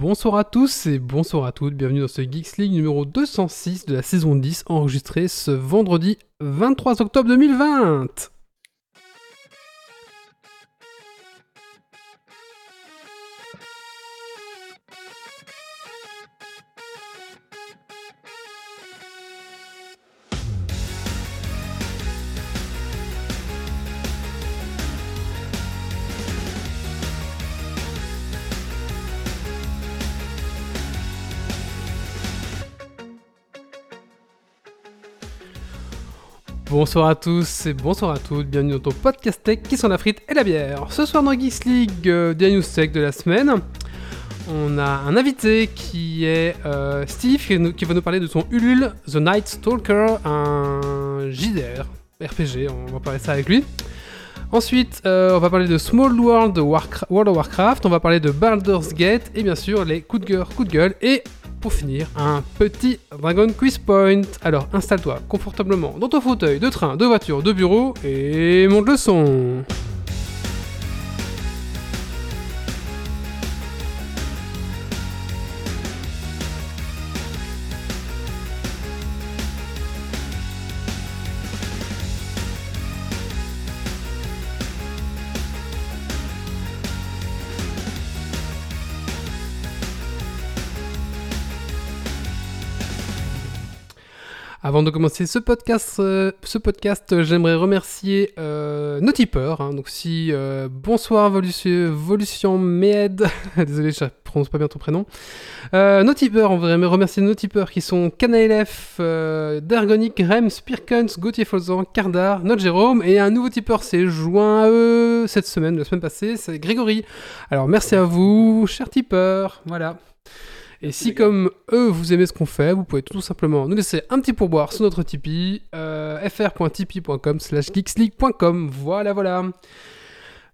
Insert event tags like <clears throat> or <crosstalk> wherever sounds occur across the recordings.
Bonsoir à tous et bonsoir à toutes, bienvenue dans ce Geeks League numéro 206 de la saison 10 enregistré ce vendredi 23 octobre 2020. Bonsoir à tous et bonsoir à toutes, bienvenue dans ton podcast tech qui sont la frite et la bière. Ce soir dans Geeks League, euh, des news tech de la semaine, on a un invité qui est euh, Steve qui, va nous parler de son Ulule The Night Stalker, un JDR RPG, on va parler ça avec lui. Ensuite, euh, on va parler de Small World World of Warcraft, on va parler de Baldur's Gate et bien sûr les coups de coups de gueule et pour finir, un petit Dragon Quiz Point. Alors installe-toi confortablement dans ton fauteuil de train, de voiture, de bureau et monte le son. Avant de commencer ce podcast, euh, ce podcast j'aimerais remercier euh, nos tipeurs. hein. donc si euh, bonsoir Volution, Volution Med, <laughs> désolé je prononce pas bien ton prénom. Nos tipeurs, on voudrait remercier nos tipeurs qui sont euh, Dergonic, Rem, Spirkens, Gauthier Folzan, Cardar, notre Jérôme et un nouveau tipeur s'est joint à eux cette semaine, la semaine passée, c'est Grégory. Alors merci à vous, chers tipeurs, voilà. Et si comme eux vous aimez ce qu'on fait, vous pouvez tout simplement nous laisser un petit pourboire sur notre Tipeee, euh, fr.tipeee.com slash geeksleague.com, voilà voilà.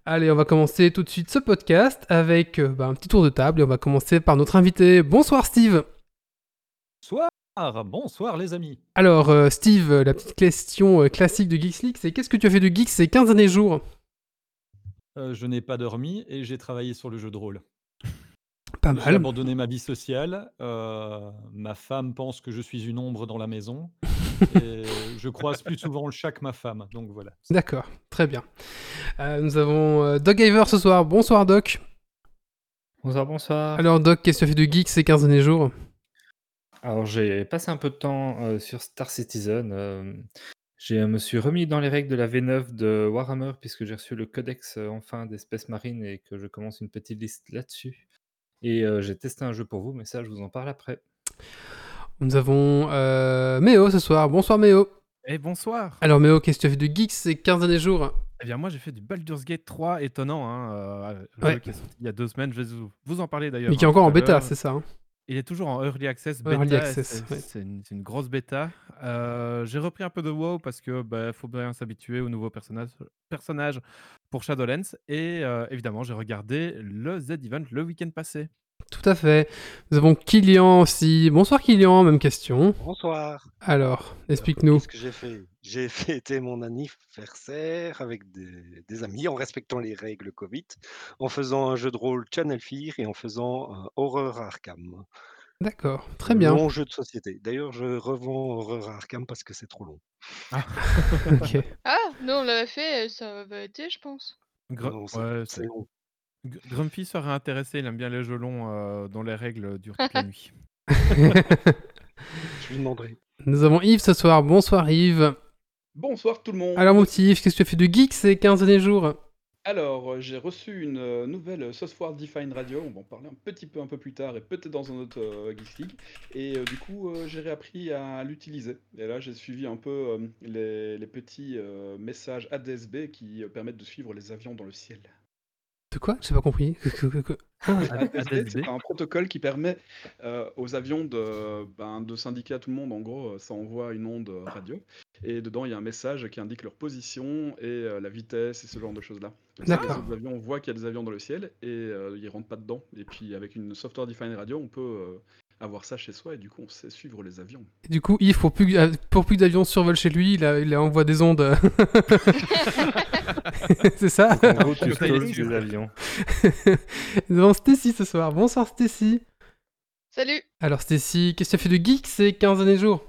Allez, on va commencer tout de suite ce podcast avec euh, bah, un petit tour de table et on va commencer par notre invité. Bonsoir Steve Bonsoir, bonsoir les amis. Alors euh, Steve, la petite question euh, classique de Geeks League, c'est qu'est-ce que tu as fait de geek ces 15 derniers jours? Euh, je n'ai pas dormi et j'ai travaillé sur le jeu de rôle. Pas J'ai mal. abandonné ma vie sociale. euh, ma femme pense que je suis une ombre dans la maison. et je croise plus souvent le chat que ma femme. Donc voilà. D'accord, très bien. Euh, nous avons euh, Doc Iver ce soir. Bonsoir Doc. Bonsoir, bonsoir. Alors Doc, qu'est-ce que tu as fait de geek ces 15 derniers jours? Alors, j'ai passé un peu de temps euh, sur Star Citizen. euh, j'ai, euh, me suis remis dans les règles de la V9 de Warhammer puisque j'ai reçu le codex euh, enfin d'espèces marines et que je commence une petite liste là-dessus. Et euh, j'ai testé un jeu pour vous, mais ça, je vous en parle après. Nous avons euh, Méo ce soir. Bonsoir Méo. Et bonsoir Alors Méo, qu'est-ce que tu as fait de geek ces 15 derniers jours? Eh bien moi j'ai fait du Baldur's Gate 3, étonnant, hein, euh, Ouais. il y a deux semaines, je vais vous, vous en parler d'ailleurs. Mais qui est hein, encore tout en bêta, c'est ça hein Il est toujours en Early Access, bêta, Early access, c'est ouais. c'est une, c'est une grosse bêta. Euh, J'ai repris un peu de WoW parce que bah, faut bien s'habituer aux nouveaux personnages, personnages pour Shadowlands. Et euh, évidemment j'ai regardé le Z-Event le week-end passé. Tout à fait. Nous avons Kylian aussi. Bonsoir Kylian, même question. Bonsoir. Alors, explique-nous. Qu'est-ce que j'ai fait? J'ai <laughs> fêté mon anniversaire avec des, des amis en respectant les règles Covid, en faisant un jeu de rôle Channel Fear et en faisant un Horror Arkham. D'accord, très bien. Long jeu de société. D'ailleurs, je revends Horror Arkham parce que c'est trop long. <laughs> Ok. Ah, nous on l'avait fait, ça va été, je pense. Gr- Non, ouais, c'est- long. G- Grumpy serait intéressé, il aime bien les jeux longs euh, dont les règles durent toute la <laughs> nuit. Je lui demanderai. Nous avons Yves ce soir. Bonsoir Yves. Bonsoir tout le monde. Alors mon petit Yves, qu'est-ce que tu as fait de geek ces 15 derniers jours? Alors, euh, j'ai reçu une euh, nouvelle Software Define Radio. On va en parler un petit peu un peu plus tard et peut-être dans un autre euh, Geeks League. Et euh, du coup, euh, j'ai réappris à l'utiliser. Et là, j'ai suivi un peu euh, les, les petits euh, messages ADSB qui euh, permettent de suivre les avions dans le ciel. De quoi? J'ai pas compris. Ah, ADSB. c'est un protocole qui permet euh, aux avions de, ben, de s'indiquer à tout le monde. En gros, euh, ça envoie une onde euh, radio. Et dedans, il y a un message qui indique leur position et euh, la vitesse et ce genre de choses-là. D'accord. Les avions, on voit qu'il y a des avions dans le ciel et euh, ils rentrent pas dedans. Et puis, avec une software defined radio, on peut euh, avoir ça chez soi et du coup, on sait suivre les avions. Du coup, Yves, pour plus, que- pour plus que d'avions survolent chez lui, il, a- il envoie des ondes. <laughs> C'est ça En gros, tu les avions. <laughs> Nous avons Stacy ce soir. Bonsoir Stacy. Salut Alors Stacy, qu'est-ce que tu as fait de geek ces 15 derniers jours?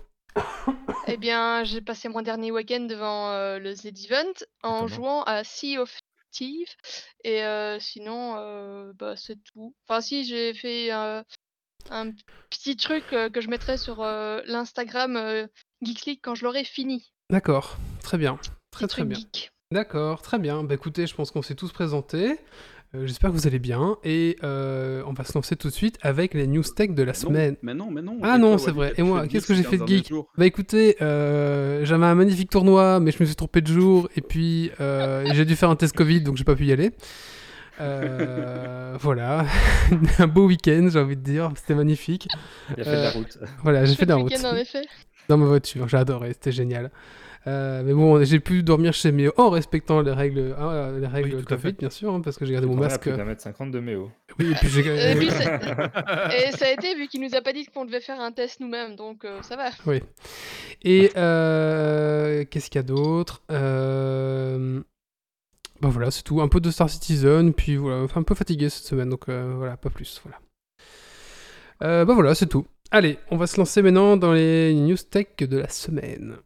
Eh bien, j'ai passé mon dernier week-end devant euh, le Z-Event en jouant à Sea of Thieves. Et euh, sinon, euh, bah, c'est tout. Enfin, si, j'ai fait euh, un petit truc euh, que je mettrai sur euh, l'Instagram euh, Geeks League quand je l'aurai fini. D'accord, très bien. Très Petit très bien. geek. D'accord, très bien. Bah écoutez, je pense qu'on s'est tous présentés. Euh, J'espère que vous allez bien. Et euh, on va se lancer tout de suite avec les news tech de la Non, semaine. mais non, mais non. Ah non, c'est vrai. Et moi, qu'est-ce que j'ai fait de 15 derniers geek Bah écoutez, euh, j'avais un magnifique tournoi, mais je me suis trompé de jour. Et puis, euh, <laughs> j'ai dû faire un test Covid, donc j'ai pas pu y aller. Euh, voilà, <laughs> un beau week-end, j'ai envie de dire, c'était magnifique. Il a fait de la Euh, route. Voilà, j'ai fait de la route en effet. dans ma voiture, j'ai adoré, c'était génial. Euh, mais bon, j'ai pu dormir chez Méo en respectant les règles, ah, les règles Oui, tout à Covid, fait. bien sûr, hein, parce que j'ai gardé mon masque. plus d'un mètre cinquante de Méo. Oui, et puis j'ai. Et puis, c'est- Et ça a été vu qu'il nous a pas dit qu'on devait faire un test nous-mêmes, donc euh, ça va. Oui. Et euh, qu'est-ce qu'il y a d'autre? Euh... Bah voilà, c'est tout. Un peu de Star Citizen, puis voilà, enfin un peu fatigué cette semaine, donc euh, voilà, pas plus. Voilà. Euh, bah voilà, c'est tout. Allez, on va se lancer maintenant dans les news tech de la semaine.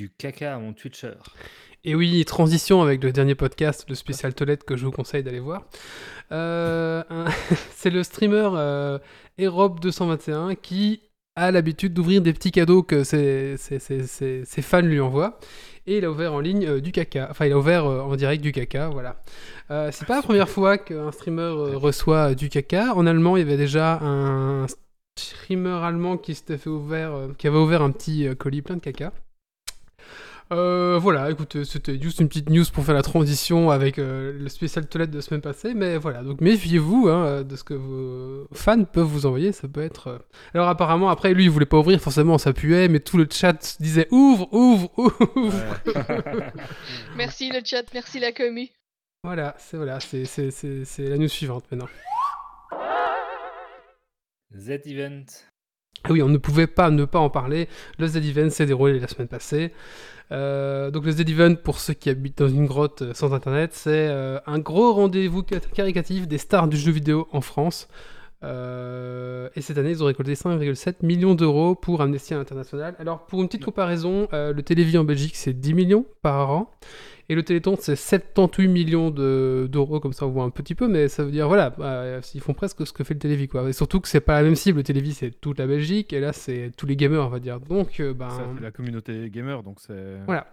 Du caca à mon Twitcher. Et oui, transition avec le dernier podcast, le spécial toilette que je vous conseille d'aller voir. Euh, <laughs> c'est le streamer euh, Erob221 qui a l'habitude d'ouvrir des petits cadeaux que ses, fans lui envoient. Et il a ouvert en ligne euh, du caca. Enfin, il a ouvert euh, en direct du caca, voilà. C'est pas la première fois qu'un streamer reçoit du caca. En allemand, il y avait déjà un streamer allemand qui s'était fait ouvert, qui avait ouvert un petit colis plein de caca. Euh, voilà, écoutez, c'était juste une petite news pour faire la transition avec euh, le spécial toilette de la semaine passée, mais voilà, donc méfiez-vous hein, de ce que vos fans peuvent vous envoyer, ça peut être... euh, Alors apparemment, après, lui, il voulait pas ouvrir, forcément, ça puait, mais tout le chat disait « Ouvre, ouvre, ouvre <laughs> Merci le chat, merci la commu. Voilà, c'est voilà, c'est c'est- c'est- c'est la news suivante maintenant. Z-Event. Ah oui, on ne pouvait pas ne pas en parler. Le Z-Event s'est déroulé la semaine passée. Euh, donc le Z-Event, pour ceux qui habitent dans une grotte euh, sans internet, c'est euh, un gros rendez-vous car- caricatif des stars du jeu vidéo en France. Euh, et cette année, ils ont récolté 5,7 millions d'euros pour Amnesty International. Alors, pour une petite comparaison, euh, le Télévis en Belgique, c'est 10 millions par an. Et le Téléthon, c'est 78 millions de- d'euros, comme ça on voit un petit peu, mais ça veut dire, voilà, bah, ils font presque ce que fait le Télévis, quoi. Et surtout que c'est pas la même cible, le Télévis, c'est toute la Belgique, et là, c'est tous les gamers, on va dire. Donc, euh, ben, Ça fait la communauté gamer, donc c'est voilà.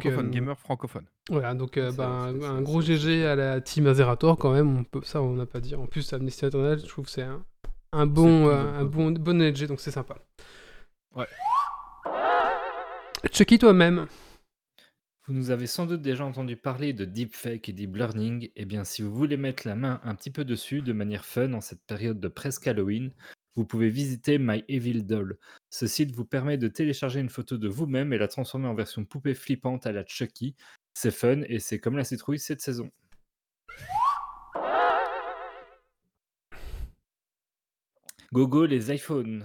Francophone, euh, gamer francophone. Voilà, donc euh, ben, un gros GG à la team Azerator quand même, on peut, ça on n'a pas dit. En plus, Amnesty International, je trouve que c'est un, un bon, euh, un bon, bon LG, donc c'est sympa. Ouais. Chucky toi-même? Vous nous avez sans doute déjà entendu parler de deepfake et deep learning. Eh bien, si vous voulez mettre la main un petit peu dessus de manière fun en cette période de presque Halloween, vous pouvez visiter My Evil Doll. Ce site vous permet de télécharger une photo de vous-même et la transformer en version poupée flippante à la Chucky. C'est fun et c'est comme la citrouille cette saison. Gogo les iPhones.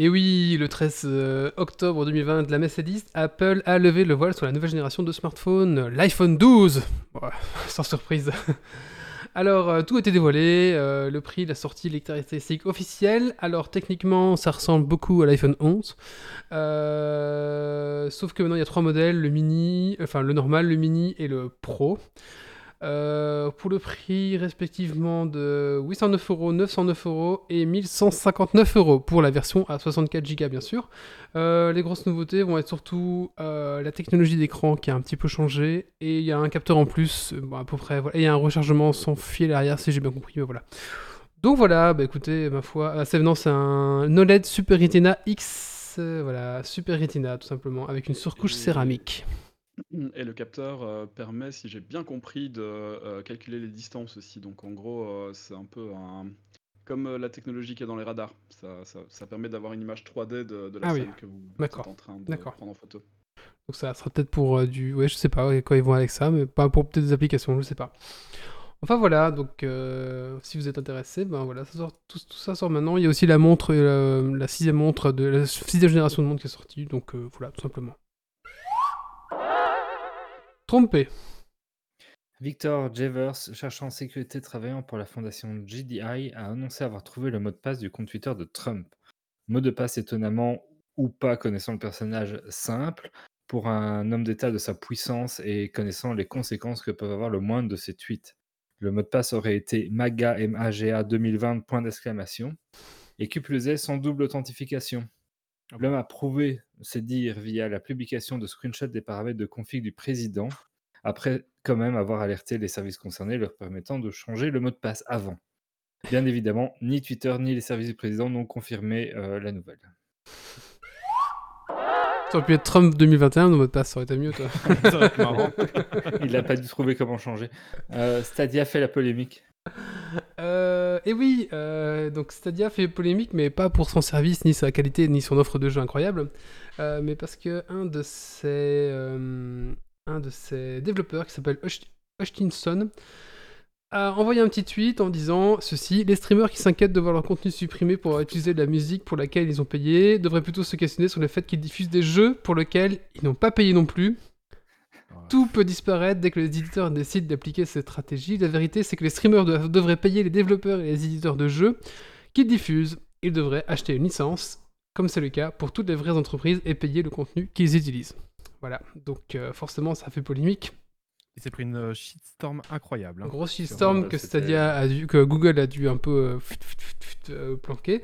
Et oui, le 13 euh, octobre 2020, la Mercedes, Apple a levé le voile sur la nouvelle génération de smartphones, l'iPhone 12. Ouais, <laughs> sans surprise. Alors, euh, tout a été dévoilé, euh, le prix, la sortie, les caractéristiques officielles. Alors, techniquement, ça ressemble beaucoup à l'iPhone 11. Euh, sauf que maintenant, il y a trois modèles, le mini, enfin le normal, le mini et le pro. Euh, pour le prix respectivement de 809 euros, 909 euros et 1159 euros pour la version à 64 Go bien sûr. Euh, les grosses nouveautés vont être surtout euh, la technologie d'écran qui a un petit peu changé et il y a un capteur en plus, à peu près, voilà. et il y a un rechargement sans fil arrière si j'ai bien compris, mais voilà. Donc voilà, bah écoutez, ma foi, c'est c'est un OLED Super Retina X, voilà, Super Retina tout simplement, avec une surcouche céramique. Et le capteur euh, permet, si j'ai bien compris, de euh, calculer les distances aussi. Donc en gros, euh, c'est un peu un... comme la technologie qu'il y a dans les radars. Ça, ça- ça permet d'avoir une image 3D de, de la Ah oui. scène que vous êtes en train de prendre en photo. Donc ça sera peut-être pour du. Ouais, je sais pas quand ils vont avec ça, mais pas pour peut-être des applications, je sais pas. Enfin voilà, donc si vous êtes intéressé, ben voilà, ça sort, tout, tout ça sort maintenant. Il y a aussi la montre, euh, la sixième montre de la sixième génération de montre qui est sortie, donc voilà, tout simplement. Victor Jevers, cherchant en sécurité travaillant pour la fondation GDI, a annoncé avoir trouvé le mot de passe du compte Twitter de Trump. Mot de passe étonnamment ou pas connaissant le personnage simple pour un homme d'État de sa puissance et connaissant les conséquences que peuvent avoir le moindre de ses tweets. Le mot de passe aurait été MAGA, MAGA 2020, point d'exclamation, et qui plus est sans double authentification. L'homme a prouvé ses dires via la publication de screenshots des paramètres de config du président, après quand même avoir alerté les services concernés leur permettant de changer le mot de passe avant. Bien évidemment, ni Twitter ni les services du président n'ont confirmé euh, la nouvelle. Ça aurait pu être Trump 2021, le mot de passe, ça aurait été mieux, toi. <laughs> Ça aurait été marrant. Il n'a pas dû trouver comment changer. Euh, Stadia fait la polémique. Euh, et oui, euh, donc Stadia fait polémique, mais pas pour son service, ni sa qualité, ni son offre de jeu incroyable, euh, mais parce que un de ses, développeurs, qui s'appelle Hutchinson, a envoyé un petit tweet en disant ceci les streamers qui s'inquiètent de voir leur contenu supprimé pour utilisé de la musique pour laquelle ils ont payé devraient plutôt se questionner sur le fait qu'ils diffusent des jeux pour lesquels ils n'ont pas payé non plus. Tout peut disparaître dès que les éditeurs décident d'appliquer cette stratégie. La vérité, c'est que les streamers doivent- devraient payer les développeurs et les éditeurs de jeux qu'ils diffusent. Ils devraient acheter une licence, comme c'est le cas pour toutes les vraies entreprises, et payer le contenu qu'ils utilisent. Voilà, donc euh, forcément, ça fait polémique. Il s'est pris une euh, shitstorm incroyable. Un hein. gros shitstorm que c'était- Stadia a dû, que Google a dû un peu euh, fut, fut, fut, fut, euh, planquer.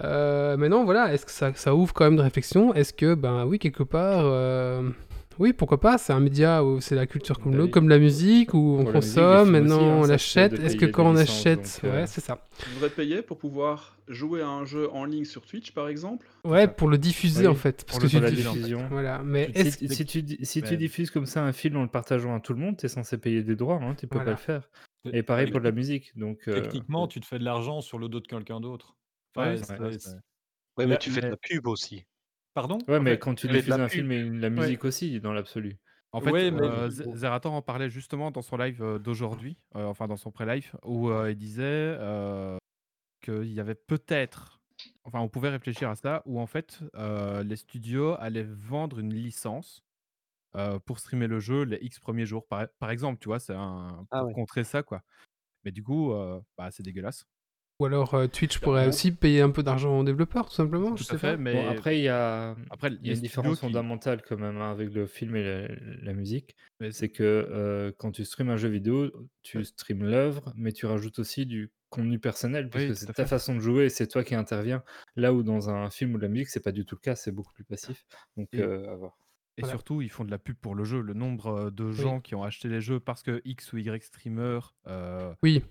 Euh, maintenant, voilà, est-ce que ça, ça ouvre quand même de réflexion? Est-ce que, ben oui, quelque part, euh, oui, pourquoi pas C'est un média où c'est la culture comme Bah le, oui. comme la musique, où on consomme, maintenant hein, on fait de Est-ce que quand on achète, donc, euh, ouais, c'est ça. Tu devrais te payer pour pouvoir jouer à un jeu en ligne sur Twitch, par exemple. Ouais, ça. pour le diffuser Oui, en fait, parce pour que le tu la diffuser, en fait. diffusion. Voilà, mais Si, est-ce si tu, si tu Mais- diffuses comme ça un film en le partageant à tout le monde, tu es censé payer des droits, hein, tu peux Voilà. pas le faire. Et pareil pour de la musique. Donc, euh, Techniquement, tu te fais de l'argent sur le dos de quelqu'un d'autre. Enfin, Ouais, ouais, Ouais, mais tu fais de la pub aussi. Pardon? Ouais, En mais fait- quand tu diffuses un film et la musique aussi, dans l'absolu. En fait, Ouais, mais- euh, Zerator en parlait justement dans son live euh, d'aujourd'hui, euh, enfin dans son pré-live, où euh, il disait euh, qu'il y avait peut-être, enfin on pouvait réfléchir à ça, où en fait euh, les studios allaient vendre une licence euh, pour streamer le jeu les X premiers jours, par, par exemple, tu vois, c'est un Ah pour ouais. contrer ça quoi. Mais du coup, euh, bah, c'est dégueulasse. Ou alors euh, Twitch pourrait aussi payer un peu d'argent aux développeurs, tout simplement. je Tout sais à fait, pas. mais Bon, après, il y a, après, il y a une différence qui- fondamentale quand même hein, avec le film et la, la musique. C'est que euh, quand tu streames un jeu vidéo, tu streames l'œuvre, mais tu rajoutes aussi du contenu personnel, puisque tout c'est ta fait. façon de jouer et c'est toi qui interviens. Là où dans un film ou de la musique, c'est pas du tout le cas, c'est beaucoup plus passif. Donc, Et- euh, à voir. Et Voilà. surtout, ils font de la pub pour le jeu. Le nombre euh, de gens qui ont acheté les jeux parce que X ou Y streamer euh, Oui,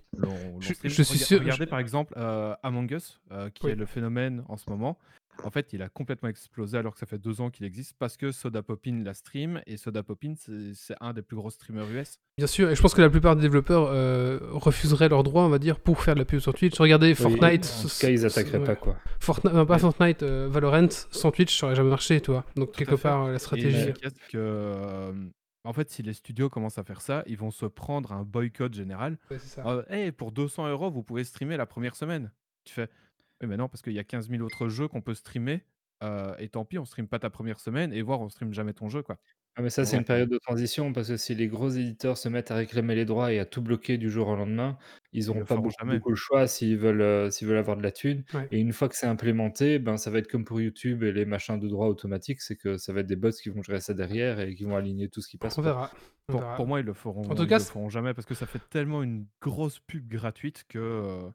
Je- suis sûr- Regardez je- par exemple euh, Among Us, euh, qui Oui. est le phénomène en ce moment. En fait, il a complètement explosé alors que ça fait deux ans qu'il existe parce que Soda Popin la stream et Soda Popin, c'est un des plus gros streamers US. Bien sûr, et je pense que la plupart des développeurs euh, refuseraient leurs droits, on va dire, pour faire de la pub sur Twitch. Regardez Oui, Fortnite. en tout cas, ils attaqueraient ouais. pas, quoi. Fortnite, pas Fortnite, euh, Valorant, sans Twitch, ça aurait jamais marché, toi. Donc, Tout quelque part, euh, la stratégie. que, euh, en fait, si les studios commencent à faire ça, ils vont se prendre un boycott général. Ouais, c'est ça. Euh, hey, pour 200 euros, vous pouvez streamer la première semaine. Tu fais, oui, mais non, parce qu'il y a 15 000 autres jeux qu'on peut streamer. euh, et tant pis, on stream pas ta première semaine et voir, on stream jamais ton jeu, quoi. Ah, mais ça, c'est Ouais. une période de transition parce que si les gros éditeurs se mettent à réclamer les droits et à tout bloquer du jour au lendemain, ils Ils n'auront le pas feront beaucoup, jamais. beaucoup le choix s'ils veulent, euh, s'ils veulent avoir de la thune. Ouais. Et une fois que c'est implémenté, ben, ça va être comme pour YouTube et les machins de droit automatiques, c'est que ça va être des bots qui vont gérer ça derrière et qui vont aligner tout ce qui passe. On quoi. verra. On Pour, verra. pour moi, ils le feront, En tout ils cas, le feront jamais parce que ça fait tellement une grosse pub gratuite que. euh,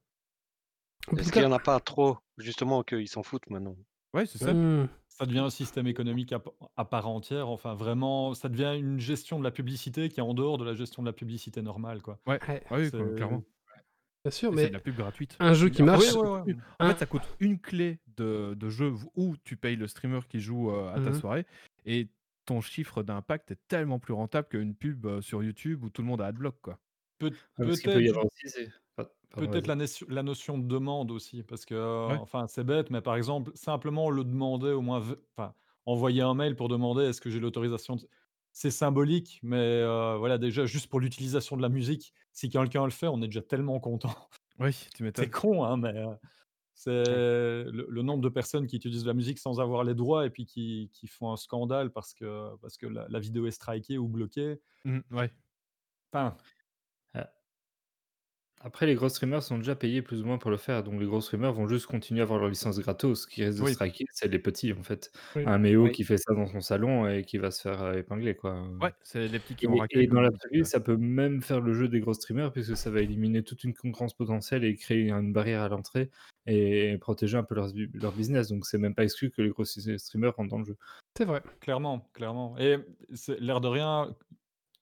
Est-ce qu'il n'y en a pas trop, justement, qu'ils s'en foutent maintenant? Ouais, c'est ça. Hmm. Ça devient un système économique à, part entière. Enfin, vraiment, ça devient une gestion de la publicité qui est en dehors de la gestion de la publicité normale, quoi. Ouais, Ouais, ouais, C'est- quoi, clairement. bien sûr, Et C'est mais de la pub gratuite. un jeu qui marche. Oui, ouais, ouais. En Un- fait, ça coûte une clé de, de jeu où tu payes le streamer qui joue euh, à ta Mhm. soirée et ton chiffre d'impact est tellement plus rentable qu'une pub euh, sur YouTube où tout le monde a adblock, quoi. Peut y Peut-être avoir aussi, pardon, peut-être la, notion- la notion de demande aussi, parce que, euh, Ouais. enfin, c'est bête, mais par exemple, simplement le demander au moins, v- enfin, envoyer un mail pour demander est-ce que j'ai l'autorisation de c'est symbolique, mais heu, voilà, déjà, juste pour l'utilisation de la musique, si quelqu'un le fait, on est déjà tellement content. Oui, <laughs> tu C'est m'étonnes. con, hein, mais heu, c'est le le nombre de personnes qui utilisent la musique sans avoir les droits et puis qui qui font un scandale parce que parce que la la vidéo est strikée ou bloquée. Mmh, ouais. Enfin, Après, les gros streamers sont déjà payés plus ou moins pour le faire, donc les gros streamers vont juste continuer à avoir leur licence gratos. Ce qui risque de Oui. striker, c'est les petits, en fait. Oui. Un Méo Oui. qui fait ça dans son salon et qui va se faire, heu, épingler, quoi, Ouais, c'est les petits qui Et vont racler et dans comme l'absolu, d'habitude, ça peut même faire le jeu des gros streamers puisque ça va éliminer toute une concurrence potentielle et créer une barrière à l'entrée et protéger un peu leur leur business. Donc c'est même pas exclu que les gros streamers rentrent dans le jeu. C'est vrai. clairement, clairement et c'est l'air de rien,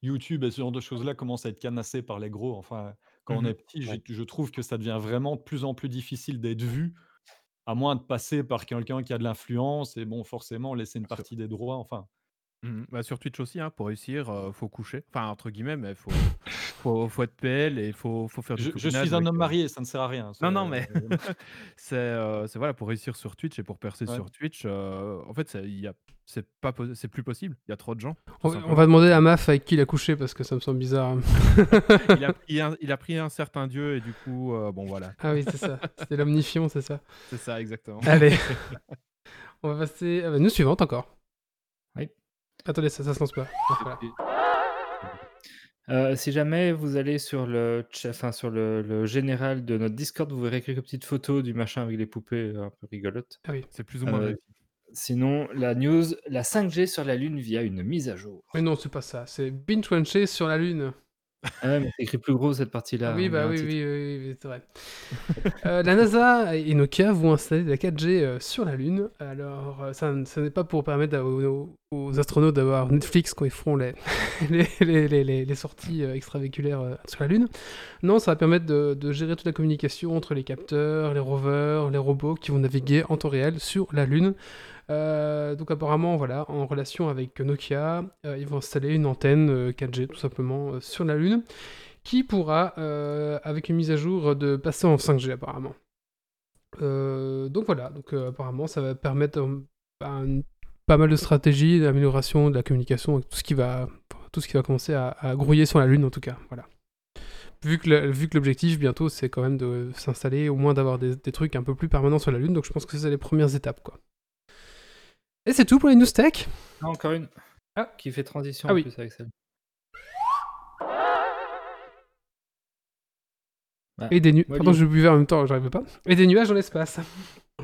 YouTube et ce genre de choses-là commencent à être canassés par les gros. Enfin, quand on Mmh est petit, je trouve que ça devient vraiment de plus en plus difficile d'être vu, à moins de passer par quelqu'un qui a de l'influence et bon, forcément, laisser une Bien sûr. partie des droits, enfin Mmh Bah, sur Twitch aussi, hein, pour réussir, heu, faut coucher. Enfin, entre guillemets, mais faut <laughs> faut faut être PL et faut faut faire du Je je suis un homme heu marié, ça ne sert à rien, non, <laughs> c'est non, mais c'est, heu, c'est voilà, pour réussir sur Twitch et pour percer Ouais. sur Twitch, en fait, c'est il y a c'est pas possi c'est plus possible. Il y a trop de gens, On, va demander à Maf avec qui il a couché parce que ça me semble bizarre. <laughs> Il a pris un il a pris un certain dieu et du coup, bon voilà, ah oui, c'est ça. C'était l'omnifion, c'est ça. c'est ça exactement. Allez. on va passer à la news suivante encore. Attendez, ça, ça se lance pas. Ah, voilà. Heu, si jamais vous allez sur le enfin sur le le général de notre Discord, vous verrez quelques petites photos du machin avec les poupées, heu, un peu rigolotes. Ah oui. C'est plus ou moins réussi. sinon, la news, la 5G sur la Lune via une mise à jour. Mais non, c'est pas ça. C'est Binge sur la Lune. Ah ouais, mais c'est écrit plus gros cette partie-là, oui, bah oui, oui, oui, oui, c'est vrai. Euh, la NASA et Nokia vont installer de la 4G euh, sur la Lune. Alors, euh, ça, ça n'est pas pour permettre aux, aux astronautes d'avoir Netflix quand ils feront les, <laughs> les, les, les- les- les sorties extravéhiculaires sur la Lune. Non, ça va permettre de, de gérer toute la communication entre les capteurs, les rovers, les robots qui vont naviguer en temps réel sur la Lune. Euh, donc apparemment, voilà, en relation avec Nokia, euh, ils vont installer une antenne euh, 4G tout simplement euh, sur la Lune qui pourra, euh, avec une mise à jour, de passer en 5G apparemment. Euh, donc voilà, donc euh, apparemment ça va permettre euh, un- pas mal de stratégies, d'amélioration de la communication, tout ce qui va, tout ce qui va commencer à, grouiller sur la Lune en tout cas. Voilà. Vu que, le- vu que l'objectif bientôt c'est quand même de s'installer, au moins d'avoir des, des trucs un peu plus permanents sur la Lune, donc je pense que c'est les premières étapes quoi. Et c'est tout pour les news tech. Ah, encore une. Ah, qui fait transition Ah en oui. plus avec celle. Et des nuages. Pardon, je buvais en même temps, j'arrivais pas. Et des nuages dans l'espace. <laughs>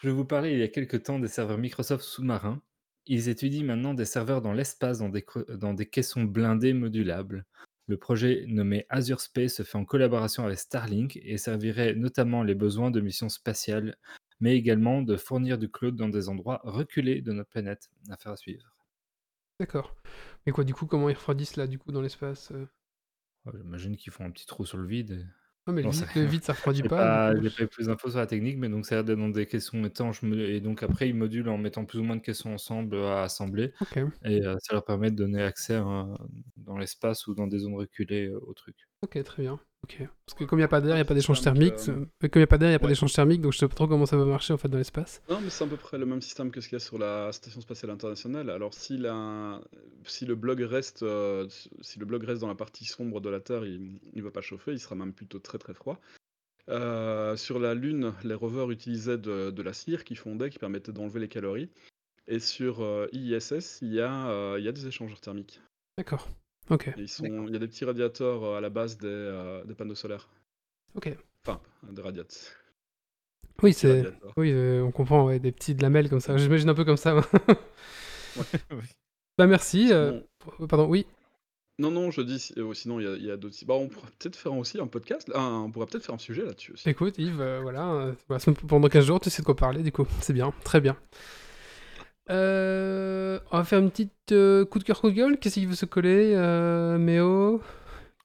Je vous parler il y a quelques temps des serveurs Microsoft sous-marins. Ils étudient maintenant des serveurs dans l'espace dans des, dans des caissons blindés modulables. Le projet nommé Azure Space se fait en collaboration avec Starlink et servirait notamment les besoins de missions spatiales, mais également de fournir du cloud dans des endroits reculés de notre planète. Affaire à suivre. D'accord. Mais quoi, du coup, comment ils refroidissent là, du coup, dans l'espace euh? Ouais, J'imagine qu'ils font un petit trou sur le vide. Non, mais le J'en vide, sais le vide, ça refroidit pas. j'ai pas eu plus d'infos sur la technique, mais donc ça a l'air d'être dans des caissons étanches. Et donc après, ils modulent en mettant plus ou moins de caissons ensemble à assembler. Et euh, ça leur permet de donner accès à- dans l'espace ou dans des zones reculées euh, au truc. ok, très bien. Ok. Parce que comme il n'y a pas d'air, il n'y a pas d'échange thermique. mais Comme il n'y a pas d'air, il n'y a pas Ouais. d'échange thermique, donc je sais pas trop comment ça va marcher en fait dans l'espace. Non, mais c'est à peu près le même système que ce qu'il y a sur la Station spatiale internationale. Alors, si, la- si le bloc reste, euh, si le bloc reste dans la partie sombre de la Terre, il ne va pas chauffer, il sera même plutôt très très froid. Euh, sur la Lune, les rovers utilisaient de, de la cire qui fondait, qui permettait d'enlever les calories. Et sur euh, ISS, il y, a, euh, il y a des échangeurs thermiques. D'accord. Ok. Et ils sont, il y a des petits radiateurs euh, à la base des, euh, des panneaux solaires. Ok. Enfin, des radiateurs. Oui, c'est. radiateurs. Oui, euh, on comprend, ouais, des petites lamelles comme ça. J'imagine un peu comme ça. <laughs> Oui. bah merci. euh, Bon. Pardon, oui. Non, non, je dis, si- euh, sinon il y a, d'autres. Bah, on pourrait peut-être faire aussi un podcast, on pourrait peut-être faire un sujet là-dessus aussi. Écoute, Yves, euh, voilà, euh, semaine- pendant 15 jours, tu sais de quoi parler, du coup. C'est bien, très bien. Euh, on va faire une petite euh, coup de cœur, coup de gueule. Qu'est-ce qui veut se coller? Euh, Méo?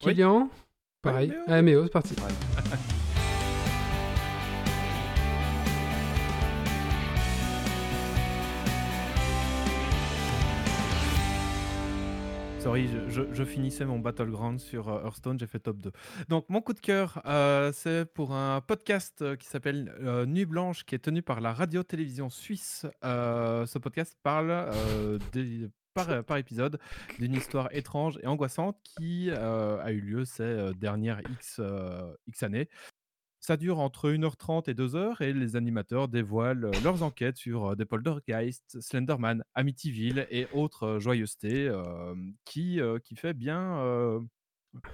Oui. Kylian? Pareil. Méo, c'est parti. <laughs> Sorry, je, finissais mon Battleground sur euh, Hearthstone, j'ai fait top 2. Donc, mon coup de cœur, euh, c'est pour un podcast euh, qui s'appelle Nuit Blanche, qui est tenu par la radio-télévision suisse. Ce podcast parle par, épisode d'une histoire étrange et angoissante qui a eu lieu ces dernières X années. Ça dure entre 1h30 et 2h et les animateurs dévoilent leurs enquêtes sur des poltergeists, Slenderman, Amityville et autres joyeusetés qui, qui fait bien.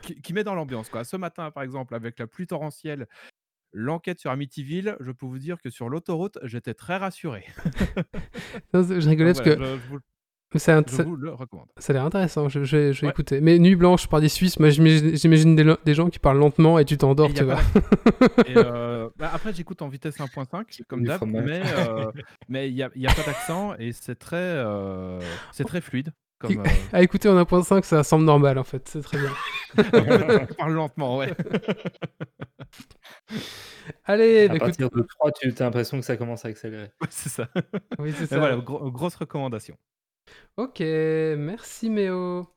qui, qui met dans l'ambiance. quoi. Ce matin, par exemple, avec la pluie torrentielle, l'enquête sur Amityville, je peux vous dire que sur l'autoroute, j'étais très rassuré. <laughs> Non, je rigolais parce voilà, que je, je vous, ça, je ça- vous le recommande. ça a l'air intéressant, je, je vais- je vais Ouais. écouter. Mais Nuit Blanche par des Suisses, moi j'imagine des, gens qui parlent lentement et tu t'endors, tu a vois. <laughs> Et, euh, bah, après, j'écoute en vitesse 1.5, comme d'hab, mais euh, mais il n'y a, il y a pas d'accent et c'est très, euh, c'est très fluide. Comme, euh, À écouter en 1.5, ça semble normal en fait, c'est très bien. <laughs> parle lentement, ouais. <laughs> Allez, bah, À écoute, partir de 3, tu as l'impression que ça commence à accélérer. Ouais, c'est ça. oui, c'est Mais ça. voilà, gro- grosse recommandation. Ok, merci Méo.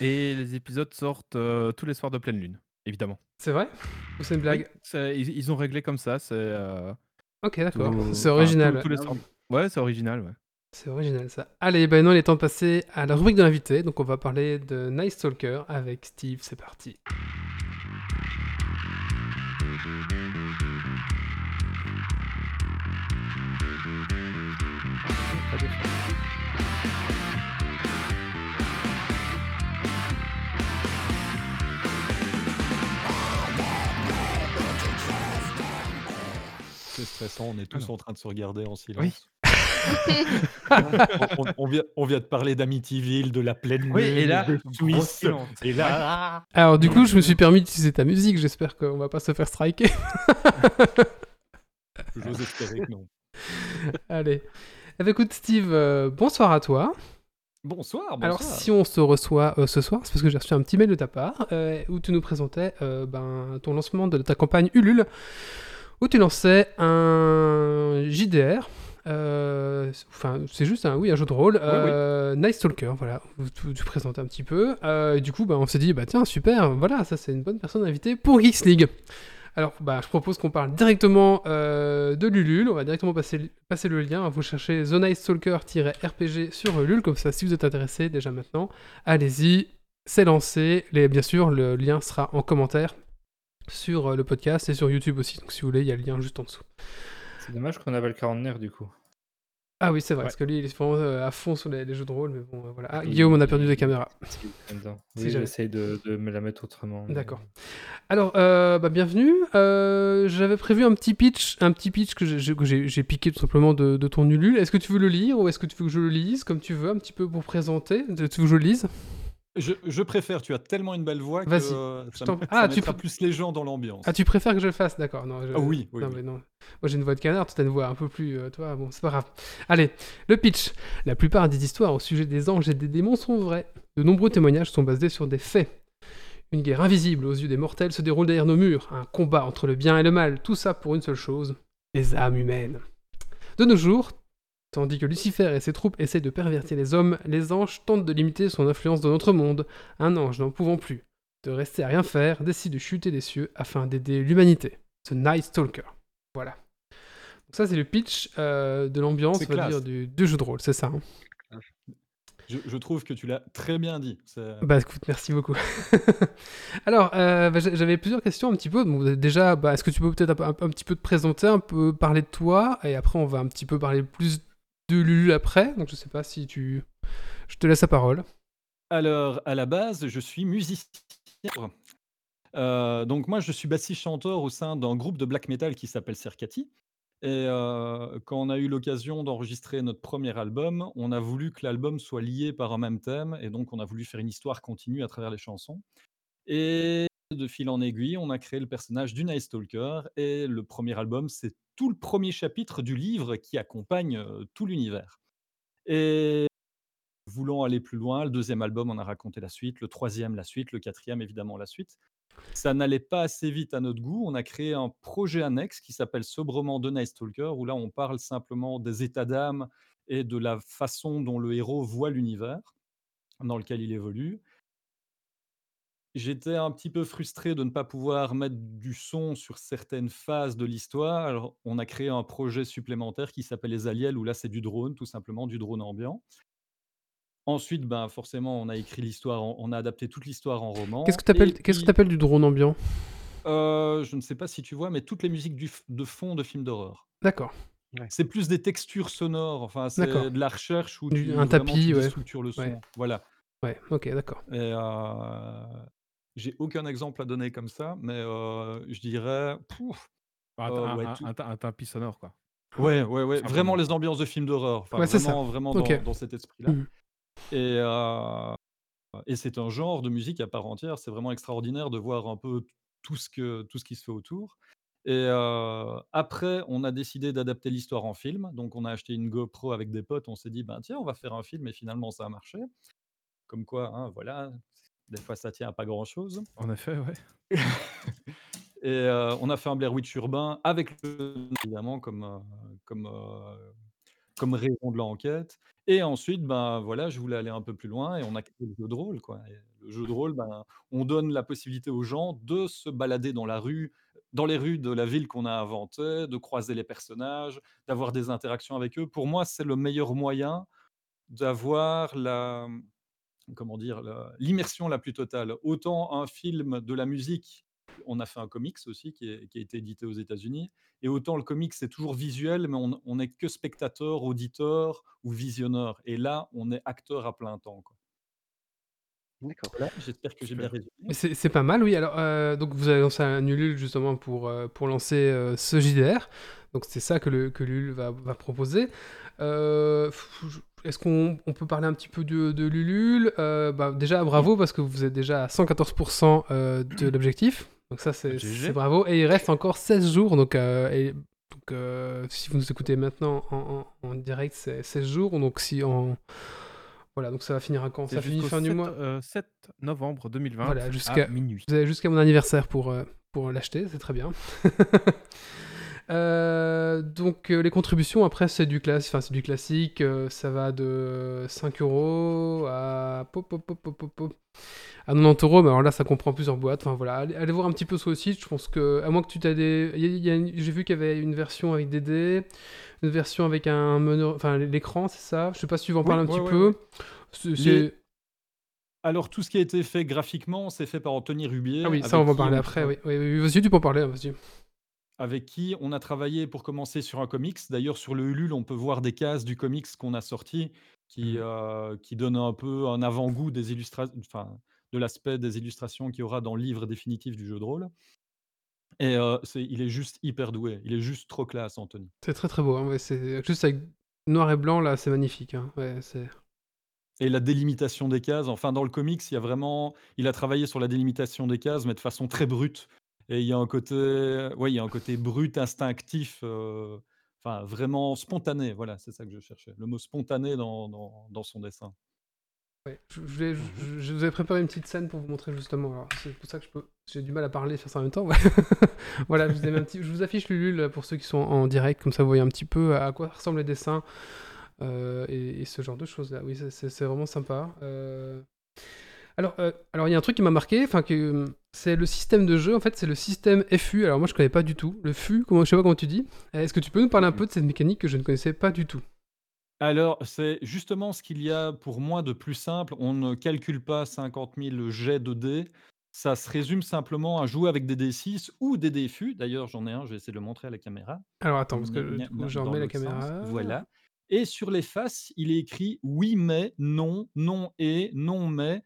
Et les épisodes sortent euh, tous les soirs de pleine lune, évidemment. C'est vrai? Ou c'est une blague? Oui, c'est- ils, ils ont réglé comme ça, c'est. euh, Ok, d'accord, tout- c'est enfin, original. tous- les soirs. Ouais, c'est original, ouais. C'est original ça. Allez, ben non, il est temps de passer à la rubrique de l'invité. Donc on va parler de Nice Stalker avec Steve, c'est parti. C'est stressant, on est tous Alors. en train de se regarder en silence. Oui. <laughs> on, on- on vient, on vient de parler d'Amityville, de la pleine Oui, et lune, là. Et là, Alors du coup, je me suis permis d'utiliser ta musique, j'espère qu'on va pas se faire striker. <laughs> j'ose espérer que non. <laughs> Allez. Eh ben, écoute Steve, euh, bonsoir à toi. Bonsoir, bonsoir. Alors si on se reçoit euh, ce soir, c'est parce que j'ai reçu un petit mail de ta part euh, où tu nous présentais euh, ben, ton lancement de ta campagne Ulule, où tu lançais un JDR. euh, Enfin, c'est juste un, oui, un jeu de rôle, euh, Night Stalker, voilà, tu, tu présentes un petit peu. Euh, et du coup, bah, on s'est dit, bah tiens, super, voilà, ça c'est une bonne personne à inviter pour Geeks League. Alors, bah, je propose qu'on parle directement euh, de Lulule. On va directement passer, passer le lien. Vous cherchez The Night Stalker-RPG sur Lulule. Comme ça, si vous êtes intéressé déjà maintenant, allez-y. C'est lancé. Les, bien sûr, le lien sera en commentaire sur euh, le podcast et sur YouTube aussi. Donc, si vous voulez, il y a le lien juste en dessous. C'est dommage qu'on appelle quarantenaire du coup. Ah oui, c'est vrai, Ouais. parce que lui, il est vraiment euh, à fond sur les, les jeux de rôle. Mais bon, euh, voilà. Ah, Il- Guillaume, on a perdu des caméras. Oui, <laughs> j'essaye de, de me la mettre autrement. mais- D'accord. Alors, euh, bah, bienvenue. Euh, J'avais prévu un petit pitch, un petit pitch que j'ai piqué tout simplement de, de ton Ulule. Est-ce que tu veux le lire ou est-ce que tu veux que je le lise comme tu veux, un petit peu pour présenter? Tu veux que je le lise? Je, je préfère, tu as tellement une belle voix que Vas-y, euh, ça, me- Ah, ça tu pr- plus les gens dans l'ambiance. Ah, tu préfères que je le fasse? D'accord. Non, je- Ah oui, oui, non, oui. mais non. Moi, j'ai une voix de canard, toi, t'as une voix un peu plus. euh, toi, bon, c'est pas grave. Allez, le pitch. La plupart des histoires au sujet des anges et des démons sont vraies. De nombreux témoignages sont basés sur des faits. Une guerre invisible aux yeux des mortels se déroule derrière nos murs. Un combat entre le bien et le mal. Tout ça pour une seule chose les âmes humaines. De nos jours, tandis que Lucifer et ses troupes essaient de pervertir les hommes, les anges tentent de limiter son influence dans notre monde. Un ange n'en pouvant plus de rester à rien faire, décide de chuter des cieux afin d'aider l'humanité. The Night Stalker. Voilà. Donc ça, c'est le pitch euh, de l'ambiance, on va dire, du, du jeu de rôle, c'est ça. hein. Je, je trouve que tu l'as très bien dit. C'est- Bah écoute, merci beaucoup. <laughs> Alors, euh, bah, j'a- j'avais plusieurs questions un petit peu. Déjà, bah, est-ce que tu peux peut-être un, un- un petit peu te présenter, un peu parler de toi, et après on va un petit peu parler plus de Lulu après. Donc je sais pas si tu... Je te laisse la parole. Alors, à la base, je suis musicien. Euh, donc moi, je suis bassiste-chanteur au sein d'un groupe de black metal qui s'appelle Cercati. Et euh, quand on a eu l'occasion d'enregistrer notre premier album, on a voulu que l'album soit lié par un même thème, et donc on a voulu faire une histoire continue à travers les chansons. Et de fil en aiguille, on a créé le personnage du Night Stalker, et le premier album, c'est tout le premier chapitre du livre qui accompagne euh, tout l'univers. Et voulant aller plus loin, le deuxième album, on a raconté la suite, le troisième, la suite, le quatrième, évidemment, la suite. Ça n'allait pas assez vite à notre goût. On a créé un projet annexe qui s'appelle sobrement The Night Stalker, où là, on parle simplement des états d'âme et de la façon dont le héros voit l'univers dans lequel il évolue. J'étais un petit peu frustré de ne pas pouvoir mettre du son sur certaines phases de l'histoire. Alors, on a créé un projet supplémentaire qui s'appelle Les Aliels, où là, c'est du drone, tout simplement, du drone ambiant. Ensuite, ben, forcément, on a écrit l'histoire, on a adapté toute l'histoire en roman. Qu'est-ce que tu appelles, qu'est-ce que du drone ambiant? Euh, je ne sais pas si tu vois, mais toutes les musiques du f- de fond de films d'horreur. D'accord, C'est plus des textures sonores, enfin, c'est de la recherche tu un vraiment tu tapis, ouais. le son. Ouais, Voilà. ouais, ok, d'accord. Et euh, j'ai aucun exemple à donner comme ça, mais euh, je dirais, pouf, Un, euh, un- ouais, un- tout- un ta- un tapis sonore, quoi. ouais, ouais, ouais, vraiment les ambiances de films d'horreur, enfin Ouais, c'est ça. vraiment, vraiment dans, dans cet esprit-là. Mhm. Et, euh, et c'est un genre de musique à part entière. C'est vraiment extraordinaire de voir un peu tout ce que tout ce qui se fait autour. Et euh, après, on a décidé d'adapter l'histoire en film. Donc, on a acheté une GoPro avec des potes. On s'est dit, ben tiens, on va faire un film. Et finalement, ça a marché. Comme quoi, hein, voilà, des fois, ça tient à pas grand-chose. En effet, ouais. <laughs> Et euh, on a fait un Blair Witch urbain avec le évidemment comme euh, comme euh, comme raison de l'enquête. Et ensuite, ben voilà, je voulais aller un peu plus loin et on a créé le jeu de rôle, quoi. Et le jeu de rôle, ben, on donne la possibilité aux gens de se balader dans la rue, dans les rues de la ville qu'on a inventée, de croiser les personnages, d'avoir des interactions avec eux. Pour moi, c'est le meilleur moyen d'avoir la, comment dire, l'immersion la plus totale. Autant un film de la musique, on a fait un comics aussi qui, est- qui a été édité aux États-Unis, et autant le comics c'est toujours visuel, mais on n'est que spectateur, auditeur ou visionneur. Et là, on est acteur à plein temps. quoi. D'accord. Voilà, j'espère que j'ai bien résumé. C'est pas mal, oui. Alors, euh, donc vous avez lancé un Ulule justement pour, euh, pour lancer euh, ce JDR. Donc c'est ça que, le, que l'Ulule va, va proposer. Euh, Est-ce qu'on on peut parler un petit peu de, de l'Ulule Euh, bah, Déjà, bravo parce que vous êtes déjà à 114% euh, de <clears throat> l'objectif. Donc ça, c'est bravo. Et il reste encore 16 jours. Donc, euh, et- donc si vous nous écoutez maintenant en, en- en direct, c'est 16 jours. Donc si. Voilà, donc ça va finir à quand? Ça finit fin du 7, mois? euh, 7 novembre 2020 Voilà, jusqu'à- minuit. Vous avez jusqu'à mon anniversaire pour, pour l'acheter, c'est très bien. <laughs> Euh, donc euh, les contributions après c'est du classe, enfin c'est du classique, euh, ça va de 5 euros à pop, pop, pop, pop, pop, pop, à 90 euros, mais alors là ça comprend plusieurs boîtes. Enfin voilà, allez, allez voir un petit peu sur le site. Je pense que à moins que tu t'as des, une- j'ai vu qu'il y avait une version avec des dés, une version avec un meneur, enfin l'écran, c'est ça? Je sais pas si tu en Oui, parler un ouais, petit ouais, peu. ouais. Les- Alors, tout ce qui a été fait graphiquement, c'est fait par Anthony Rubier. Ah oui, ça on va en parler après. Oui, oui, oui, vas-y, tu peux en parler. hein, Vas-y. Avec qui on a travaillé pour commencer sur un comics. D'ailleurs, sur le Ulule, on peut voir des cases du comics qu'on a sorti qui, Mhm. euh, qui donnent un peu un avant-goût des illustrations, enfin, de l'aspect des illustrations qu'il y aura dans le livre définitif du jeu de rôle. Et euh, il est juste hyper doué. Il est juste trop classe, Anthony. C'est très très beau. hein, ouais, c'est juste avec noir et blanc là, c'est magnifique. hein, ouais. Et la délimitation des cases, enfin, dans le comics, il y a vraiment. Il a travaillé sur la délimitation des cases, mais de façon très brute. Et il y a un côté, ouais, il y a un côté brut, instinctif, euh, enfin, vraiment spontané. Voilà, c'est ça que je cherchais. Le mot spontané dans, dans, dans son dessin. Ouais, je, je voulais- je- je- je vous ai préparé une petite scène pour vous montrer justement. Alors, c'est pour ça que j'ai du mal à parler faire ça en même temps. ouais. <laughs> voilà, je vous, ai mis un petit- je vous affiche Lulule pour ceux qui sont en direct, comme ça vous voyez un petit peu à quoi ressemblent les dessins euh, et, et ce genre de choses là. Oui, c'est- vraiment sympa. Euh, Alors, euh, alors il y a un truc qui m'a marqué, enfin que euh, c'est le système de jeu. En fait, c'est le système FU. Alors moi, je connais pas du tout le FU. Comment, je sais pas comment tu dis. Est-ce que tu peux nous parler un peu de cette mécanique que je ne connaissais pas du tout? Alors, c'est justement ce qu'il y a pour moi de plus simple. On ne calcule pas 50 000 jets de dés. Ça se résume simplement à jouer avec des D6 ou des DFU. D'ailleurs, j'en ai un, je vais essayer de le montrer à la caméra. Alors attends, parce que Gna, gna, du coup, gna, je dans remets la sens. caméra. Voilà. Et sur les faces, il est écrit oui, mais, non, non et, non, mais,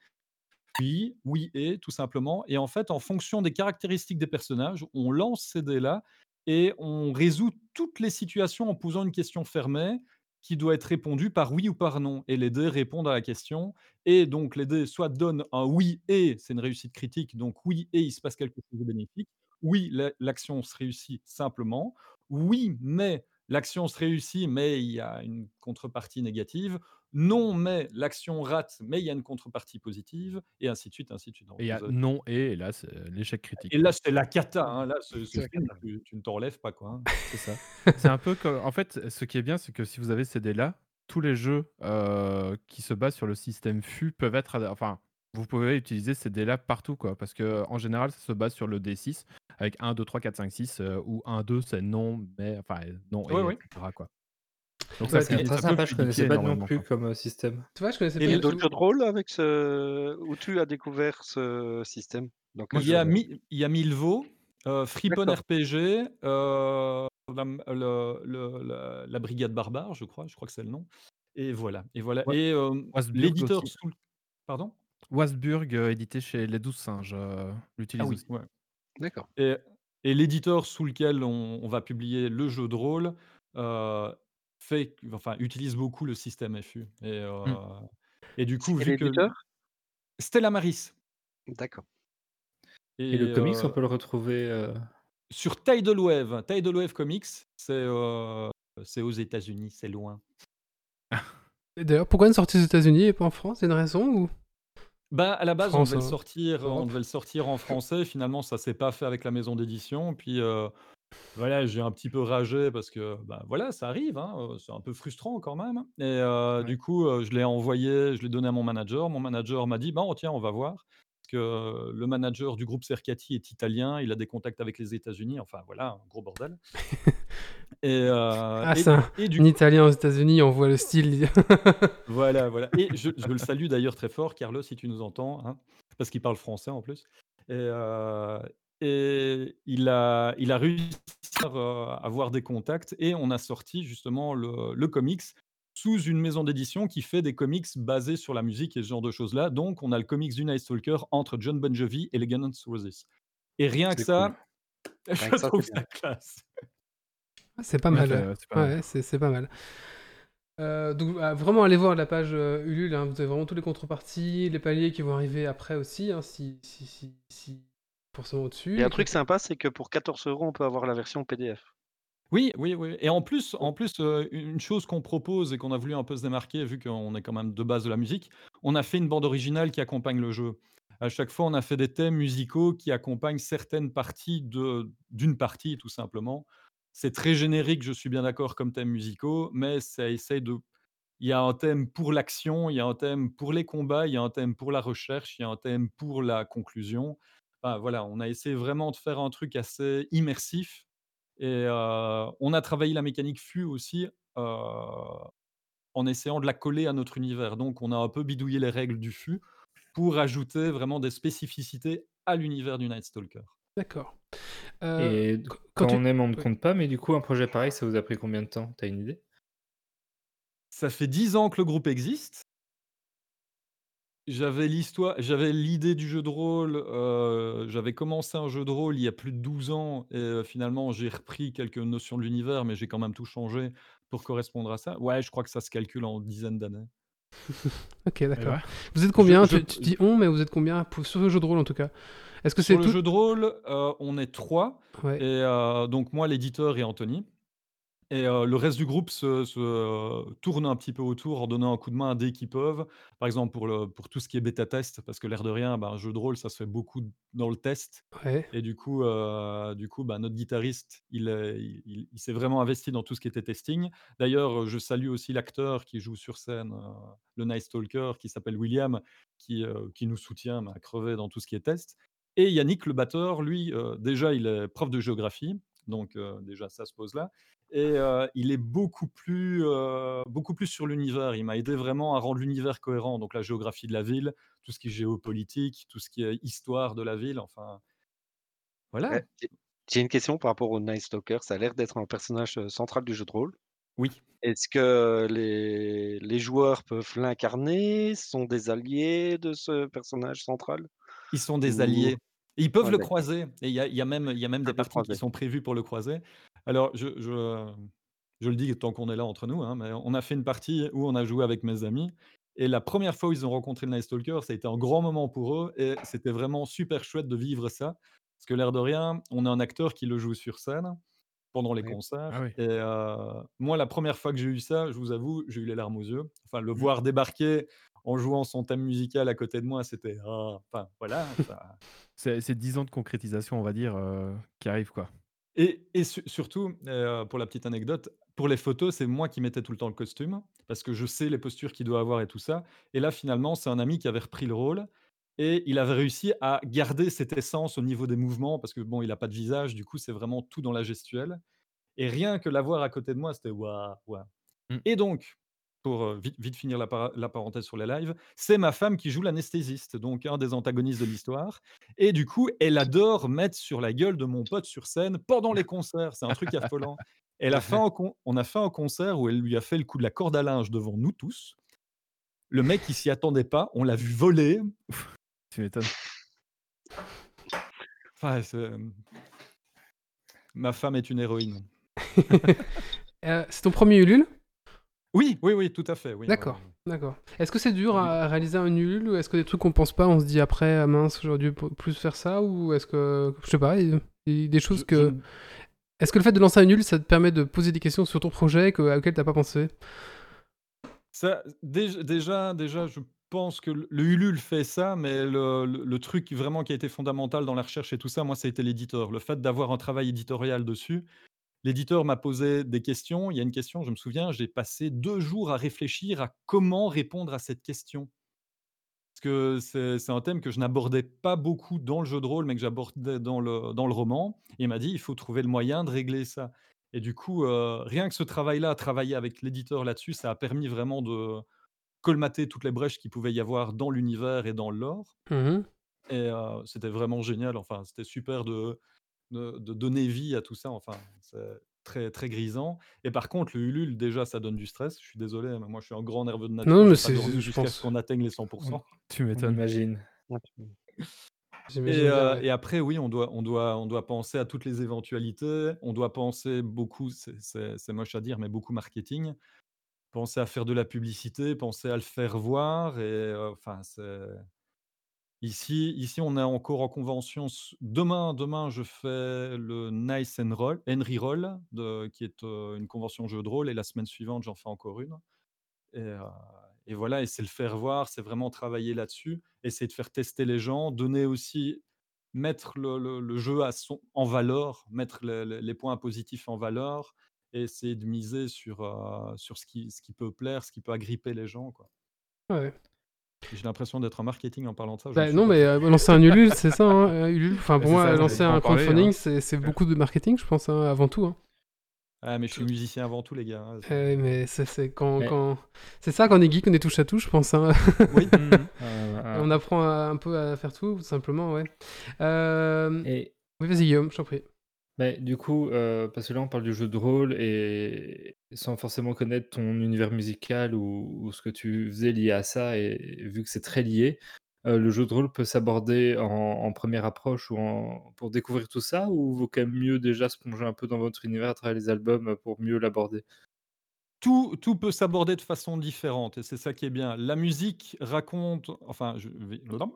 oui, oui et, tout simplement. Et en fait, en fonction des caractéristiques des personnages, on lance ces dés-là et on résout toutes les situations en posant une question fermée qui doit être répondue par oui ou par non. Et les dés répondent à la question. Et donc, les dés soit donnent un oui et, c'est une réussite critique, donc oui et il se passe quelque chose de bénéfique. Oui, la- l'action se réussit simplement. Oui, mais l'action se réussit, mais il y a une contrepartie négative. Non, mais l'action rate, mais il y a une contrepartie positive, et ainsi de suite, ainsi de suite. Donc, Et il y a non et, et là, c'est l'échec critique. et là, c'est la cata. hein, Là, ce, ce film, tu, tu ne t'en relèves pas. Quoi, hein. C'est ça. <laughs> C'est un peu comme. En fait, ce qui est bien, c'est que si vous avez ces dés-là, tous les jeux euh, qui se basent sur le système FU peuvent être. Enfin, vous pouvez utiliser ces dés-là partout, quoi. Parce qu'en général, ça se base sur le D6 avec 1, 2, 3, 4, 5, 6, heu, où 1, 2, c'est non, mais enfin, non et ouais. etc., quoi. Donc Ouais, ça, C'est très sympa, je connaissais pas non plus quoi. comme, heu, système. Tu vois, je connaissais pas il y a d'autres jeux de rôle avec ce où tu as découvert ce système? Quel Il y a? Mi il y a Milvaux, heu, Fripon D'accord. RPG, heu, la le le la la Brigade Barbare, je crois je crois que c'est le nom et voilà et voilà Ouais. et Wasburg l'éditeur sous pardon? Wasburg, heu, édité chez Les 12 Singes, heu, Ah l'utilise oui, ouais D'accord. et et l'éditeur sous lequel on on va publier le jeu de rôle, heu, fait enfin, utilise beaucoup le système FU et heu Mmh. et du C'est coup, vu que? Stella Maris D'accord. Et le comics, on heu peut le retrouver, heu sur Tidal Wave. Tidal Wave Comics, c'est, heu, c'est aux États-Unis, c'est loin. <laughs> Et d'ailleurs, pourquoi une sortie aux États-Unis et pas en France? A une raison ou? Bah, à la base, on devait le hein, sortir on devait le sortir en français. Finalement, ça s'est pas fait avec la maison d'édition. Puis, voilà, j'ai un petit peu ragé parce que, bah, voilà, ça arrive, hein, heu, c'est un peu frustrant quand même et heu, Ouais. du coup, heu, je l'ai envoyé, je l'ai donné à mon manager. Mon manager m'a dit: «Bon, tiens, on va voir». Parce que le manager du groupe Cercati est italien, il a des contacts avec les États-Unis, enfin voilà, un gros bordel et heu Ah, et un et du un coup Italien aux États-Unis, on voit le style. <laughs> Voilà, voilà et je je le salue d'ailleurs très fort, Carlos, si tu nous entends, hein, parce qu'il parle français en plus et et il a il a réussi à avoir des contacts et on a sorti justement le le comics sous une maison d'édition qui fait des comics basés sur la musique et ce genre de choses-là. Donc on a le comics du Night Stalker entre Jon Bon Jovi et les Guns N' Roses et rien que cool. <laughs> ça, Rien je ça, trouve c'est ça classe. Ah, c'est pas mal, c'est, ouais. c'est pas mal. ouais, c'est c'est pas mal. Heu, donc ah, vraiment, allez voir la page, heu, Ulule, hein. Vous avez vraiment tous les contreparties, les paliers qui vont arriver après aussi, hein, si si si si forcément au-dessus Et un truc sympa, c'est que pour 14 €, on peut avoir la version PDF. Oui, oui, oui et en plus en plus, heu, une chose qu'on propose et qu'on a voulu un peu se démarquer, vu qu'on est quand même de base de la musique, on a fait une bande originale qui accompagne le jeu. À chaque fois, on a fait des thèmes musicaux qui accompagnent certaines parties de d'une partie, tout simplement. C'est très générique, je suis bien d'accord, comme thèmes musicaux, mais ça essaye de il y a un thème pour l'action, il y a un thème pour les combats, il y a un thème pour la recherche, il y a un thème pour la conclusion. Enfin, voilà, on a essayé vraiment de faire un truc assez immersif et on a travaillé la mécanique FU aussi, en essayant de la coller à notre univers. Donc on a un peu bidouillé les règles du FU pour ajouter vraiment des spécificités à l'univers du Night Stalker. D'accord. Et quand quand quand tu on aime, on ne compte pas, mais du coup, un projet pareil, ça vous a pris combien de temps? Tu as une idée? Ça fait 10 ans que le groupe existe. J'avais l'histoire j'avais l'idée du jeu de rôle, heu, j'avais commencé un jeu de rôle il y a plus de 12 ans et heu, finalement j'ai repris quelques notions de l'univers, mais j'ai quand même tout changé pour correspondre à ça. Ouais, je crois que ça se calcule en dizaines d'années. <laughs> OK, Et d'accord. ouais. Vous êtes Je combien? je Tu tu dis «on», mais vous êtes combien pour sur le jeu de rôle, en tout cas? Est-ce que Sur le tout jeu de rôle, heu, on est 3 ouais. et heu, donc moi, l'éditeur et Anthony et le reste du groupe se tourne un petit peu autour en donnant un coup de main dès qu'ils peuvent. Par exemple, pour le pour tout ce qui est bêta test, parce que l'air de rien, ben, un jeu de rôle, ça se fait beaucoup dans le test Ouais. et du coup, heu, du coup, bah, notre guitariste, il est il il il s'est vraiment investi dans tout ce qui était testing. D'ailleurs, je salue aussi l'acteur qui joue sur scène, le Night Stalker, qui s'appelle William, qui, nous soutient, mais à crever dans tout ce qui est test et Yannick, le batteur, lui, déjà, il est prof de géographie, donc déjà ça se pose là et heu, il est beaucoup plus, heu, beaucoup plus sur l'univers. Il m'a aidé vraiment à rendre l'univers cohérent, donc la géographie de la ville, tout ce qui est géopolitique, tout ce qui est histoire de la ville, enfin voilà. j'ai une question par rapport au Night Stalker. Ça a l'air d'être un personnage, heu, central du jeu de rôle. Oui. Est-ce que les les joueurs peuvent l'incarner? Sont des alliés de ce personnage central? Ils sont des alliés. Ils peuvent ouais, le croiser et il y a il y a même il y a Ils même des parties qui sont prévues pour le croiser. Alors je je, hem, je le dis tant qu'on est là entre nous, hein, mais on a fait une partie où on a joué avec mes amis et la 1re fois où ils ont rencontré le Night Stalker, ça a été un grand moment pour eux et c'était vraiment super chouette de vivre ça. Parce que l'air de rien, on a un acteur qui le joue sur scène, pendant les Oui. Ah concerts oui. et heu, moi, la 1re fois que j'ai eu ça, je vous avoue, j'ai eu les larmes aux yeux. Enfin, le Mmh. voir débarquer en jouant son thème musical à côté de moi, c'était ah, enfin voilà, ça <laughs> C'est 10 ans de concrétisation, on va dire, heu, qui arrivent, quoi. Et et su surtout, heu, pour la petite anecdote, pour les photos, c'est moi qui mettais tout le temps le costume, parce que je sais les postures qu'il doit avoir et tout ça. Et là, finalement, c'est un ami qui avait repris le rôle et il avait réussi à garder cette essence au niveau des mouvements parce que bon, il a pas de visage, du coup, c'est vraiment tout dans la gestuelle et rien que l'avoir à côté de moi, c'était waouh, waouh Mmh. et donc pour, vite vite finir la parenthèse sur les lives, c'est ma femme qui joue l'anesthésiste, donc un des antagonistes de l'histoire et du coup, elle adore mettre sur la gueule de mon pote sur scène pendant les concerts. C'est un truc affolant. Elle a fait un <laughs> on a fait un concert où elle lui a fait le coup de la corde à linge devant nous tous. Le mec, il s'y attendait pas, on l'a vu voler. Tu m'étonnes. Enfin, hem ma femme est une héroïne. Heu, <laughs> c'est ton 1er Ulule? Oui, oui, oui, tout à fait, oui, D'accord, ouais. d'accord. Est-ce que c'est dur à réaliser un Ulule ou est-ce que des trucs qu'on pense pas, on se dit après: «Ah mince, j'aurais dû plus faire ça» ou est-ce que je sais pas, il y a des choses Je que est-ce que le fait de lancer un Ulule, ça te permet de poser des questions sur ton projet que auxquelles tu as pas pensé? Ça, déj déjà déjà, je pense que le le Ulule fait ça, mais le le le truc vraiment qui a été fondamental dans la recherche et tout ça, moi, ça a été l'éditeur. Le fait d'avoir un travail éditorial dessus. L'éditeur m'a posé des questions. Il y a une question, je me souviens, j'ai passé 2 jours à réfléchir à comment répondre à cette question. Parce que c'est c'est un thème que je n'abordais pas beaucoup dans le jeu de rôle, mais que j'abordais dans le dans le roman. Il m'a dit: «Il faut trouver le moyen de régler ça» et du coup, heu, rien que ce travail-là, travailler avec l'éditeur là-dessus, ça a permis vraiment de colmater toutes les brèches qu'il pouvait y avoir dans l'univers et dans le lore Mmh mh. et heu, c'était vraiment génial. Enfin, c'était super de de de donner vie à tout ça. Enfin, c'est très, très grisant et par contre, le Ulule, déjà, ça donne du stress. Je suis désolé, mais moi, je suis un grand nerveux de Non, nature. mais J'ai pas c'est jusqu'à ce qu'on atteigne les 100 On Tu on m'étonnes. imagine. J'imagine Et après, oui, on doit on doit on doit penser à toutes les éventualités. On doit penser beaucoup, c'est moche à dire, mais beaucoup marketing. Penser à faire de la publicité, penser à le faire voir et heu, enfin, c'est ici ici, on est encore en convention demain demain, je fais le Nice and Roll Reroll de qui est, une convention jeu de rôle et la semaine suivante, j'en fais encore une et voilà et c'est le faire voir, c'est vraiment travailler là-dessus, essayer de faire tester les gens, donner aussi mettre le jeu en valeur, mettre les points positifs en valeur et essayer de miser sur, sur ce qui ce qui peut plaire, ce qui peut agripper les gens, quoi. Ouais. J'ai l'impression d'être en marketing en parlant de ça, Bah, non, mais heu, lancer un Ulule, c'est ça, hein, heu, Ulule. Enfin, pour moi, ça, lancer un parler, hein. crowdfunding, c'est beaucoup de marketing, je pense, hein, avant tout, hein. Ah, mais je suis musicien avant tout, les gars, Eh mais c'est quand Mais quand c'est ça quand on est geek, on est touche à tout, je pense, hein. Oui. <laughs> Heu, Et on apprend à un peu à faire tout, tout simplement, ouais. Hem, et oui, vas-y Guillaume, je t'en prie. Beh, du coup, heu, parce que là, on parle du jeu de rôle et sans forcément connaître ton univers musical ou ce que tu faisais lié à ça et vu que c'est très lié, heu, le jeu de rôle peut s'aborder en en première approche ou en pour découvrir tout ça ou vaut quand même mieux déjà se plonger un peu dans votre univers à travers les albums, pour mieux l'aborder? Tout tout peut s'aborder de façon différente et c'est ça qui est bien. La musique raconte enfin, je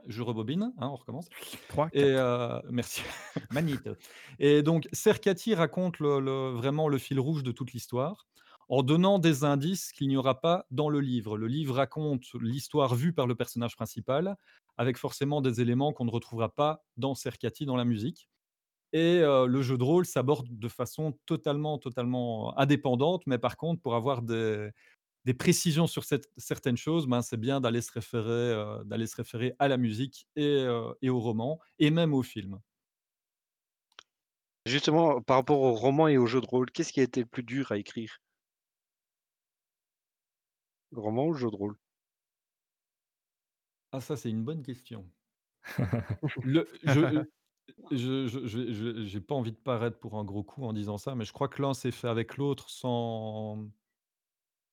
je rebobine, hein, on recommence 3-4. et heu merci, <laughs> Manito et donc Sercati raconte le le vraiment le fil rouge de toute l'histoire, en donnant des indices qu'il n'y aura pas dans le livre. Le livre raconte l'histoire vue par le personnage principal, avec forcément des éléments qu'on ne retrouvera pas dans Sercati, dans la musique et le jeu de rôle s'aborde de façon totalement totalement indépendante, mais par contre, pour avoir des des précisions sur cette certaines choses, ben, c'est bien d'aller se référer, d'aller se référer à la musique et au roman et même au film. Justement, par rapport au roman et au jeu de rôle, qu'est-ce qui a été le plus dur à écrire? Le roman ou le jeu de rôle? Ah ça, c'est une bonne question. <laughs> Le je <laughs> je je je je j'ai pas envie de paraître pour un gros coup en disant ça, mais je crois que l'un s'est fait avec l'autre sans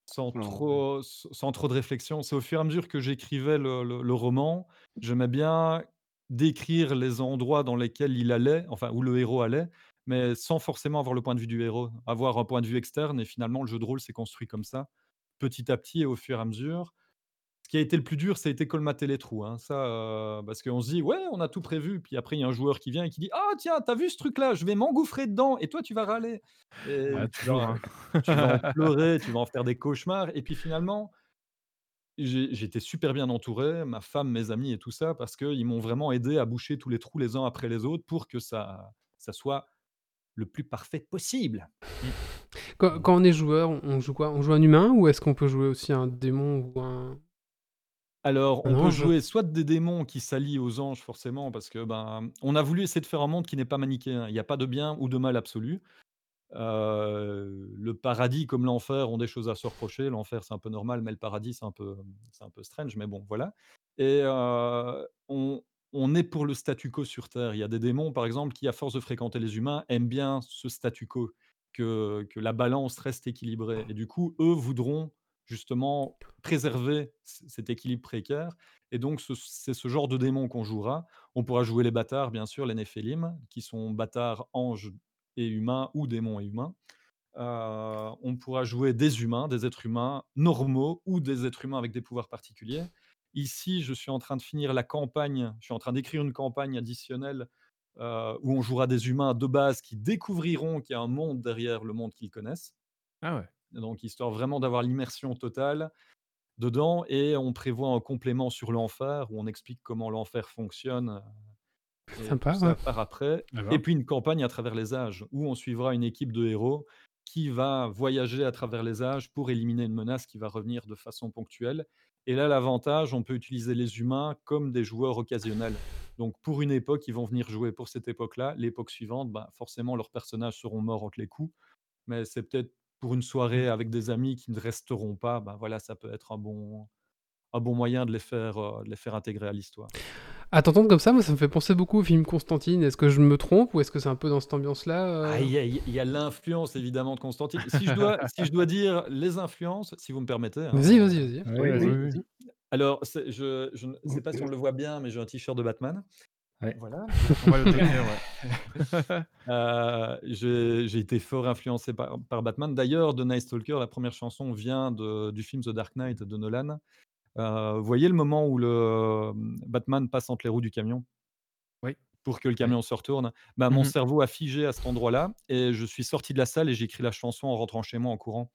sans Non. trop s sans trop de réflexion. C'est au fur et à mesure que j'écrivais le le le roman, j'aimais bien décrire les endroits dans lesquels il allait, enfin où le héros allait, mais sans forcément avoir le point de vue du héros. Avoir un point de vue externe et finalement le jeu de rôle s'est construit comme ça, petit à petit et au fur et à mesure. Ce qui a été le plus dur, ça a été colmater les trous, hein. Ça, parce qu'on se dit: «Ouais, on a tout prévu», puis après il y a un joueur qui vient et qui dit: «Ah tiens, tu as vu ce truc-là? Je vais m'engouffrer dedans et toi tu vas râler» et Ouais, tu toujours, vas hein. <laughs> tu vas en <laughs> pleurer, tu vas en faire des cauchemars et puis finalement j'étais super bien entouré, ma femme, mes amis et tout ça, parce qu'ils m'ont vraiment aidé à boucher tous les trous les uns après les autres pour que ça ça soit le plus parfait possible. Mmh. Quand quand on est joueur, on joue quoi? On joue un humain ou est-ce qu'on peut jouer aussi un démon ou un Alors, on peut jouer soit des démons qui s'allient aux anges forcément parce que, ben, on a voulu essayer de faire un monde qui n'est pas manichéen. Il y a pas de bien ou de mal absolu. Heu, le paradis comme l'enfer ont des choses à se reprocher. L'enfer, c'est un peu normal, mais le paradis, c'est un peu, c'est un peu strange, mais bon, voilà et heu, on on est pour le statu quo sur terre. Il y a des démons, par exemple, qui, à force de fréquenter les humains, aiment bien ce statu quo, que que la balance reste équilibrée et du coup, eux voudront justement préserver cet équilibre précaire et donc ce c'est ce genre de démons qu'on jouera. On pourra jouer les bâtards, bien sûr, les Néphilim, qui sont bâtards, anges et humains ou démons et humains. Heu, on pourra jouer des humains, des êtres humains normaux ou des êtres humains avec des pouvoirs particuliers. Ici, je suis en train de finir la campagne, je suis en train d'écrire une campagne additionnelle, heu, où on jouera des humains de base qui découvriront qu'il y a un monde derrière le monde qu'ils connaissent. Ah ouais. Donc histoire vraiment d'avoir l'immersion totale dedans et on prévoit un complément sur l'enfer où on explique comment l'enfer fonctionne, heu et Sympa, tout ouais. ça par après et puis une campagne à travers les âges où on suivra une équipe de héros qui va voyager à travers les âges pour éliminer une menace qui va revenir de façon ponctuelle et là, l'avantage, on peut utiliser les humains comme des joueurs occasionnels. Donc pour une époque, ils vont venir jouer pour cette époque-là. L'époque suivante, bah, forcément, leurs personnages seront morts entre les coups, mais c'est peut-être pour une soirée avec des amis qui ne resteront pas, bah, voilà, ça peut être un bon un bon moyen de les faire, heu, de les faire intégrer à l'histoire. À t'entendre comme ça, moi, ça me fait penser beaucoup au film Constantine. Est-ce que je me trompe ou est-ce que c'est un peu dans cette ambiance-là, Ah, il y a a l'influence évidemment de Constantine. Si je dois si je dois dire les influences, si vous me permettez, hein, Vas-y, vas-y, vas-y. Oui, oui, Oui, alors je ne sais pas si on le voit bien, mais j'ai un t-shirt de Batman. Ouais. Voilà. On va le décrire, ouais. Heu, <laughs> j'ai j'ai été fort influencé par par Batman. D'ailleurs, The Night Stalker, la première chanson vient de du film The Dark Knight de Nolan. Heu, vous voyez le moment où le, mmh, Batman passe entre les roues du camion? Oui. Pour que le Oui. camion se retourne? Bah, Mmh mon mh. cerveau a figé à cet endroit-là et je suis sorti de la salle et j'ai écrit la chanson en rentrant chez moi en courant.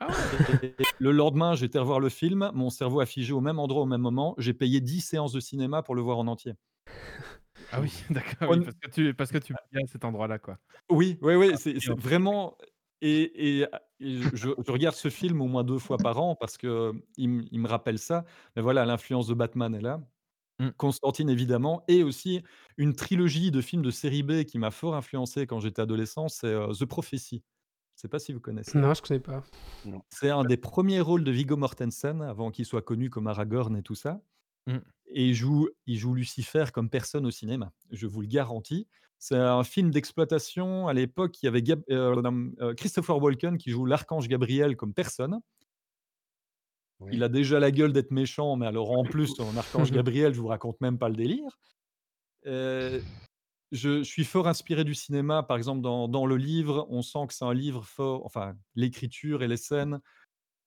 Ah ouais! <laughs> Et le lendemain, j'étais revoir le film, mon cerveau a figé au même endroit, au même moment. J'ai payé 10 séances de cinéma pour le voir en entier. <laughs> Ah oui, <laughs> d'accord, On oui, parce que tu parce que tu viens à cet endroit-là, quoi. Oui, oui, oui, Ah, c'est vraiment et et a et je je je regarde ce film au moins 2 fois par an parce qu'il me il me rappelle ça. Mais voilà, l'influence de Batman est là. Mmh. Constantine évidemment et aussi une trilogie de films de série B qui m'a fort influencé quand j'étais adolescent, c'est, heu, The Prophecy. Je sais pas si vous connaissez? Non, je connais pas. Non. C'est un des premiers rôles de Viggo Mortensen avant qu'il soit connu comme Aragorn et tout ça Mmh. et il joue il joue Lucifer comme personne au cinéma, je vous le garantis. C'est un film d'exploitation à l'époque, il y avait Gab nam heu, Christopher Walken qui joue l'archange Gabriel comme personne. Il a déjà la gueule d'être méchant, mais alors en plus <laughs> en archange Gabriel, je vous raconte même pas le délire. Heu, je je suis fort inspiré du cinéma, par exemple dans dans le livre, on sent que c'est un livre fort enfin l'écriture et les scènes,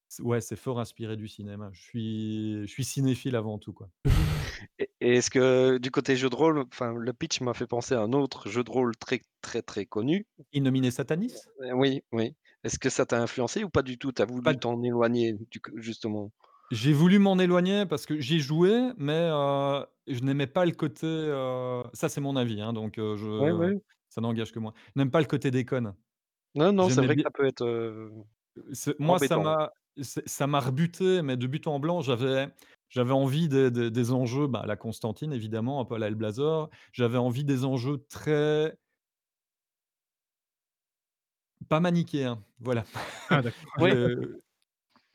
c ouais, c'est fort inspiré du cinéma. Je suis je suis cinéphile avant tout, quoi. <laughs> Et et est-ce que du côté jeu de rôle, enfin le pitch m'a fait penser à un autre jeu de rôle très, très, très connu. Innominé Satanis? Heu, oui, oui. Est-ce que ça t'a influencé ou pas du tout? Tu as Pas voulu d t'en éloigner du justement? J'ai voulu m'en éloigner parce que j'y jouais, mais heu, je n'aimais pas le côté, heu ça c'est mon avis, hein, donc heu, Ouais, je ouais. ça n'engage que moi. Je n'aime pas le côté déconne. Non, non, c'est J'aimais vrai que bien ça peut être, heu, c'est moi ça embêtant. m'a ça m'a rebuté, mais de but en blanc. J'avais j'avais envie des des des enjeux, bah, la Constantine évidemment, un peu à la Hellblazer. J'avais envie des enjeux très pas manichéens, voilà. Ah <laughs>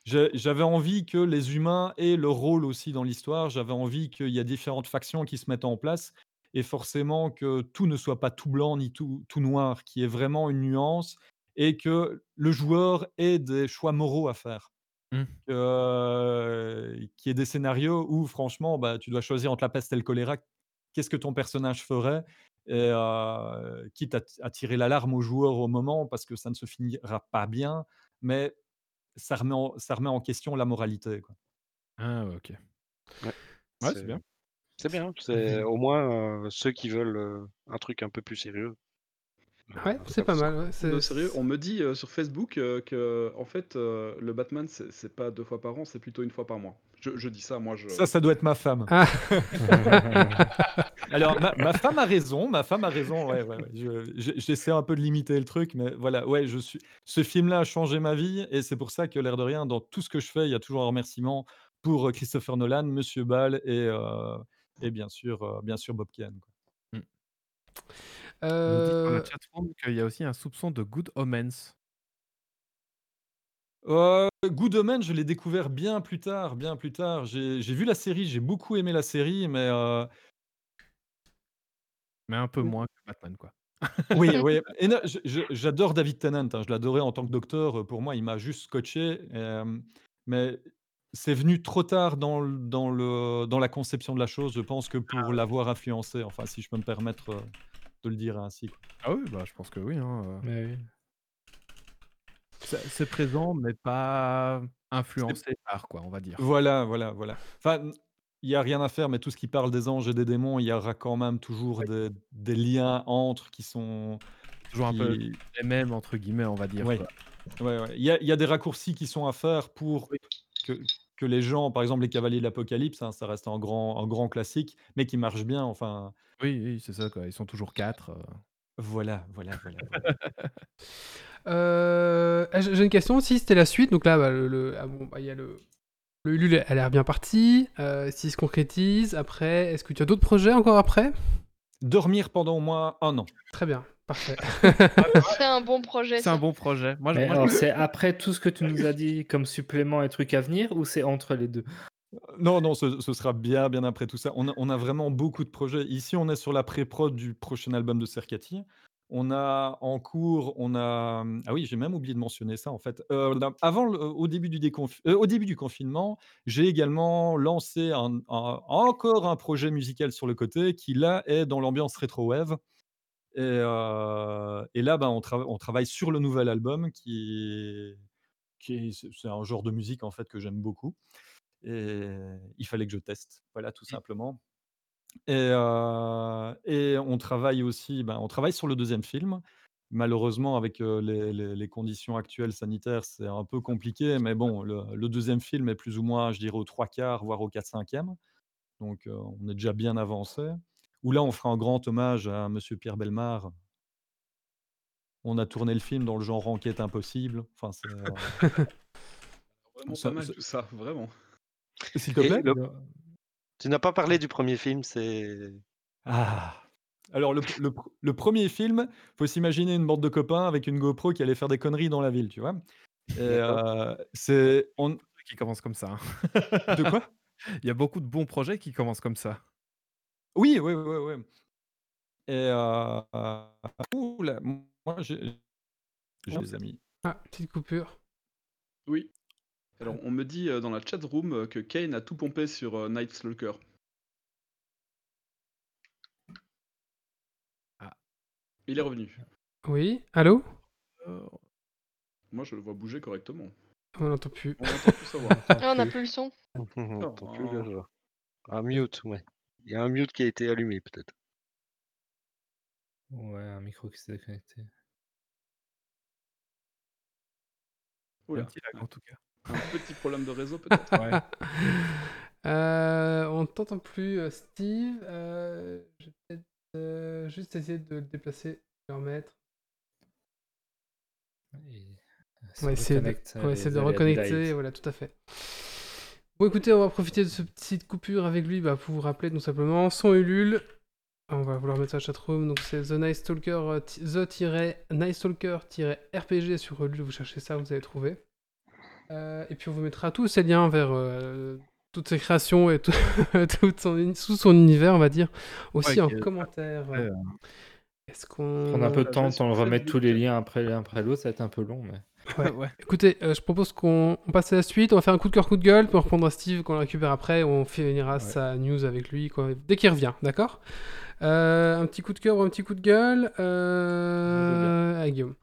j'avais envie que les humains aient leur rôle aussi dans l'histoire. J'avais envie qu'il y ait différentes factions qui se mettent en place et forcément que tout ne soit pas tout blanc ni tout tout noir, qu'il y ait vraiment une nuance et que le joueur ait des choix moraux à faire. Mmh. Qu'il y ait des scénarios où franchement, bah, tu dois choisir entre la peste et le choléra. Qu'est-ce que ton personnage ferait? Et heu, quitte à tirer l'alarme aux joueurs au moment parce que ça ne se finira pas bien, mais ça remet en ça remet en question la moralité, quoi. Ah OK. Ouais, Ouais, c'est bien. c'est bien, c'est au moins, heu, ceux qui veulent, heu, un truc un peu plus sérieux. Ouais, c'est pas mal, ouais, sérieux, on me dit, heu, sur Facebook, heu, qu'en fait, heu, le Batman, c'est pas 2 fois par an, c'est plutôt 1 fois par mois. Je je dis ça, moi je Ça, ça doit être ma femme. Ah! <laughs> Alors ma ma femme a raison, ma femme a raison, ouais, ouais, ouais. Je j'ai j'essaie un peu de limiter le truc, mais voilà, ouais, je suis ce film-là a changé ma vie et c'est pour ça que l'air de rien, dans tout ce que je fais, il y a toujours un remerciement pour Christopher Nolan, Monsieur Ball et, euh, et bien, sûr, euh, bien sûr Bob Kane. quoi. On dit Euh, la chatroom qu'il y a aussi un soupçon de Good Omens. Euh, Good Omens, je l'ai découvert bien plus tard, bien plus tard. J'ai vu la série, j'ai beaucoup aimé la série, mais euh, Mais un peu Mmh. moins que Batman, quoi. <laughs> oui, oui. <laughs> J'adore David Tennant. hein, je l'adorais en tant que docteur. Pour moi, il m'a juste scotché. euh, mais c'est venu trop tard dans, le- dans, le, dans la conception de la chose. Je pense que pour l'avoir influencé, enfin, si je peux me permettre euh, de le dire ainsi. quoi. Ah oui, bah, je pense que oui. hein, euh. Mais oui. C'est présent, mais pas influencé par, quoi, on va dire. Voilà, voilà, voilà. Enfin, il n'y a rien à faire, mais tout ce qui parle des anges et des démons, il y aura quand même toujours Ouais. des, des liens entre qui sont. Toujours un peu les mêmes, entre guillemets, on va dire. Ouais. quoi. Ouais, ouais. Il y a, il y a des raccourcis qui sont à faire pour que, que les gens, par exemple les Cavaliers de l'Apocalypse, hein, ça reste un grand, un grand classique, mais qui marche bien. Enfin, Oui, oui, c'est ça, quoi. Ils sont toujours quatre. euh. voilà, voilà, voilà. voilà. <laughs> euh, ah, j'ai j'ai une question aussi, c'était la suite. Donc là, bah, le, le- ah bon, bah, il y a le, le Ulule a l'air bien parti. Euh, S'il se concrétise, après, est-ce que tu as d'autres projets encore après? Dormir pendant au moins un an. Très bien, parfait. <laughs> C'est un bon projet. C'est un bon projet. Moi, je- Mais moi, je- alors, c'est après tout ce que tu nous as dit comme supplément et trucs à venir ou c'est entre les deux? Non, non, ce, ce sera bien, bien après tout ça. On a, on a vraiment beaucoup de projets. Ici, on est sur la pré-prod du prochain album de Sercati. On a en cours, on a. Ah oui, j'ai même oublié de mentionner ça en fait. Euh, avant, le- au, début du déconf- euh, au début du confinement, j'ai également lancé un- un- encore un projet musical sur le côté qui là est dans l'ambiance rétro-wave. Et, euh, et là, ben, on, trava- on travaille sur le nouvel album qui est, qui est- c'est un genre de musique en fait que j'aime beaucoup. Et il fallait que je teste, voilà, tout simplement. Et, euh, et on travaille aussi, ben, on travaille sur le deuxième film. Malheureusement, avec les, les- les conditions actuelles sanitaires, c'est un peu compliqué, mais bon, le, le deuxième film est plus ou moins, je dirais, aux trois quarts, voire au quatre cinquième. Donc, euh, on est déjà bien avancé. Où là, on fera un grand hommage à Monsieur Pierre Belmar. On a tourné le film dans le genre enquête impossible. Enfin, c'est. euh, <laughs> Vraiment Ça- pas mal ça- tout ça, vraiment. S'il te plaît. le- Tu n'as pas parlé du premier film, c'est. Ah. Alors le, le pr- le premier film, faut s'imaginer une bande de copains avec une GoPro qui allait faire des conneries dans la ville, tu vois. Et euh, c'est on qui commence comme ça. hein. de quoi? <laughs> Il y a beaucoup de bons projets qui commencent comme ça. Oui, oui, oui, oui. Et euh, euh, oula, moi j'ai j'ai des amis. Ah, petite coupure. Oui. Alors, <laughs> on me dit euh, dans la chat room euh, que Kane a tout pompé sur euh, Night Stalker. Ah. Il est revenu. Oui, allô? Moi, je le vois bouger correctement. On n'entend plus. On entend tout savoir. <laughs> Ah, on n'a plus le son. <laughs> On n'entend plus voix. Un mute, ouais. Il y a un mute qui a été allumé, peut-être. Ouais, un micro qui s'est déconnecté. Oula, un petit lag, en tout cas. un petit problème de réseau <laughs> peut-être. Ouais. Euh, on ne t'entend plus, euh, Steve. Euh, je vais peut-être euh, juste essayer de le déplacer, le remettre. Et- On va essayer de, reconnecte, on va les essayer de reconnecter, voilà, tout à fait. Bon, écoutez, on va profiter de ce petite coupure avec lui bah, pour vous rappeler tout simplement son Ulule. On va vouloir mettre ça à chatroom. Donc, c'est The Nice Stalker, euh, t- The-Nice Stalker-RPG sur Ulule. Vous cherchez ça, vous allez trouver. Euh, et puis, on vous mettra tous ces liens vers euh, toutes ses créations et tout, <laughs> tout son, univers, on va dire, aussi Ouais, en est- commentaire. Ouais, euh, Est-ce qu'on. Prendre un peu de temps, on remettre tous les liens après l'un après l'autre, ça va être un peu long, mais. Ouais. ouais. Écoutez, euh, je propose qu'on on passe à la suite. On va faire un coup de cœur, coup de gueule, puis on reprendra Steve qu'on le récupère après. On finira sa news avec lui quoi, dès qu'il revient, d'accord? Euh, Un petit coup de cœur ou un petit coup de gueule? Euh... à Guillaume.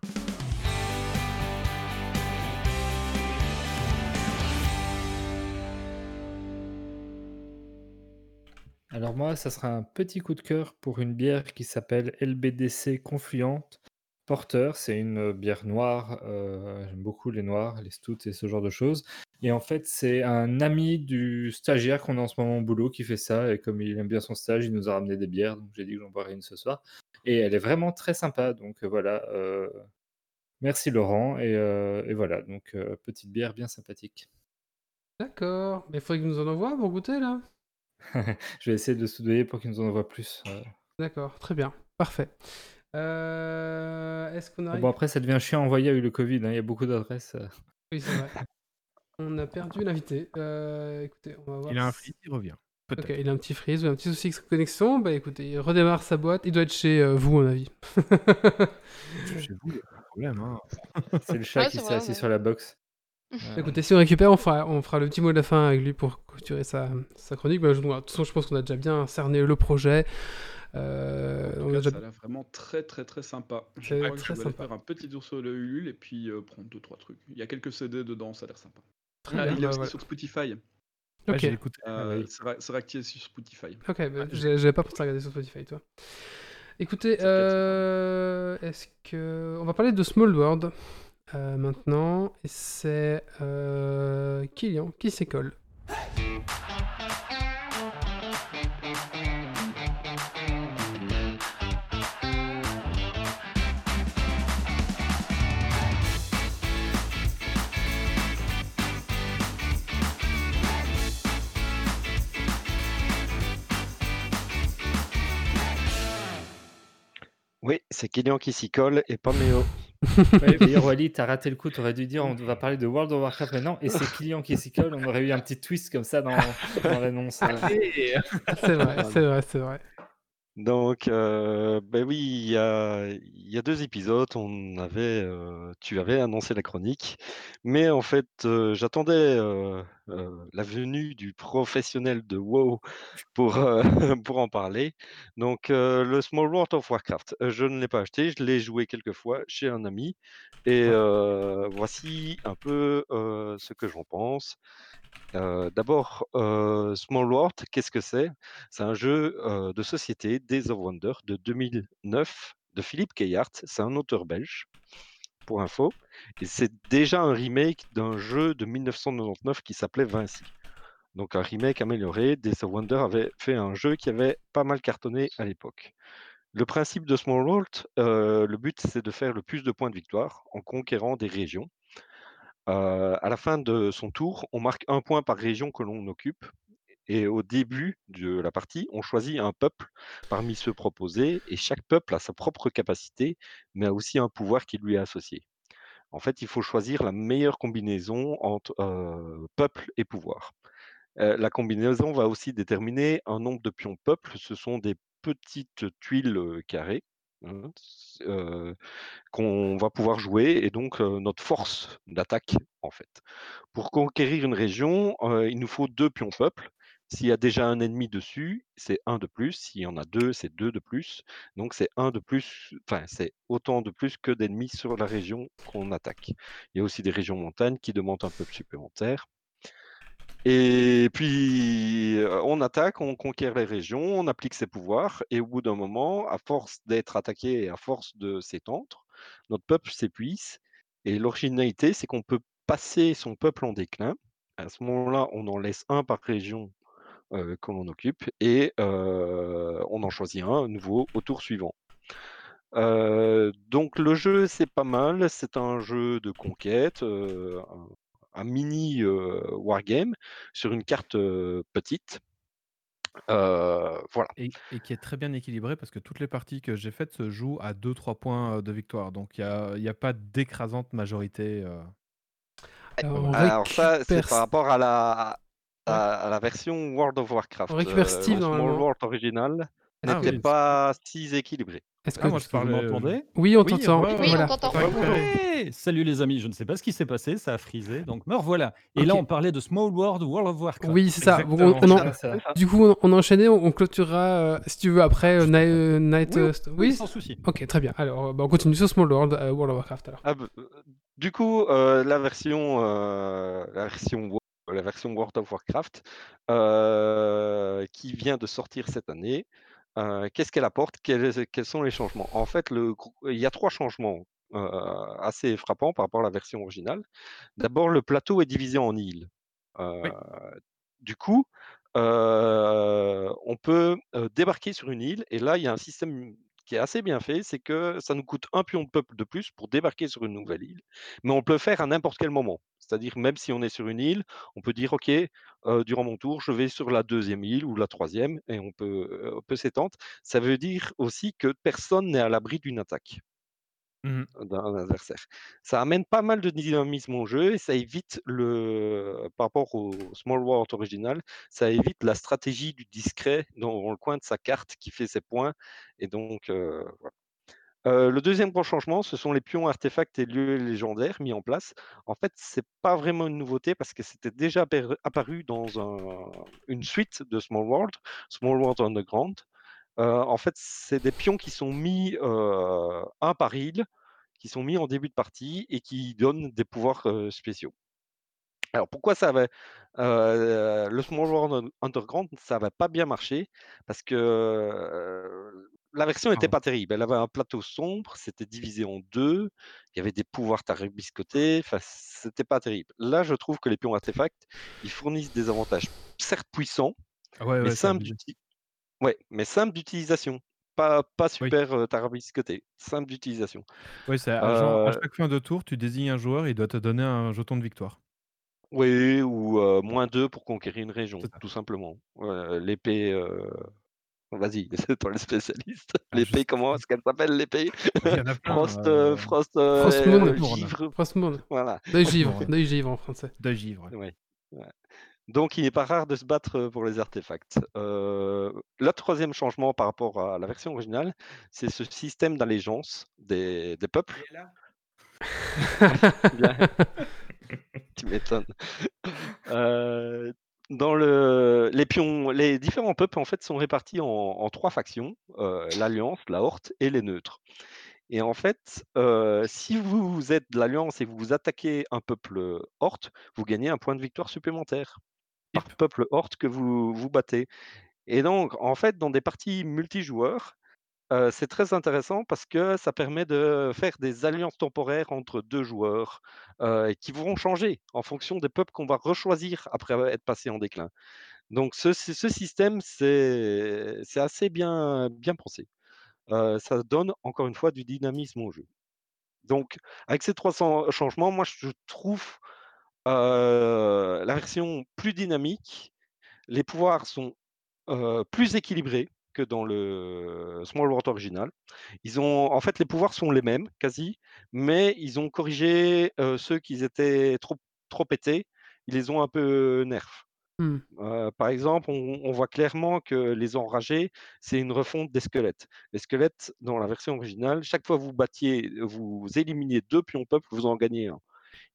Alors moi, ça sera un petit coup de cœur pour une bière qui s'appelle LBDC Confluente Porter. C'est une euh, bière noire. euh, J'aime beaucoup les noirs, les stouts et ce genre de choses. Et en fait, c'est un ami du stagiaire qu'on a en ce moment au boulot qui fait ça. Et comme il aime bien son stage, il nous a ramené des bières. Donc j'ai dit que j'en boirais une ce soir. Et elle est vraiment très sympa. Donc euh, voilà. euh, Merci Laurent. Et, euh, et voilà. Donc euh, petite bière bien sympathique. D'accord. Mais il faudrait qu'il nous en envoie pour goûter là. <laughs> Je vais essayer de le soudoyer pour qu'il nous en envoie plus. euh. D'accord, très bien. Parfait. Euh, Est-ce qu'on arrive Bon, après, ça devient chiant à envoyer avec le Covid. hein, Il y a beaucoup d'adresses. euh. Oui, c'est vrai. <laughs> On a perdu l'invité. Euh, écoutez, on va voir. Il a un si- freeze, il revient. Ok, il a un petit freeze ou un petit souci de connexion. Bah écoutez, il redémarre sa boîte. Il doit être chez euh, vous, à mon avis. Chez vous, il n'y a pas de problème. Hein. <laughs> C'est le chat Ouais, qui c'est s'est vrai, assis ouais. sur la box. <laughs> Euh, Écoutez, si on récupère, on fera, on fera le petit mot de la fin avec lui pour clôturer sa, sa chronique. Bah, je, de toute façon, je pense qu'on a déjà bien cerné le projet. Euh, En tout cas, ça a l'air vraiment très très très sympa. Je C'est crois que très je vais faire un petit tour sur le Ulule et puis euh, prendre deux trois trucs. Il y a quelques CD dedans, ça a l'air sympa. Très Ah, bien, il est bah, aussi sur Spotify. Ouais, Ok, écouté. Euh, oui. c'est ra- c'est réactivé sur Spotify. ok, bah, Ouais, j'ai- j'avais pas pensé à regarder sur Spotify, toi. Écoutez, euh, est-ce que. On va parler de Small World euh, maintenant. Et c'est euh, Kylian qui s'y Oui, c'est Kylian qui s'y colle et pas Méo. <laughs> Ouais, D'ailleurs, Wally, t'as raté le coup. T'aurais dû dire on va <laughs> parler de World of Warcraft maintenant. Et c'est Kylian qui s'y colle. On aurait eu un petit twist comme ça dans, dans l'annonce. euh. <laughs> C'est vrai, c'est vrai, c'est vrai. Donc, euh, ben oui, il y a, il y a deux épisodes, on avait, euh, tu avais annoncé la chronique, mais en fait, euh, j'attendais euh, euh, la venue du professionnel de WoW pour, euh, <laughs> pour en parler. Donc, euh, le Small World of Warcraft, euh, je ne l'ai pas acheté, je l'ai joué quelques fois chez un ami, et euh, voici un peu euh, ce que j'en pense. D'abord, Small World, qu'est-ce que c'est? C'est un jeu de société, Days of Wonder, de 2009, de Philippe Keyhart. C'est un auteur belge, pour info. Et c'est déjà un remake d'un jeu de 1999 qui s'appelait Vinci. Donc un remake amélioré. Days of Wonder avait fait un jeu qui avait pas mal cartonné à l'époque. Le principe de Small World, le but, c'est de faire le plus de points de victoire en conquérant des régions. À la fin de son tour, on marque un point par région que l'on occupe. Et au début de la partie, on choisit un peuple parmi ceux proposés. Et chaque peuple a sa propre capacité, mais a aussi un pouvoir qui lui est associé. En fait, il faut choisir la meilleure combinaison entre peuple et pouvoir. La combinaison va aussi déterminer un nombre de pions peuple. Ce sont des petites tuiles carrées. Hein, euh, qu'on va pouvoir jouer et donc euh, notre force d'attaque en fait. Pour conquérir une région, euh, il nous faut deux pions peuples. S'il y a déjà un ennemi dessus, c'est un de plus. S'il y en a deux, c'est deux de plus. Donc c'est un de plus, enfin c'est autant de plus que d'ennemis sur la région qu'on attaque. Il y a aussi des régions montagnes qui demandent un peuple supplémentaire. Et puis, euh, on attaque, on conquiert les régions, on applique ses pouvoirs, et au bout d'un moment, à force d'être attaqué et à force de s'étendre, notre peuple s'épuise. Et l'originalité, c'est qu'on peut passer son peuple en déclin. À ce moment-là, on en laisse un par région euh, que l'on occupe, et euh, on en choisit un nouveau au tour suivant. Euh, donc le jeu, c'est pas mal. C'est un jeu de conquête, euh, un, mini euh, wargame sur une carte euh, petite. Euh, voilà. Et, et qui est très bien équilibré parce que toutes les parties que j'ai faites se jouent à 2-3 points euh, de victoire. Donc il n'y a, il y a pas d'écrasante majorité. euh. Alors, ça, c'est par rapport à la, à, à la version World of Warcraft. On récupère Euh, Steve, le Small normalement. World original Ah n'était oui. pas si équilibré. Est-ce Ah, que- moi, je vous euh, m'entendez Oui, on Oui, t'entend. ouais, Oui, voilà. on t'entend. Ouais, Salut les amis, je ne sais pas ce qui s'est passé, ça a frisé, donc me revoilà. Et Ok. là, on parlait de Small World World of Warcraft. Oui, c'est ça. Exactement. On- on en- ça. Du coup, on, enchaîné, on, on clôturera, euh, si tu veux, après euh, Ni- euh, Night... Oui, euh, oui, St- oui, oui sans souci. Ok, très bien. Alors, euh, bah, on continue sur Small World, euh, World of Warcraft, alors. Ah, bah, euh, du coup, euh, la version, euh, la version, Wo- la version World of Warcraft, euh, qui vient de sortir cette année, euh, qu'est-ce qu'elle apporte? Quels, quels sont les changements? En fait, le, il y a trois changements euh, assez frappants par rapport à la version originale. D'abord, le plateau est divisé en îles. Euh, Oui. Du coup, on peut débarquer sur une île et là, il y a un système qui est assez bien fait, c'est que ça nous coûte un pion de peuple de plus pour débarquer sur une nouvelle île, mais on peut le faire à n'importe quel moment. C'est-à-dire même si on est sur une île, on peut dire: «OK, durant mon tour, je vais sur la deuxième île ou la troisième et on peut, peut s'étendre. Ça veut dire aussi que personne n'est à l'abri d'une attaque Mmh d'un adversaire. Ça amène pas mal de dynamisme au jeu et ça évite le par rapport au Small World original, ça évite la stratégie du discret dans le coin de sa carte qui fait ses points et donc voilà. Le deuxième grand changement, ce sont les pions artefacts et lieux légendaires mis en place. En fait, c'est pas vraiment une nouveauté parce que c'était déjà apparu dans un une suite de Small World, Small World Underground. En fait, c'est des pions qui sont mis, heu, un par île, qui sont mis en début de partie et qui donnent des pouvoirs, spéciaux. Alors pourquoi ça avait le Small World Un Underground, ça avait pas bien marché parce que, la version était Ah. pas terrible. Elle avait un plateau sombre, c'était divisé en 2, il y avait des pouvoirs tarabiscotés, enfin c'était pas terrible. Là, je trouve que les pions artefacts, ils fournissent des avantages certes puissants, Ah ouais, mais ouais, simples ouais, mais simples d'utilisation. Pas pas Oui. super, heu, tarabiscotés, simples d'utilisation. Oui, c'est à Heu chaque fin de tour, tu désignes un joueur, il doit te donner un jeton de victoire. Oui ou heu, -2 pour conquérir une région, tout simplement. L'épée, heu vas-y, <laughs> c'est toi le spécialiste. Ah L'épée, comment est-ce qu'elle s'appelle l'épée? il y en a plein, Frost, heu, heu, Frost, heu, Frostmourne. Frostmourne. givre, Frostmourne. voilà. Deuil givre, deuil givre en français. De givre. Ouais, ouais. Donc il n'est pas rare de se battre, heu, pour les artefacts. Le 3e changement par rapport à la version originale, c'est ce système d'allégeance des des peuples. Il est là. <laughs> Oui, tu m'étonnes. Dans le les pions les différents peuples, en fait, sont répartis en en 3 factions, heu, l'Alliance, la Horde et les neutres. Et en fait, heu, si vous êtes de l'Alliance et que vous attaquez un peuple, heu, Horde, vous gagnez un point de victoire supplémentaire par peuple Horde que vous vous battez. Et donc en fait, dans des parties multijoueurs, c'est très intéressant parce que ça permet de faire des alliances temporaires entre 2 joueurs, qui vont changer en fonction des peuples qu'on va rechoisir après être passés en déclin. Donc ce système, c'est assez bien pensé. Ça donne encore une fois du dynamisme au jeu. Donc avec ces 300 changements, moi je trouve, la version plus dynamique. Les pouvoirs sont, plus équilibrés que dans le Small World original. Ils ont en fait, les pouvoirs sont les mêmes, quasi, mais ils ont corrigé, heu, ceux qui étaient trop trop pétés. Ils les ont un peu nerfs. Mmh. Heu, par exemple, on on voit clairement que les enragés, c'est une refonte des squelettes. Les squelettes, dans la version originale, chaque fois que vous battiez vous éliminiez 2 pions peuple, vous en gagnez 1.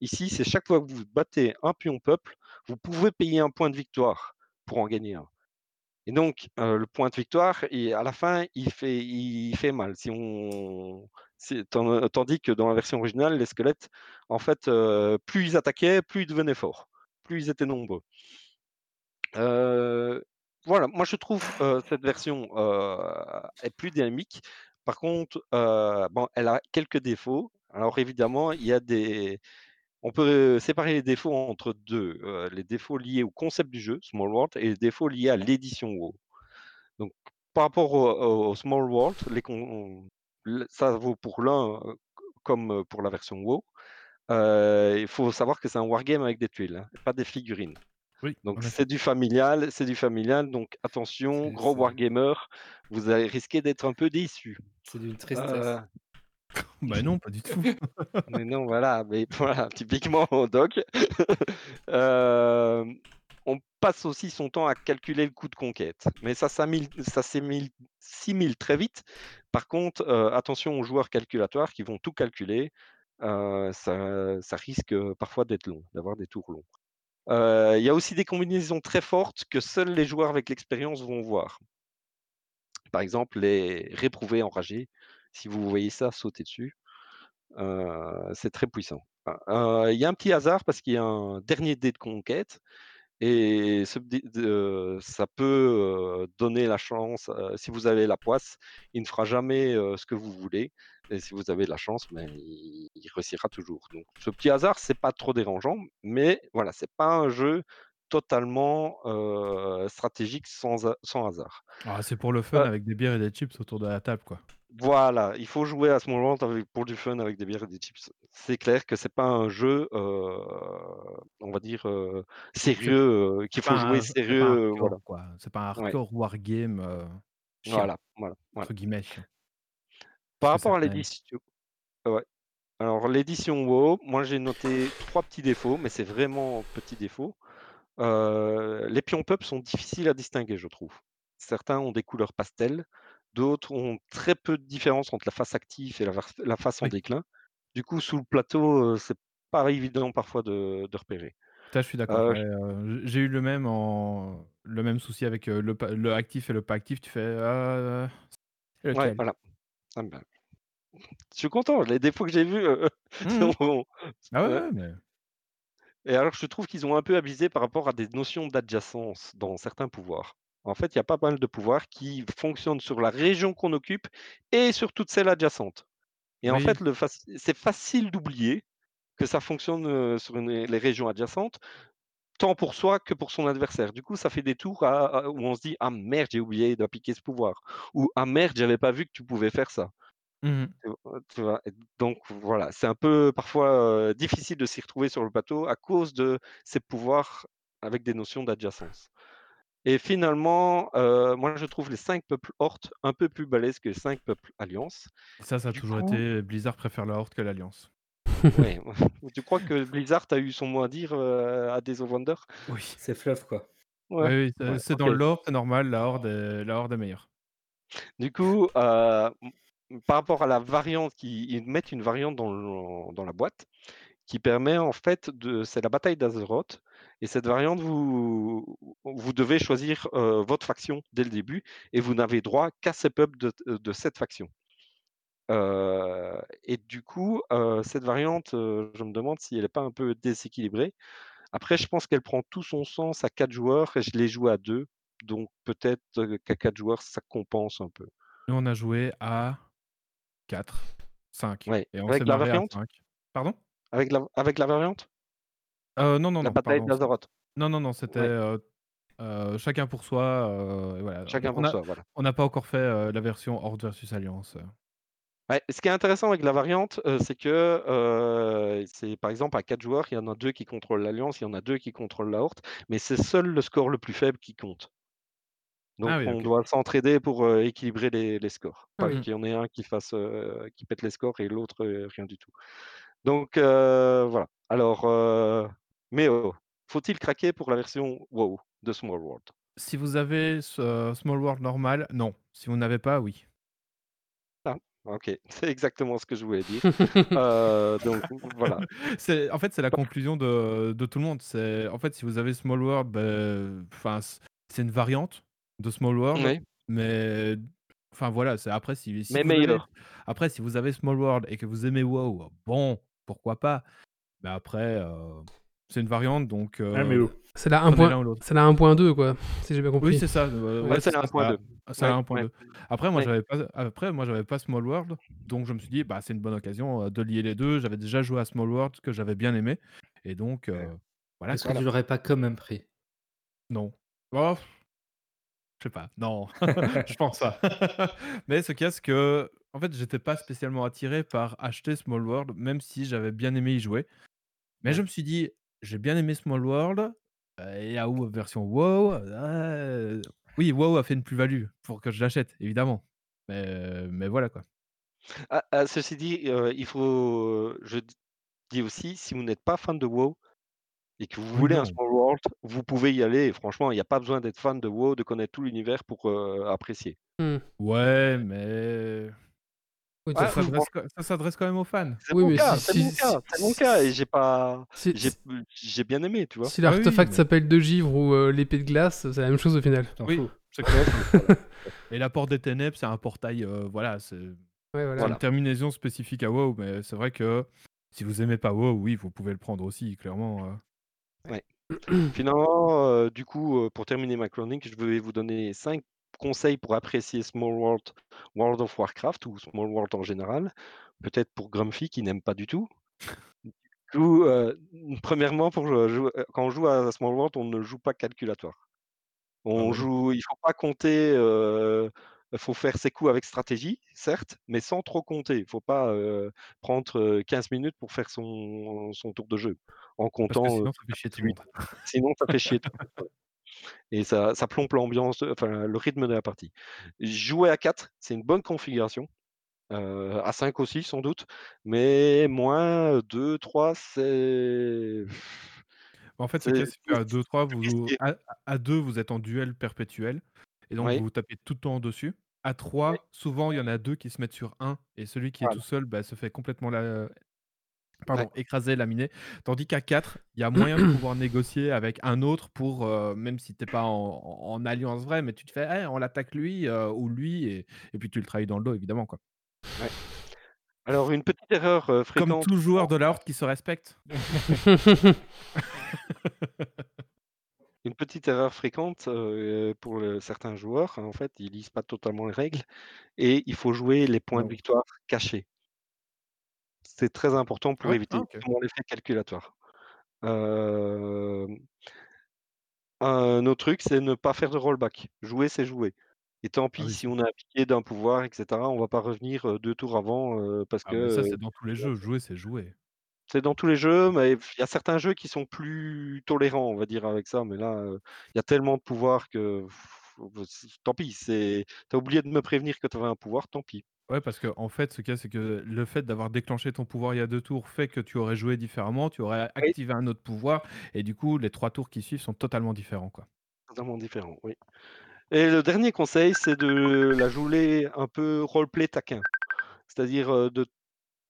Ici, c'est chaque fois que vous battez un pion peuple, vous pouvez payer 1 point de victoire pour en gagner 1 et donc heu, le point de victoire et à la fin, il fait il fait mal. Si on tandis que dans la version originale, les squelettes, en fait, heu, plus ils attaquaient, plus ils devenaient forts, plus ils étaient nombreux. Heu, voilà, moi je trouve, cette version, est plus dynamique. Par contre, bon, elle a quelques défauts. Alors évidemment, il y a des on peut séparer les défauts entre 2, heu, les défauts liés au concept du jeu, Small World et les défauts liés à l'édition WoW. Donc par rapport au Small World, les con l ça vaut pour l'un, comme pour la version WoW. Il faut savoir que c'est un wargame avec des tuiles, hein, pas des figurines. Oui, Donc c'est du familial c'est du familial, donc attention, gros wargamer, vous allez risquer d'être un peu déçus. c'est d'une tristesse. Bah non, pas du tout. <laughs> Mais non, voilà, mais <laughs> voilà, typiquement Doc. Hem, <laughs> on passe aussi son temps à calculer le coût de conquête, mais ça ça très vite. Par contre, heu, attention aux joueurs calculateurs qui vont tout calculer, heu, ça ça risque, parfois d'être long, d'avoir des tours longs. Il y a aussi des combinaisons très fortes que seuls les joueurs avec l'expérience vont voir. Par exemple, les réprouvés enragés, si vous voyez ça, sautez dessus. Heu, c'est très puissant. Heu, il y a un petit hasard parce qu'il y a un dernier dé de conquête et ce de ça peut, donner la chance, si vous avez la poisse, il ne fera jamais, ce que vous voulez et si vous avez de la chance, ben, il il réussira toujours. Donc ce petit hasard, c'est pas trop dérangeant, mais voilà, c'est pas un jeu totalement, stratégique sans ha sans hasard. Ah, c'est pour le fun avec des bières et des chips autour de la table, quoi. Voilà, il faut jouer à Small World avec pour du fun avec des bières et des chips. C'est clair que c'est pas un jeu, heu, on va dire, C'est sérieux, heu, qu'il c'est faut pas jouer un c'est pas sérieux, voilà. quoi. Pas un Ouais. hardcore wargame, heu, «chiant» Voilà, voilà, voilà. entre guillemets, chiant. Par rapport à l'édition ouais. Alors l'édition WoW, moi j'ai noté 3 petits défauts, mais c'est vraiment petits défauts. Les pions pups sont difficiles à distinguer, je trouve. Certains ont des couleurs pastel, d'autres ont très peu de différence entre la face active et la face en Oui. déclin. Du coup, sous le plateau, c'est pas évident parfois de de repérer. Je suis d'accord. Ouais, j'ai eu le même en le même souci avec, le pa le actif et le pas actif. Tu fais: voilà. Ah bah, je suis content, les défauts que j'ai vus, heu, <laughs> Mmh Ah ouais, ouais. ouais, mais Et alors, je trouve qu'ils ont un peu abusé par rapport à des notions d'adjacence dans certains pouvoirs. En fait, il y a pas mal de pouvoirs qui fonctionnent sur la région qu'on occupe et sur toutes celles adjacentes. Et en fait, faci c'est facile d'oublier que ça fonctionne, heu, sur une les régions adjacentes, tant pour soi que pour son adversaire. Du coup, ça fait des tours à à où on se dit: «Ah merde, j'ai oublié d'appliquer ce pouvoir» ou «Ah merde, j'avais pas vu que tu pouvais faire ça». Mmh donc voilà, c'est un peu parfois, difficile de s'y retrouver sur le plateau à cause de ces pouvoirs avec des notions d'adjacence. Et finalement, heu, moi je trouve les 5 peuples Hort un peu plus balèzes que les 5 peuples Alliance. Ça, ça a Du toujours coup été Blizzard préfère la Horde que l'Alliance. ouais, <laughs> <laughs> tu crois que Blizzard a eu son mot à dire, heu, à Days of Wonder? Oui. C'est fluff, quoi. Oui, Ouais, oui, c'est dans le lore, c'est normal, la Horde est la Horde est meilleure. Du coup, heu, mmh, par rapport à la variante qui ils mettent une variante dans le dans la boîte qui permet en fait de c'est la bataille d'Azeroth et cette variante vous vous devez choisir, heu, votre faction dès le début et vous n'avez droit qu'à ces peuples de de cette faction. Heu et du coup, cette variante, je me demande si elle est pas un peu déséquilibrée. Après je pense qu'elle prend tout son sens à 4 joueurs et je l'ai joué à 2, donc peut-être, qu'à 4 joueurs ça compense un peu. Nous, on a joué à 4-5 Ouais, et on s'est avec la variante? 5. Pardon? Avec la avec la variante? Heu, non, non, La non, bataille pardon, c'est non, non, non, c'était, Ouais, heu heu, chacun pour soi, heu, et voilà. chacun On pour a soi, voilà. on n'a pas encore fait, heu, la version Horde versus Alliance, heu. Ouais, ce qui est intéressant avec la variante, heu, c'est que, heu, c'est par exemple à 4 joueurs, il y en a 2 qui contrôlent l'Alliance, il y en a 2 qui contrôlent la Horde, mais c'est seul le score le plus faible qui compte. Ah Donc oui, on OK. doit s'entraider pour, heu, équilibrer les les scores. Ah Pas. Mmh. qu'il y en ait un qui fasse, heu, qui pète les scores et l'autre, heu, rien du tout. Donc heu, voilà. Alors, heu, mais oh, faut-il craquer pour la version WoW de Small World? Si vous avez ce Small World normal, non. Si vous n'avez pas, oui. Ah, OK, <laughs> c'est exactement ce que je voulais dire. Heu, <laughs> donc voilà. C'est en fait, c'est la conclusion de de tout le monde. C'est en fait, si vous avez Small World, c c'est une variante de Small World, Oui, mais enfin, voilà, c'est après si si mais vous avez meilleur. après si vous avez Small World et que vous aimez WoW, bon, pourquoi pas? Mais après, heu, c'est une variante donc Ah, mais heu, oh. C'est la prenez 1.0 l'un ou l'autre. c'est la 1.2 quoi, si j'ai bien Oui, compris. c'est ça, heu, Ouais. ouais, c'est c'est la ça, ça 1.2. ça Ouais, a ouais, 1.2. Après moi, ouais. j'avais pas après moi, j'avais pas Small World, donc je me suis dit: «Bah, c'est une bonne occasion, heu, de lier les 2». J'avais déjà joué à Small World que j'avais bien aimé et donc Ouais. heu, voilà Est-ce que tu l'aurais pas quand même pris? Non. Oh, je sais pas, non, <laughs> je pense pas. <laughs> Mais ce qu'il y a, c'est qu'en fait, j'étais pas spécialement attiré par acheter Small World, même si j'avais bien aimé y jouer. Mais je me suis dit: «J'ai bien aimé Small World, et Yahoo version WoW, heu, oui, WoW a fait une plus-value pour que je l'achète, évidemment. Mais mais voilà, quoi. Ah ah, ceci dit, heu, il faut, je dis aussi, si vous n'êtes pas fan de WoW et que vous Oui, voulez un. Small World, vous pouvez y aller et franchement, il y a pas besoin d'être fan de WoW, de connaître tout l'univers pour, apprécier. Mmh. Ouais, mais Oui, ça s'adresse quand ça s'adresse quand même aux fans. c'est oui, mon mais cas, si c'est si mon si cas, c'est mon cas et j'ai pas si j'ai si j'ai bien aimé, tu vois? si Ah oui, l'artefact mais s'appelle De Givre ou, heu, l'épée de glace, c'est la même chose au final. T'en oui, fous. c'est clair. <laughs> Et la Porte des Ténèbres, c'est un portail, heu, voilà, c'est Ouais, c'est voilà. une voilà. terminaison spécifique à WoW, mais c'est vrai que si vous aimez pas WoW, oui, vous pouvez le prendre aussi, clairement. Ouais. <clears throat> Finalement, du coup, pour terminer ma chronique, je vais vous donner 5 conseils pour apprécier Small World, World of Warcraft ou Small World en général. Peut-être pour Grumpy qui n'aime pas du tout. Du coup, heu, premièrement pour, heu, quand on joue à Small World, on ne joue pas calculatoire. Ah On joue il faut pas compter, Il faut faire ses coups avec stratégie, certes, mais sans trop compter. Il ne faut pas euh, prendre euh, 15 minutes pour faire son, son tour de jeu en Parce que comptant. euh, sinon, ça fait chier tout le monde. Sinon, ça fait chier. tout le monde. <laughs> Et ça, ça plombe l'ambiance, enfin le rythme de la partie. Jouer à 4, c'est une bonne configuration. Euh, à 5 aussi, sans doute. Mais moins 2, 3, c'est. En fait, C'est qu'à 2-3, c'est vous, risqué. à, à 2, vous êtes en duel perpétuel. Et donc, Oui, vous vous tapez tout le temps dessus. À oui, 3, souvent, il y en a deux qui se mettent sur 1. Et celui qui est tout seul bah, se fait complètement la... Ouais. Pardon, écraser, laminer. Tandis qu'à 4, il y a moyen de <clears throat> pouvoir négocier avec un autre pour, euh, même si t'es pas en, alliance vraie, mais tu te fais, Eh, on l'attaque lui euh, ou lui, et, et puis tu le trahis dans le dos, évidemment. Quoi. Ouais. Alors, une petite erreur euh, Comme fréquente. tout joueur de la Horde qui se respecte. <laughs> <laughs> Une petite erreur fréquente euh, pour le- certains joueurs, en fait, ils lisent pas totalement les règles et il faut jouer les points de victoire cachés. C'est très important pour Ouais, éviter ah, ok. justement l'effet calculatoire. Euh, un autre truc, c'est ne pas faire de rollback. Jouer, c'est jouer. Et tant Ah pis oui, si on a piqué d'un pouvoir, etc. On va pas revenir deux tours avant euh, parce Ah, que mais ça, c'est dans tous les jeux. Jouer, c'est jouer. c'est dans tous les jeux, mais il y a certains jeux qui sont plus tolérants, on va dire, avec ça. Mais là, il y a tellement de pouvoirs que pff, tant pis. C'est, t'as oublié de me prévenir que tu avais un pouvoir, tant pis. Ouais, parce que en fait, ce qu'il y a, c'est que le fait d'avoir déclenché ton pouvoir il y a deux tours fait que tu aurais joué différemment, tu aurais Oui, activé un autre pouvoir, et du coup, les trois tours qui suivent sont totalement différents, quoi. totalement différent, oui. Et le dernier conseil, c'est de la jouer un peu roleplay taquin. C'est-à-dire de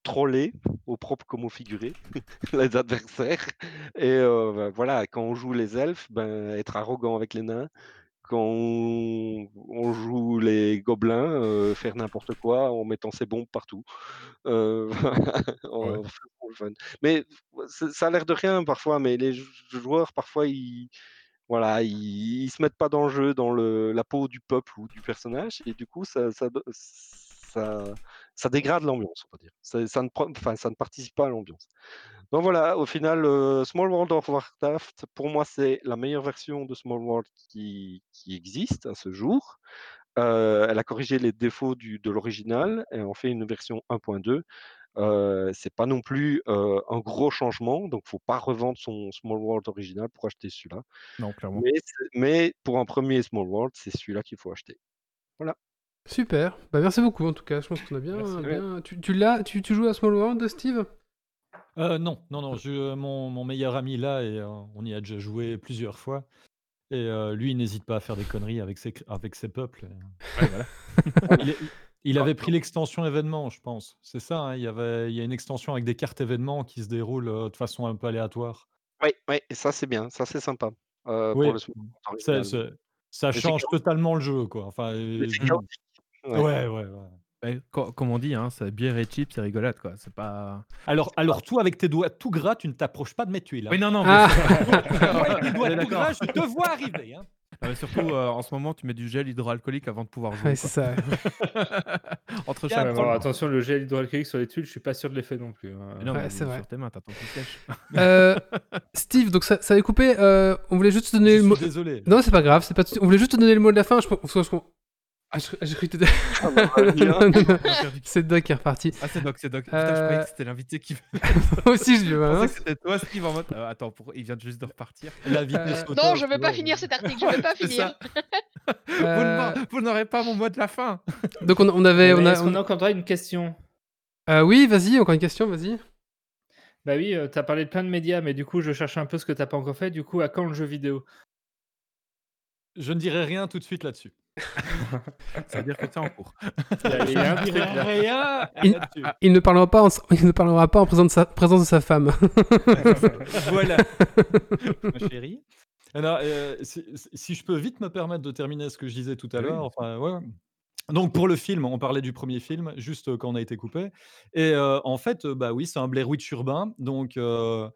troller, au propre comme au figuré, <laughs> les adversaires. Et ben, voilà, quand on joue les elfes, ben, être arrogant avec les nains. Quand on, on joue les gobelins, euh, faire n'importe quoi en mettant ses bombes partout. Euh, <laughs> en fun. Mais ça a l'air de rien parfois, mais les jou- joueurs, parfois, ils, voilà, ils, ils se mettent pas dans le jeu, dans le, la peau du peuple ou du personnage, et du coup, ça, ça, ça dégrade l'ambiance, on va dire. Ça, ça ne, prend- enfin, ça ne participe pas à l'ambiance. Donc voilà, au final, euh, Small World of Warcraft, pour moi, c'est la meilleure version de Small World qui, qui existe à ce jour. Euh, elle a corrigé les défauts du, de l'original et en fait une version 1.2. Euh, c'est pas non plus euh, un gros changement, donc faut pas revendre son Small World original pour acheter celui-là. Non, clairement. Mais pour un premier Small World, c'est celui-là qu'il faut acheter. Voilà. Super. Bah, merci beaucoup en tout cas. Je pense qu'on a bien. Merci. bien... Tu, tu, l'as, tu, tu joues à Small World, Steve? Euh, non, non, non. je- euh, mon, mon meilleur ami là, et euh, on y a déjà joué plusieurs fois. Et euh, lui, il n'hésite pas à faire des conneries avec ses, avec ses peuples. Ouais, voilà. <laughs> Il, est- il avait pris l'extension événement, je pense. C'est ça, hein, il, y avait, il y a une extension avec des cartes événements qui se déroulent euh, de façon un peu aléatoire. Oui, oui, et ça c'est bien, ça c'est sympa euh, Oui, pour le ça, change totalement le jeu, quoi. Enfin, euh. Ouais. ouais, ouais, co- comme on dit, hein, c'est bière et chips, c'est rigolade, quoi. C'est pas. Alors, alors toi, avec tes doigts tout gras, tu ne t'approches pas de mes tuiles. Oui, hein. non, non, Ah <laughs> Moi, avec mes doigts tout d'accord. gras, je te vois arriver. hein. Non, mais surtout, euh, en ce moment, tu mets du gel hydroalcoolique avant de pouvoir jouer. Ouais, c'est ça. <laughs> Entre chaque. Alors, attention, le gel hydroalcoolique sur les tuiles, je suis pas sûr de l'effet non plus. hein. Mais non, Ouais, mais c'est vrai. sur tes mains, qu'il sèche. Euh, Steve, donc ça, ça avait coupé. euh, on voulait juste te donner Je le suis mot. désolé. Non, c'est pas grave. C'est pas... On voulait juste te donner le mot de la fin. Je pense parce qu'on- Ah, je- cru Ah, bah, <laughs> hein. C'est Doc qui est reparti. Ah, c'est Doc, c'est Doc. Putain, je Euh, croyais que c'était l'invité qui. <laughs> <laughs> Moi aussi, je lui Je vois. pensais que c'était toi, Steve, en mode. euh, attends, pour- il vient juste de repartir. La Euh, Non, je vais tu pas finir cet article, je vais pas finir. ça. Vous Euh, n'aurez pas mon mot de la fin. Donc on, on avait. Mais On a, Est-ce qu'on on- a encore une question? Euh, oui, vas-y. Encore une question, vas-y. Bah oui, tu as parlé de plein de médias, mais du coup, je cherche un peu ce que t'as pas encore fait. Du coup, à quand le jeu vidéo? Je ne dirai rien tout de suite là-dessus. <laughs> Ça veut dire que c'est en cours. Il rien ne parlera pas en, il ne parlera pas en présence de sa, présence de sa femme. <laughs> voilà, ma chérie. Alors, euh, si, si je peux vite me permettre de terminer ce que je disais tout à Oui. l'heure, enfin, ouais. Donc pour le film, on parlait du premier film, juste euh, quand on a été coupé. Et euh, en fait, bah oui, c'est un Blair Witch urbain. Donc euh,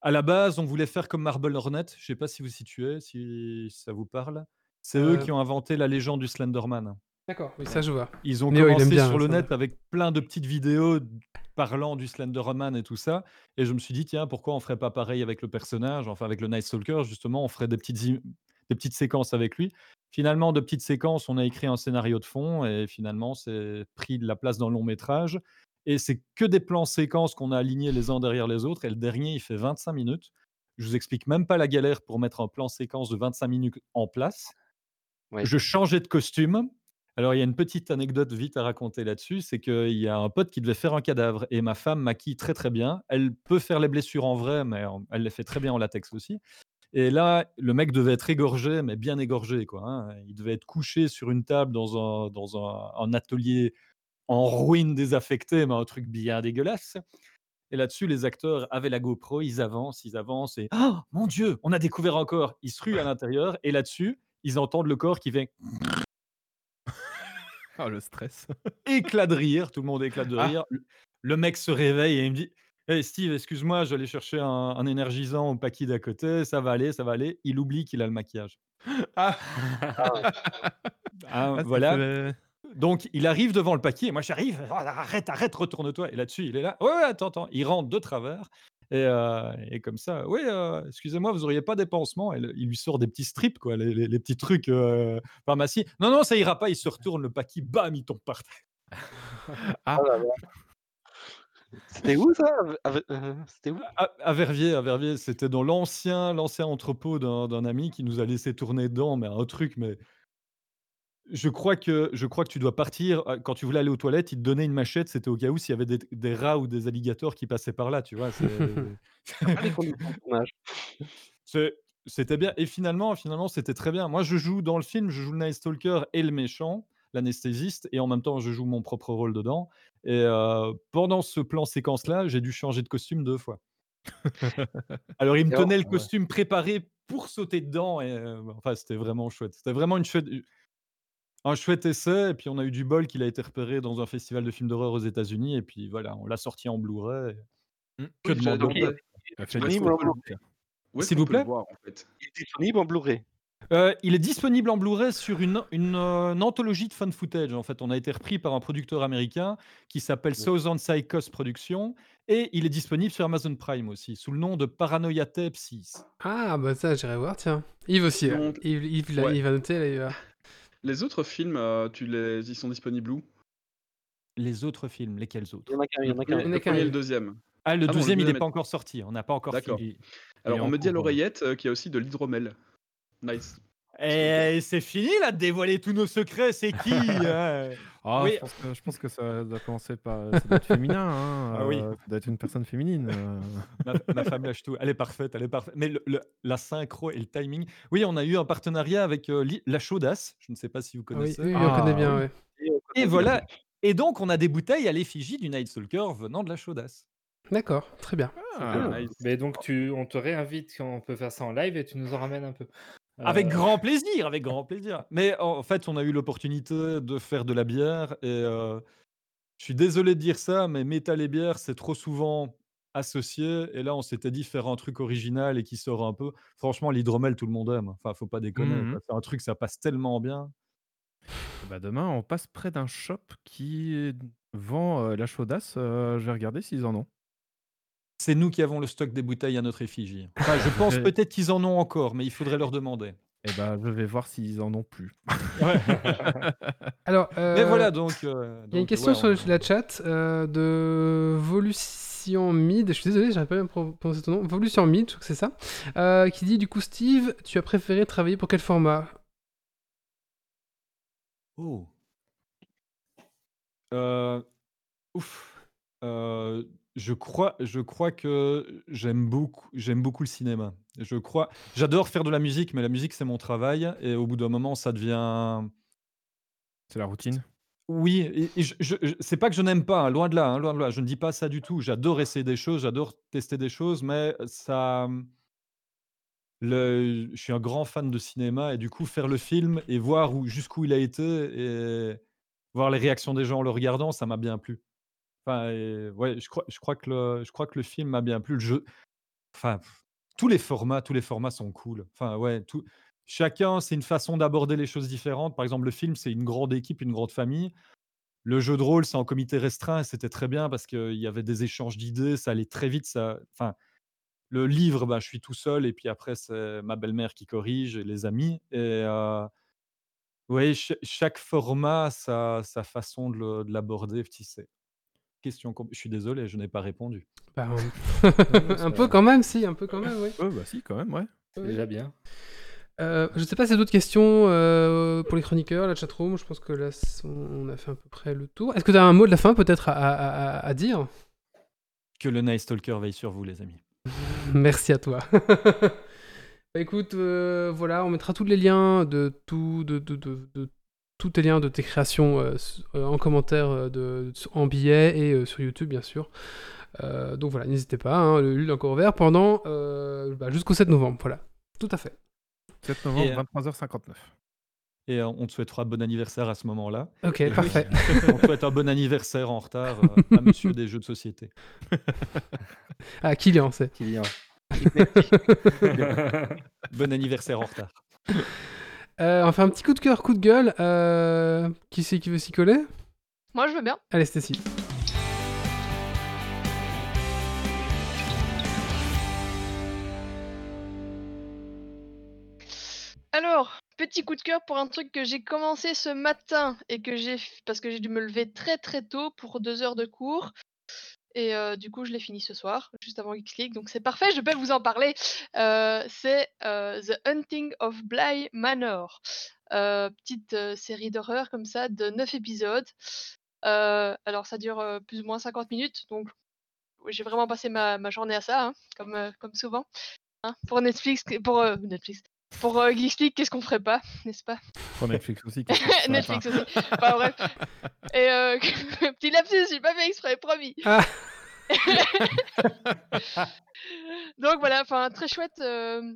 à la base, on voulait faire comme Marble Hornet. Je sais pas si vous situez, si ça vous parle. C'est eux Euh, qui ont inventé la légende du Slenderman. D'accord, oui, ça je vois. Ils ont Néo, commencé bien, sur le net avec plein de petites vidéos parlant du Slenderman et tout ça. Et je me suis dit, tiens, pourquoi on ferait pas pareil avec le personnage, enfin avec le Night Stalker, justement, on ferait des petites, des petites séquences avec lui. Finalement, de petites séquences, on a écrit un scénario de fond et finalement, c'est pris de la place dans le long métrage. Et c'est que des plans séquences qu'on a alignés les uns derrière les autres. Et le dernier, il fait 25 minutes. Je vous explique même pas la galère pour mettre un plan séquence de 25 minutes en place. Je changeais de costume. Alors, il y a une petite anecdote vite à raconter là-dessus, c'est qu'il y a un pote qui devait faire un cadavre et ma femme maquille très très bien. Elle peut faire les blessures en vrai, mais elle les fait très bien en latex aussi. Et là, le mec devait être égorgé, mais bien égorgé, quoi. Hein. Il devait être couché sur une table dans un, dans un, atelier en ruine désaffecté, mais un truc bien dégueulasse. Et là-dessus, les acteurs avaient la GoPro, ils avancent, ils avancent, et oh mon Dieu, on a découvert un corps. Ils se ruent à l'intérieur, et là-dessus, ils entendent le corps qui fait Oh, <laughs> le stress. <laughs> éclat de rire, tout le monde éclate de Ah. rire. Le, le mec se réveille et il me dit Hey Steve, excuse-moi, j'allais chercher un, un énergisant au paquet d'à côté, ça va aller, ça va aller. Il oublie qu'il a le maquillage. Ah, Ah, <laughs> Ah, voilà. Donc, il arrive devant le paquet, et moi j'arrive, arrête, arrête, retourne-toi. Et là-dessus, il est là, ouais, ouais, attends, attends. Il rentre de travers, et, euh, et comme ça, oui, euh, excusez-moi, vous auriez pas des pansements Et le- il lui sort des petits strips, quoi, les, les- les petits trucs euh, pharmacie. Non, non, ça ira pas, il se retourne, le paquet, bam, il tombe par terre. <laughs> Ah, Oh là là. C'était où ça? C'était où? À, à Verviers, à Verviers, c'était dans l'ancien, l'ancien entrepôt d'un d'un ami qui nous a laissé tourner dedans, mais un truc, mais je crois que je crois que tu dois partir euh, quand tu voulais aller aux toilettes, il te donnait une machette, c'était au cas où s'il y avait des, des rats ou des alligators qui passaient par là, tu vois. c'est- <laughs> Ah, les conditions de tournage. c'est- C'était bien. Et finalement, finalement, c'était très bien. Moi, je joue dans le film, je joue le Night Stalker et le méchant, l'anesthésiste, et en même temps, je joue mon propre rôle dedans. Et euh, pendant ce plan séquence-là, j'ai dû changer de costume deux fois. <laughs> Alors, il me Et alors- tenait le costume préparé pour sauter dedans. Et, euh, enfin, c'était vraiment chouette. C'était vraiment une chouette, un chouette essai. Et puis, on a eu du bol qu'il a été repéré dans un festival de films d'horreur aux États-Unis. Et puis, voilà, on l'a sorti en Blu-ray. Mm. Que Oui, demander S'il vous plaît voir en fait Il est disponible en Blu-ray. Euh, il est disponible en Blu-ray sur une, une, euh, une anthologie de fun footage. En fait, on a été repris par un producteur américain qui s'appelle Southern Psychos Productions et il est disponible sur Amazon Prime aussi sous le nom de Paranoia Tape 6. Ah, bah ça, j'irai voir, tiens. Yves aussi. hein. Donc, Yves, Yves, là, ouais. il va noter, là, il va- Les autres films, euh, tu les... ils sont disponibles où? Les autres films, lesquels Il autres y en a qu'un. Il y en a Le qu'un. Il y en a le qu'un, premier et le deuxième. Ah, le Ah non, le deuxième, il n'est pas encore sorti. On n'a pas encore D'accord. fini. Alors, Et on en me dit à l'oreillette euh, qu'il y a aussi de l'hydromel. Nice. Et c'est fini là de dévoiler tous nos secrets. C'est qui <laughs> hein? Ah, Oui. je, pense que, je pense que ça doit commencer par. Ça doit être <laughs> féminin. Hein, Ah oui. euh, ça doit être une personne féminine. euh. ma, ma femme lâche tout. Elle est parfaite, elle est parfaite. Mais le- le- la synchro et le timing. Oui, on a eu un partenariat avec euh, La Chaudasse. Je ne sais pas si vous Ah oui, connaissez. oui, on Ah, connaît bien, oui. ouais. Et, Et voilà. Et donc, on a des bouteilles à l'effigie du Night Stalker venant de la chaudasse. D'accord, très bien. Ah, nice. Mais donc, tu, on te réinvite quand on peut faire ça en live et tu nous en ramènes un peu. Avec Euh, grand plaisir, avec grand <laughs> plaisir. Mais en fait, on a eu l'opportunité de faire de la bière. Et euh, je suis désolé de dire ça, mais métal et bière, c'est trop souvent associé. Et là, on s'était dit faire un truc original et qui sort un peu. Franchement, l'hydromel, tout le monde aime. Enfin, faut pas déconner. C'est un truc, ça passe tellement bien. Bah demain, on passe près d'un shop qui vend euh, la chaudasse. euh, je vais regarder s'ils en ont. C'est nous qui avons le stock des bouteilles à notre effigie. Enfin, je <laughs> pense peut-être qu'ils en ont encore, mais il faudrait leur demander. Et bah, je vais voir s'ils en ont plus. <laughs> <laughs> Alors, Mais euh, voilà, donc. euh, Il y a une question ouais, sur on- la chat euh, de Volution Mid, je suis désolé, j'arrive pas à prononcer ton nom, Volution Mid, je crois que c'est ça, euh, qui dit du coup Steve, tu as préféré travailler pour quel format? Oh. Euh, ouf. Je crois, je crois que j'aime beaucoup, j'aime beaucoup le cinéma. Je crois, j'adore faire de la musique, mais la musique c'est mon travail et au bout d'un moment ça devient. C'est la routine? Oui, et, et je, je- je- c'est pas que je n'aime pas, hein, loin de là, hein, loin de là. Je ne dis pas ça du tout. J'adore essayer des choses, j'adore tester des choses, mais ça. Le, je suis un grand fan de cinéma et du coup faire le film et voir où, jusqu'où il a été et voir les réactions des gens en le regardant, ça m'a bien plu. Ouais, je crois, je crois que le, je crois que le film m'a bien plu. Le jeu, enfin, tous les formats, tous les formats sont cool. Enfin, ouais, tout, chacun, c'est une façon d'aborder les choses différentes. Par exemple, le film, c'est une grande équipe, une grande famille. Le jeu de rôle, c'est en comité restreint c'était très bien parce qu'il y avait des échanges d'idées, ça allait très vite. Ça, enfin, le livre, bah, je suis tout seul et puis après c'est ma belle-mère qui corrige et les amis et oui, cha chaque format sa façon de l'aborder, tu sais. Question je suis désolé, je n'ai pas répondu. Bah, <laughs> un <laughs> peu quand même, si, un peu quand même, oui. Ouais, bah si, quand même, ouais. c'est Oui. déjà bien. Euh, je sais pas s'il y a d'autres questions euh, pour les chroniqueurs, la chatroom. Je pense que là, on a fait à peu près le tour. Est-ce que tu as un mot de la fin peut-être à, à- à- à dire? Que le Night Stalker veille sur vous, les amis. <laughs> Merci à toi. Bah, écoute, euh, voilà, on mettra tous les liens de tout, de, de, de- de- tous tes liens de tes créations euh, euh, en commentaire euh, de, en billet et euh, sur YouTube, bien sûr. Euh, donc voilà, n'hésitez pas, hein, le LUL est encore ouvert pendant euh, bah, jusqu'au 7 novembre. Voilà, tout à fait. 7 novembre, Et, euh, 23h59. Et on te souhaitera bon anniversaire à ce moment-là. Ok, Et parfait. <laughs> on te souhaite un bon anniversaire en retard euh, à monsieur des jeux de société. <laughs> Ah, Kylian, c'est. Kylian. Bon anniversaire en retard. <laughs> Euh, on faire un petit coup de cœur, coup de gueule. Euh, qui c'est qui veut s'y coller? Moi, je veux bien. Allez, Stacy. Alors, petit coup de cœur pour un truc que j'ai commencé ce matin et que j'ai parce que j'ai dû me lever très très tôt pour deux heures de cours. Et euh, du coup, je l'ai fini ce soir, juste avant Geeks League. Donc c'est parfait, je peux vous en parler. Euh, c'est euh, The Hunting of Bly Manor. Petite série d'horreur comme ça, de 9 épisodes. Alors ça dure plus ou moins 50 minutes. Donc j'ai vraiment passé ma, journée à ça, hein, comme, souvent. hein. Pour Netflix, pour Netflix. Pour euh, Geeks League, qu'est-ce qu'on ferait pas, n'est-ce pas? Pour Netflix aussi. <laughs> Netflix aussi. Enfin bref. <laughs> Et euh, <laughs> petit lapsus, j'ai pas fait exprès, promis. Ah. Donc voilà, enfin très chouette, euh,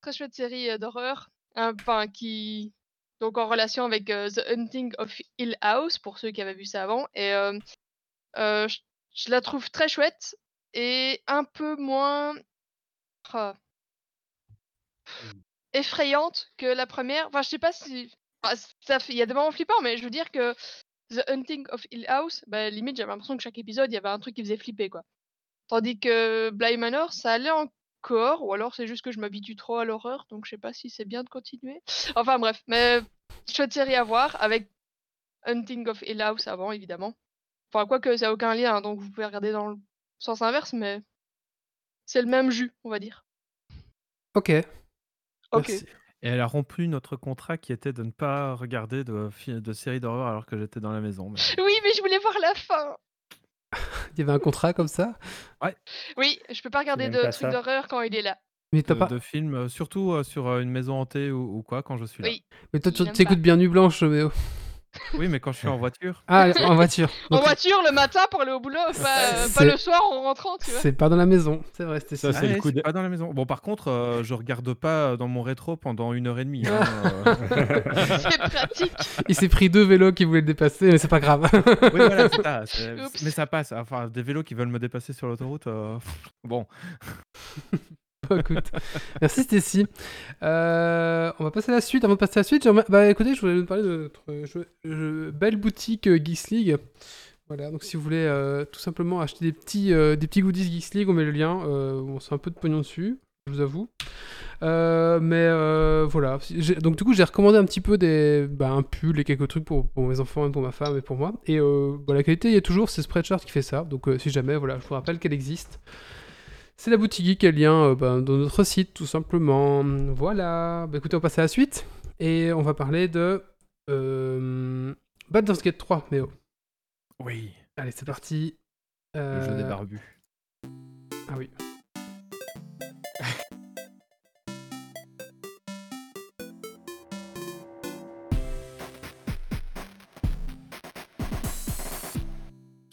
très chouette série euh, d'horreur, hein, enfin qui donc en relation avec The Hunting of Hill House pour ceux qui avaient vu ça avant et je, je la trouve très chouette et un peu moins ah, effrayante que la première. Enfin, je sais pas si il y a des moments flippants, mais je veux dire que The Hunting of Hill House, bah, limite j'avais l'impression que chaque épisode il y avait un truc qui faisait flipper quoi. Tandis que Bly Manor, ça allait encore, ou alors c'est juste que je m'habitue trop à l'horreur, donc je sais pas si c'est bien de continuer. Enfin bref, mais chouette série à voir avec Hunting of Hill House avant évidemment. Enfin quoique ça n'a aucun lien, hein, donc vous pouvez regarder dans le sens inverse, mais c'est le même jus, on va dire. Ok. Ok. Merci. Et elle a rompu notre contrat qui était de ne pas regarder de, fi- de séries d'horreur alors que j'étais dans la maison. mais- Oui, mais je voulais voir la fin. <laughs> Il y avait un contrat comme ça? Oui, je peux pas regarder même de pas trucs ça. d'horreur quand il est là. Mais t'as de, pas. de films, euh, surtout euh, sur euh, une maison hantée ou, ou quoi, quand je suis là. Oui. Mais toi, il tu t'écoutes pas. bien Nuit Blanche, mais oh. Oui, mais quand je suis en voiture. Ah, en voiture. En voiture le matin pour aller au boulot, pas, le soir en rentrant, tu vois. c'est pas dans la maison, c'est vrai, c'était Ça, c'est le ouais, coup de- pas dans la maison. Bon, par contre, euh, je regarde pas dans mon rétro pendant une heure et demie. hein, euh. <laughs> c'est pratique. Il s'est pris deux vélos qui voulaient le dépasser, mais c'est pas grave. oui, voilà, c'est ça. <laughs> Mais ça passe. Enfin, des vélos qui veulent me dépasser sur l'autoroute. euh, Bon, <laughs> Merci Stécie. Euh, on va passer à la suite. Avant de passer à la suite, bah écoutez, je voulais vous parler de notre belle boutique euh, Geeks League. Voilà, donc si vous voulez euh, tout simplement acheter des petits, des petits goodies Geeks League, on met le lien. Bon, c'est un peu de pognon dessus, je vous avoue. Mais voilà. Donc du coup, j'ai recommandé un petit peu des, bah, un pull et quelques trucs pour, mes enfants, pour ma femme et pour moi. Et bah, la qualité, il y a toujours, c'est Spreadshirt qui fait ça. Donc si jamais, voilà, je vous rappelle qu'elle existe. C'est la boutique geek, elle lien euh, ben, dans notre site, tout simplement. Voilà. Bah, écoutez, on passe à la suite. Et on va parler de euh, Baldur's Gate 3, mais oh. oui. Allez, c'est parti. Le jeu Euh, des barbus. Ah oui.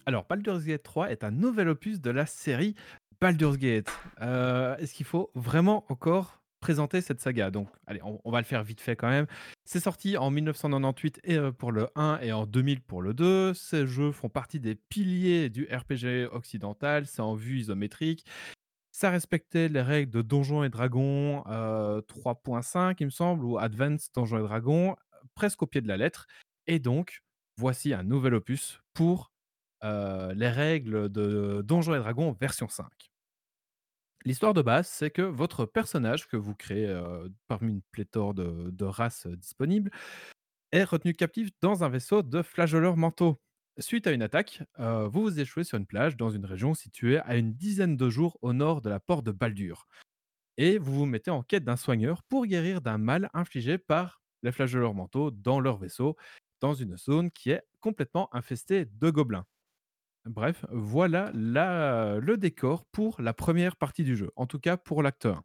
Alors, Baldur's Gate 3 est un nouvel opus de la série Baldur's Gate. Euh, Est-ce qu'il faut vraiment encore présenter cette saga? Donc, allez, on, va le faire vite fait quand même. C'est sorti en 1998 et, euh, pour le 1 et en 2000 pour le 2. Ces jeux font partie des piliers du RPG occidental. C'est en vue isométrique. Ça respectait les règles de Donjons et Dragons euh, 3.5, il me semble, ou Advanced Donjons et Dragons, presque au pied de la lettre. Et donc, voici un nouvel opus pour euh, les règles de Donjons et Dragons version 5. L'histoire de base, c'est que votre personnage que vous créez euh, parmi une pléthore de, races euh, disponibles est retenu captif dans un vaisseau de flageoleurs mentaux. Suite à une attaque, euh, vous vous échouez sur une plage dans une région située à une dizaine de jours au nord de la porte de Baldur. Et vous vous mettez en quête d'un soigneur pour guérir d'un mal infligé par les flageoleurs mentaux dans leur vaisseau, dans une zone qui est complètement infestée de gobelins. Bref, voilà le décor pour la première partie du jeu, en tout cas pour l'acte 1.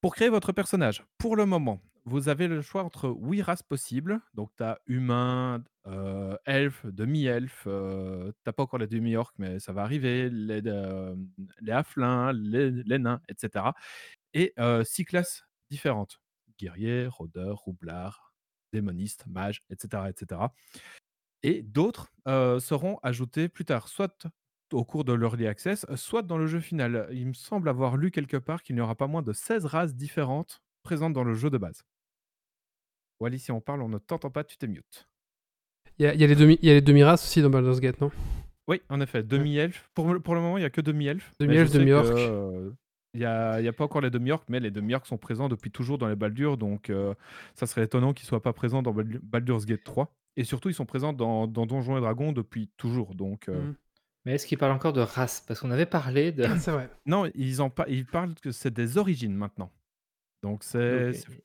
Pour créer votre personnage, pour le moment, vous avez le choix entre 8 races possibles. Donc, tu as humain, euh, elfe, demi-elfe. euh, t'as pas encore les demi-orques, mais ça va arriver. Les, euh, les halflings, les, nains, etc. Et 6 classes différentes guerrier, rôdeur, roublard, démoniste, mage, etc. etc. Et d'autres euh, seront ajoutés plus tard, soit au cours de l'Early Access, soit dans le jeu final. Il me semble avoir lu quelque part qu'il n'y aura pas moins de 16 races différentes présentes dans le jeu de base. Wally, si on parle, on ne t'entend pas, tu t'es mute. Il y a, il y a les demi- il y a les demi-races aussi dans Baldur's Gate, non? Oui, en effet, demi-elfe. Pour, le- pour le moment, il n'y a que demi-elfe. Demi-elfe, demi-orc. euh, Il n'y a, il y a pas encore les demi-orcs, mais les demi-orcs sont présents depuis toujours dans les Baldur, donc euh, ça serait étonnant qu'ils ne soient pas présents dans Baldur- Baldur's Gate 3. Et surtout, ils sont présents dans, dans Donjons et Dragons depuis toujours. Donc, euh, Mhm. Mais est-ce qu'il parle encore de race? Parce qu'on avait parlé de. <laughs> C'est vrai. Non, ils, en pa- ils parlent que c'est des origines maintenant. Donc c'est... Donc, c'est-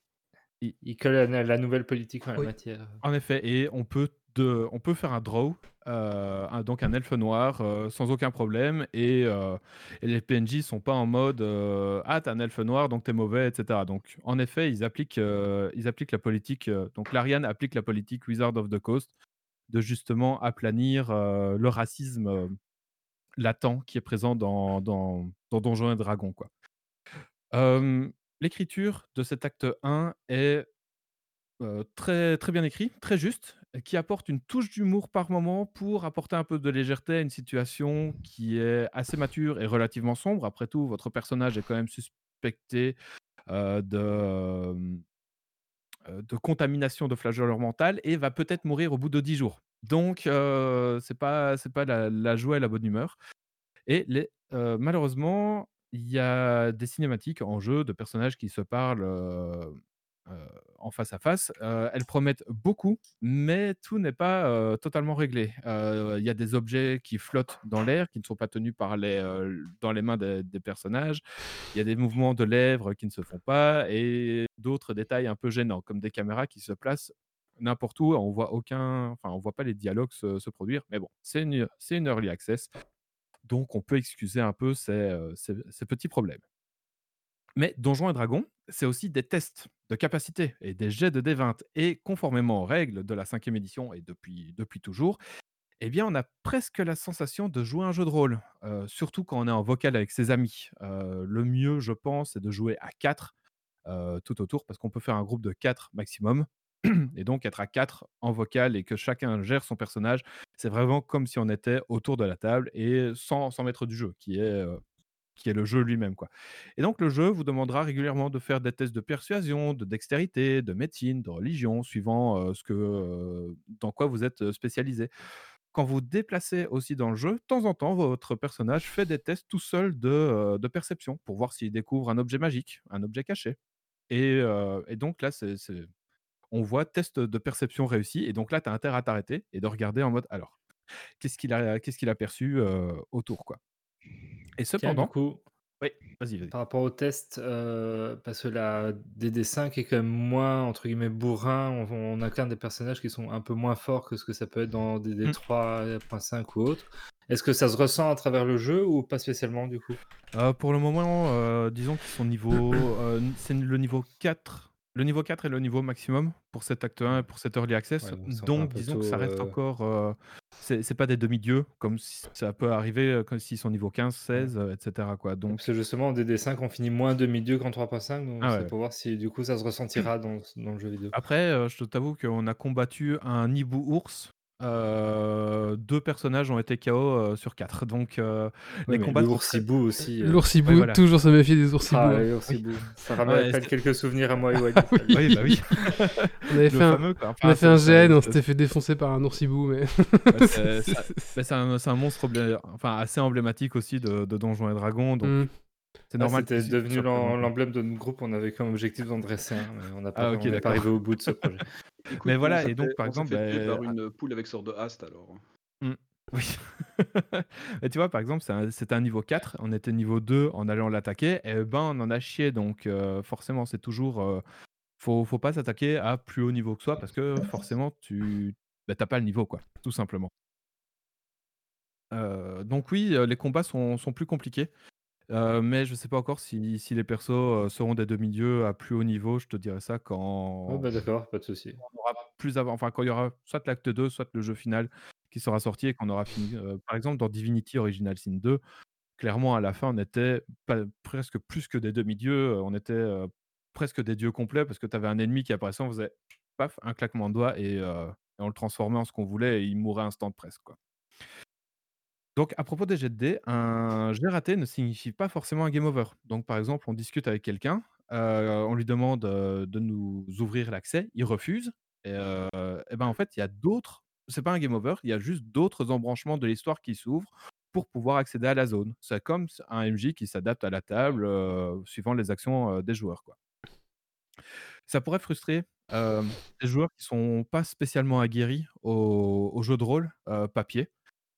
il, il colle à la la nouvelle politique en la Oui. matière. En effet, et on peut, on peut faire un draw, euh, un- donc un elfe noir, euh, sans aucun problème, et, euh, les PNJ sont pas en mode Ah, t'es un elfe noir, donc t'es mauvais, etc. Donc en effet, ils appliquent, ils appliquent la politique, donc l'Ariane applique la politique Wizard of the Coast, de justement aplanir le racisme latent qui est présent dans, dans, dans Donjons et Dragons. Quoi. L'écriture de cet acte 1 est très, très bien écrit, très juste, qui apporte une touche d'humour par moment pour apporter un peu de légèreté à une situation qui est assez mature et relativement sombre. Après tout, votre personnage est quand même suspecté de, euh, de contamination de flageoleur mental et va peut-être mourir au bout de 10 jours. Donc, euh, c'est pas, c'est pas la, la joie et la bonne humeur. Et malheureusement, il y a des cinématiques en jeu de personnages qui se parlent euh, en face à face. Euh, elles promettent beaucoup, mais tout n'est pas euh, totalement réglé. Il y a des objets qui flottent dans l'air, qui ne sont pas tenus dans les mains des, personnages. Il y a des mouvements de lèvres qui ne se font pas et d'autres détails un peu gênants, comme des caméras qui se placent n'importe où. On voit aucun, enfin, on voit pas les dialogues se, produire. Mais bon, c'est une, une early access. Donc, on peut excuser un peu ces- ces petits problèmes. Mais Donjons et Dragons, c'est aussi des tests de capacité et des jets de D20. Et conformément aux règles de la cinquième édition et depuis, toujours, eh bien, on a presque la sensation de jouer un jeu de rôle, euh, surtout quand on est en vocal avec ses amis. Euh, le mieux, je pense, c'est de jouer à 4 tout autour, parce qu'on peut faire un groupe de 4 maximum. <clears throat> Et donc, être à 4 en vocal et que chacun gère son personnage, c'est vraiment comme si on était autour de la table et sans, sans du jeu, qui est, euh, qui est le jeu lui-même. quoi. Et donc, le jeu vous demandera régulièrement de faire des tests de persuasion, de dextérité, de médecine, de religion, suivant ce que, dans quoi vous êtes spécialisé. Quand vous déplacez aussi dans le jeu, de temps en temps, votre personnage fait des tests tout seul de, perception pour voir s'il découvre un objet magique, un objet caché. Et, donc là, c'est, on voit test de perception réussi. Et donc là, tu as intérêt à t'arrêter et de regarder en mode alors, qu'est-ce qu'il a, qu'est-ce qu'il a perçu autour quoi. Et Tiens, cependant, du coup, oui, vas-y, vas-y. par rapport au test, euh, parce que la DD5 est quand même moins, entre guillemets, bourrin, on, on incarne des personnages qui sont un peu moins forts que ce que ça peut être dans DD3.5 ou autre. Est-ce que ça se ressent à travers le jeu ou pas spécialement du coup? Euh, pour le moment, euh, disons qu'ils sont niveau. euh, c'est le niveau 4. Le niveau 4 est le niveau maximum pour cet acte 1 et pour cet early access. Ouais, donc disons que ça reste euh. encore. C'est c'est pas des demi-dieux, comme si- ça peut arriver euh, comme s'ils sont niveau 15, 16, euh, etc. Quoi. Donc, Parce que justement, en DD5, on finit moins demi-dieu qu'en 3.5, donc Ah c'est ouais. pour voir si du coup ça se ressentira <clears throat> dans, dans le jeu vidéo. Après, euh, je t'avoue qu'on a combattu un hibou ours. Euh, deux personnages ont été KO euh, sur 4. Donc, euh, Oui, les combats. le sont oursibou aussi. euh, L'oursibou, ouais, voilà. toujours se méfier des oursibous. Ah, hein. Ça Ouais, c'est- quelques souvenirs à moi et <laughs> Oui, bah oui. <laughs> On avait Le fait un, fameux, quoi. on Enfin, a fait un GN, on s'était fait défoncer par un oursibou, mais. <laughs> Ouais, c'est- un, un monstre emblé- enfin, assez emblématique aussi de, de Donjons et Dragons. Donc, Mm. C'est Ah, normal c'était qu'ils- qu'ils devenu l'emblème de notre groupe. On avait comme objectif d'en dresser un, mais on n'a pas, Ah, ok, on n'est pas arrivé au bout de ce projet. Écoute, Mais voilà, et donc, fait- par on exemple, fait bah, par une poule avec sort de haste alors. Oui. <laughs> Et tu vois, par exemple, un- c'était un niveau 4, on était niveau 2 en allant l'attaquer, et ben on en a chié. Donc euh, forcément, c'est toujours... euh, faut, faut pas s'attaquer à plus haut niveau que soi, parce que forcément, tu bah, t'as pas le niveau, quoi, tout simplement. Euh, donc oui, euh, les combats sont, sont plus compliqués. Euh, mais je sais pas encore si, si les persos euh, seront des demi-dieux à plus haut niveau. Je te dirai ça quand, Ouais, bah, d'accord, pas de souci. on aura plus avant, enfin quand il y aura soit l'acte 2, soit le jeu final qui sera sorti et qu'on aura fini. Euh, par exemple, dans Divinity Original Sin 2, clairement à la fin, on était pas- presque plus que des demi-dieux, on était presque des dieux complets parce que tu avais un ennemi qui apparaissait, on faisait paf, un claquement de doigts et, et on le transformait en ce qu'on voulait et il mourait instant presque. Quoi. Donc, à propos des jets de dés, un jet raté ne signifie pas forcément un game over. Donc, par exemple, on discute avec quelqu'un, euh, on lui demande de nous ouvrir l'accès, il refuse. Et, euh, et ben en fait, il y a d'autres. C'est pas un game over, il y a juste d'autres embranchements de l'histoire qui s'ouvrent pour pouvoir accéder à la zone. C'est comme un MJ qui s'adapte à la table suivant les actions des joueurs. Ça pourrait frustrer des joueurs qui sont pas spécialement aguerris au, au jeu de rôle papier.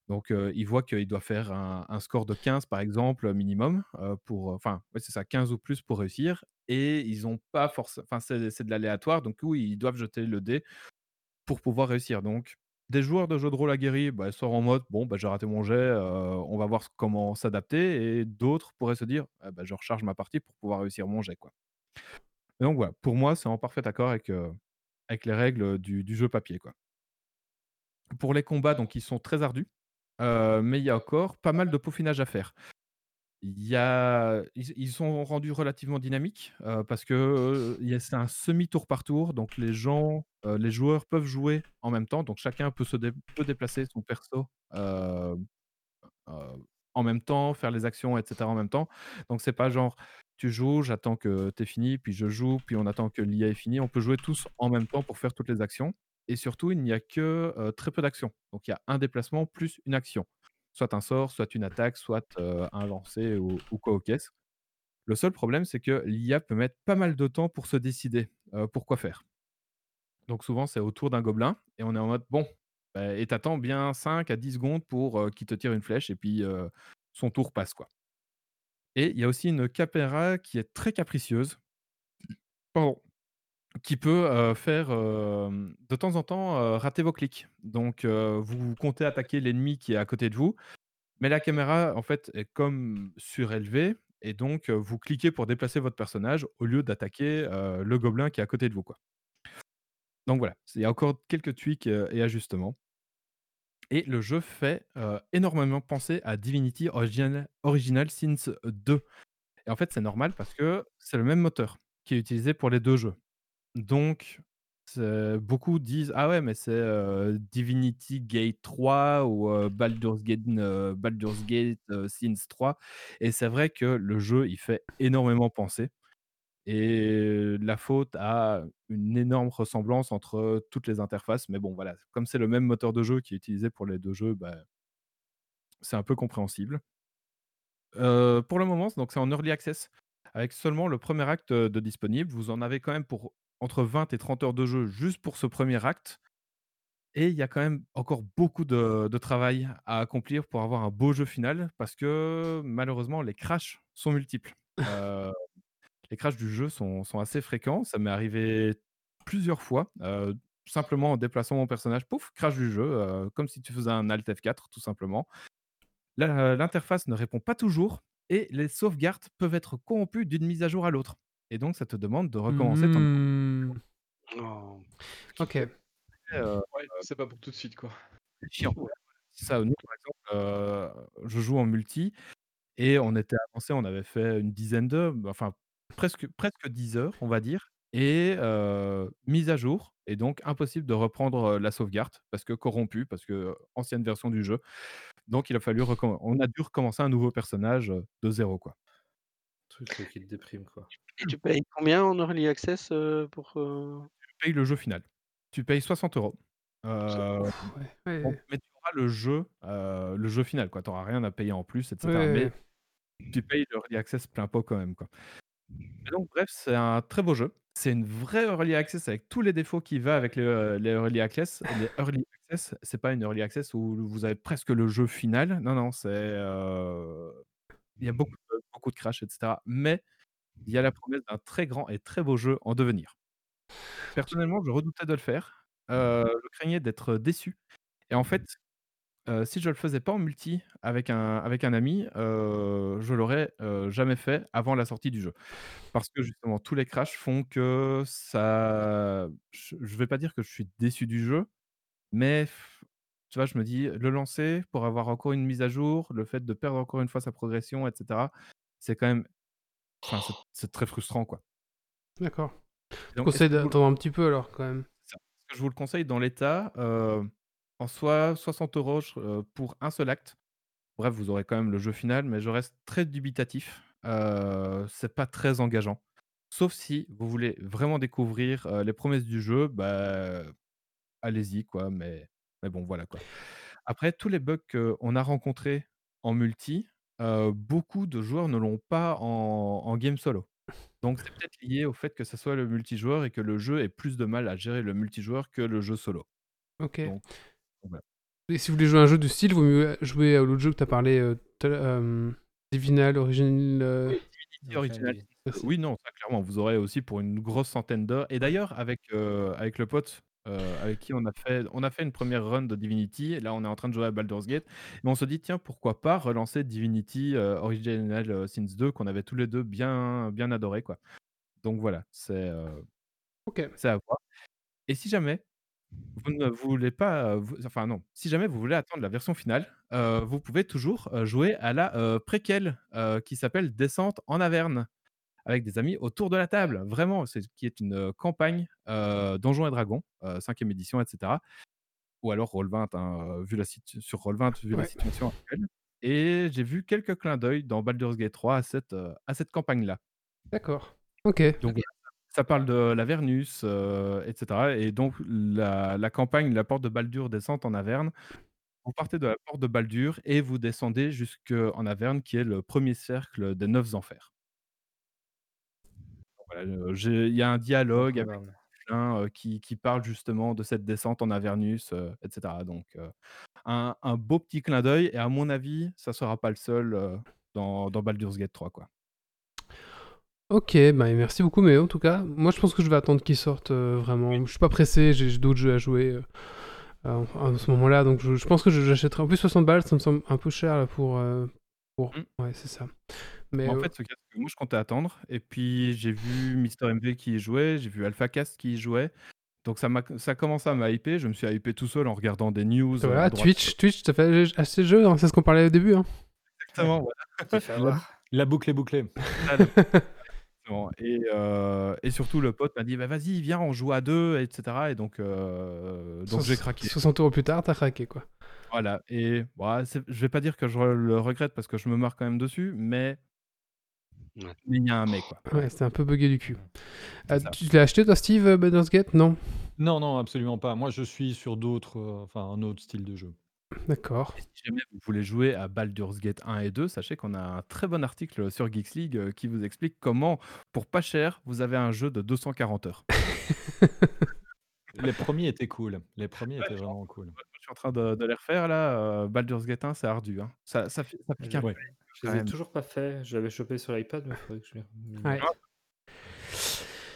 Donc, euh, il voit qu'il doit faire un, score de 15, par exemple, minimum, pour, enfin, c'est ça, 15 ou plus pour réussir. Et ils ont pas forcément, enfin, c'est de l'aléatoire, donc oui, ils doivent jeter le dé pour pouvoir réussir. Donc, des joueurs de jeux de rôle aguerris bah, sortent en mode, bon, bah, j'ai raté mon jet, on va voir comment s'adapter. Et d'autres pourraient se dire, Ah, bah, je recharge ma partie pour pouvoir réussir mon jet, quoi. Donc, voilà, pour moi, c'est en parfait accord avec, les règles du, du jeu papier, quoi. Pour les combats, donc, ils sont très ardus. Euh, mais il y a encore pas mal de peaufinage à faire. Ils, sont rendus relativement dynamiques euh, parce que euh, c'est un semi-tour par tour, donc les gens, les joueurs peuvent jouer en même temps, donc chacun peut se déplacer son perso en même temps, faire les actions, etc. en même temps. Donc c'est pas genre tu joues, j'attends que tu fini, puis je joue, puis on attend que l'IA est fini. On peut jouer tous en même temps pour faire toutes les actions. Et surtout, il n'y a que très peu d'actions. Donc il y a un déplacement plus une action. Soit un sort, soit une attaque, soit un lancer ou, ou quoi au caisse. Le seul problème, c'est que l'IA peut mettre pas mal de temps pour se décider pour quoi faire. Donc souvent, c'est autour d'un gobelin et on est en mode bon, bah, et t'attends bien 5 à 10 secondes pour qu'il te tire une flèche et puis son tour passe quoi. Et il y a aussi une caméra qui est très capricieuse, pardon, qui peut faire de temps en temps rater vos clics. Donc vous comptez attaquer l'ennemi qui est à côté de vous, mais la caméra en fait est comme surélevée et donc vous cliquez pour déplacer votre personnage au lieu d'attaquer le gobelin qui est à côté de vous. Donc voilà, il y a encore quelques tweaks et ajustements. Et le jeu fait énormément penser à Divinity Original, Original Sins 2. Et en fait, c'est normal parce que c'est le même moteur qui est utilisé pour les deux jeux. Donc, beaucoup disent Ah ouais, mais c'est euh, Divinity Gate 3 ou euh, Baldur's Gate, euh, Baldur's Gate euh, Sins 3. Et c'est vrai que le jeu, il fait énormément penser. Et la faute a une énorme ressemblance entre toutes les interfaces. Mais bon, voilà, comme c'est le même moteur de jeu qui est utilisé pour les deux jeux, bah, c'est un peu compréhensible. Pour le moment, donc c'est en early access, avec seulement le premier acte de disponible. Vous en avez quand même pour entre 20 et 30 heures de jeu juste pour ce premier acte. Et il y a quand même encore beaucoup de, de travail à accomplir pour avoir un beau jeu final, parce que malheureusement, les crashs sont multiples. <laughs> Euh, les crashs du jeu sont, sont assez fréquents. Ça m'est arrivé plusieurs fois, euh, simplement en déplaçant mon personnage, pouf, crash du jeu, euh, comme si tu faisais un Alt F4, tout simplement. L'interface ne répond pas toujours et les sauvegardes peuvent être corrompues d'une mise à jour à l'autre. Et donc, ça te demande de recommencer ton. Hmm, Oh. Ok. Euh, Ouais, c'est pas pour tout de suite quoi. c'est chiant. Ça, nous, par exemple, euh, je joue en multi et on était avancé, on avait fait une dizaine d'heures, enfin presque, presque 10 heures, on va dire, et euh, mise à jour, et donc impossible de reprendre euh, la sauvegarde parce que corrompu, parce que euh, ancienne version du jeu. Donc il a fallu recommencer. On a dû recommencer un nouveau personnage euh, de zéro, quoi. Truc euh, qui te déprime, quoi. Et tu payes combien en early access euh, pour euh, Tu payes le jeu final. Tu payes 60 euros. Euh, Ouais, ouais, bon, mais tu auras le jeu, euh, le jeu final, quoi. Tu n'auras rien à payer en plus, etc. ouais, Mais tu payes le early access plein pot quand même, quoi. Et donc bref, c'est un très beau jeu. C'est une vraie early access avec tous les défauts qui va avec les, les early access. Les early access, c'est pas une early access où vous avez presque le jeu final. Non, non, c'est, il y a beaucoup de beaucoup de crash et cetera, mais il y a la promesse d'un très grand et très beau jeu en devenir. Personnellement, je redoutais de le faire, heu, je craignais d'être déçu et en fait, si je le faisais pas en multi avec un avec un ami, heu, je l'aurais, jamais fait avant la sortie du jeu. Parce que justement tous les crashs font que ça je je vais pas dire que je suis déçu du jeu, mais tu vois, je me dis: «Le lancer pour avoir encore une mise à jour, le fait de perdre encore une fois sa progression et cetera», c'est quand même enfin, c'est très frustrant, quoi. D'accord. Je conseille vous d'attendre un petit peu alors quand même. Je vous le conseille dans l'état, heu, en soi 60 € je heu, pour un seul acte. Bref, vous aurez quand même le jeu final, mais je reste très dubitatif. Heu, c'est pas très engageant. Sauf si vous voulez vraiment découvrir, heu, les promesses du jeu, bah, allez-y quoi, mais mais bon voilà quoi. Après tous les bugs qu'on a rencontrés en multi, beaucoup de joueurs ne l'ont pas en en game solo. Donc c'est peut-être lié au fait que ça soit le multijoueur et que le jeu ait plus de mal à gérer le multijoueur que le jeu solo. OK. Donc donc voilà. Et si vous voulez jouer à un jeu du style, vaut mieux jouer à l'autre jeu que tu as parlé, hem, Divinal Original, Oui, Divinity Original Sin 2. Oui, non, ça clairement, vous aurez aussi pour une grosse centaine d'heures et d'ailleurs avec, avec le pote, heu, avec qui on a fait on a fait une première run de Divinity et là on est en train de jouer à Baldur's Gate. Mais on se dit: «Tiens, pourquoi pas relancer Divinity, heu, Original Sin 2» qu'on avait tous les 2 bien bien adoré quoi. Donc voilà, c'est, heu, OK. c'est à voir. Et si jamais vous ne voulez pas, vous enfin non, si jamais vous voulez attendre la version finale, vous pouvez toujours, jouer à la, préquelle, qui s'appelle Descente en Averne, avec des amis autour de la table. Vraiment, c'est qui est une, campagne, heu, Donjons et Dragons, 5e édition et cetera. Ou alors Roll20 hein, vu la sur Roll20 vu la situation actuelle. Et j'ai vu quelques clins d'œil dans Baldur's Gate 3 à cette, heu, à cette campagne-là. D'accord. OK. Donc ça parle de l'Avernus, heu, et donc la la campagne, la porte de Baldur, descente en Averne. Vous partez de la porte de Baldur et vous descendez jusqu'en Averne qui est le 1er cercle des 9 enfers. Il y a un dialogue avec qui qui parle justement de cette descente en Avernus, heu, et cetera. Donc un un beau petit clin d'œil et à mon avis, ça sera pas le seul, dans dans Baldur's Gate 3 quoi. OK, bah, merci beaucoup Méo en tout cas. Moi je pense que je vais attendre qu'il sorte, vraiment. Je suis pas pressé, j'ai d'autres jeux à jouer, en ce moment-là, donc je je pense que j'achèterai en plus 60 balles, ça me semble un peu cher là pour Mmh. ouais, c'est ça. Mais en fait, ce qu'il y a, c'est que moi je comptais attendre et puis j'ai vu Mister MV qui y jouait, j'ai vu AlphaCast qui y jouait. Donc ça m'a ça a commencé à m'hyper, je me suis hypé tout seul en regardant des news, voilà, à Twitch Twitch, tu as fait acheter le jeu, hein, c'est ce qu'on parlait au début, hein. Exactement, voilà. <laughs> Avoir. La boucle est bouclée. Et heu et surtout le pote m'a dit: «Bah vas-y, viens, on joue à 2 et cetera» et donc donc j'ai craqué. 60 € plus tard, tu as craqué quoi. Voilà et bah, c'est je vais pas dire que je le regrette parce que je me marre quand même dessus, mais Ouais. mais il y a un quoi. Ouais, c'était un peu buggé du cul. Ça. tu l'as acheté toi Steve, heu, Baldur's Gate? Non? Non, non, absolument pas. Moi je suis sur d'autres, heu, enfin un autre style de jeu. D'accord. Si jamais vous voulez jouer à Baldur's Gate 1 et 2, sachez qu'on a un très bon article sur Geeks League, heu, qui vous explique comment, pour pas cher, vous avez un jeu de 240 heures. <laughs> Les premiers étaient cool. Les premiers Ouais, étaient vraiment cool. je suis en train de de les refaire là, Baldur's Gate 1 c'est ardu, hein. Ça ça fait ça pique un peu. Je les ai même. toujours pas fait. Je l'avais chopé sur l'iPad, mais il faudrait que je les Ouais. mette.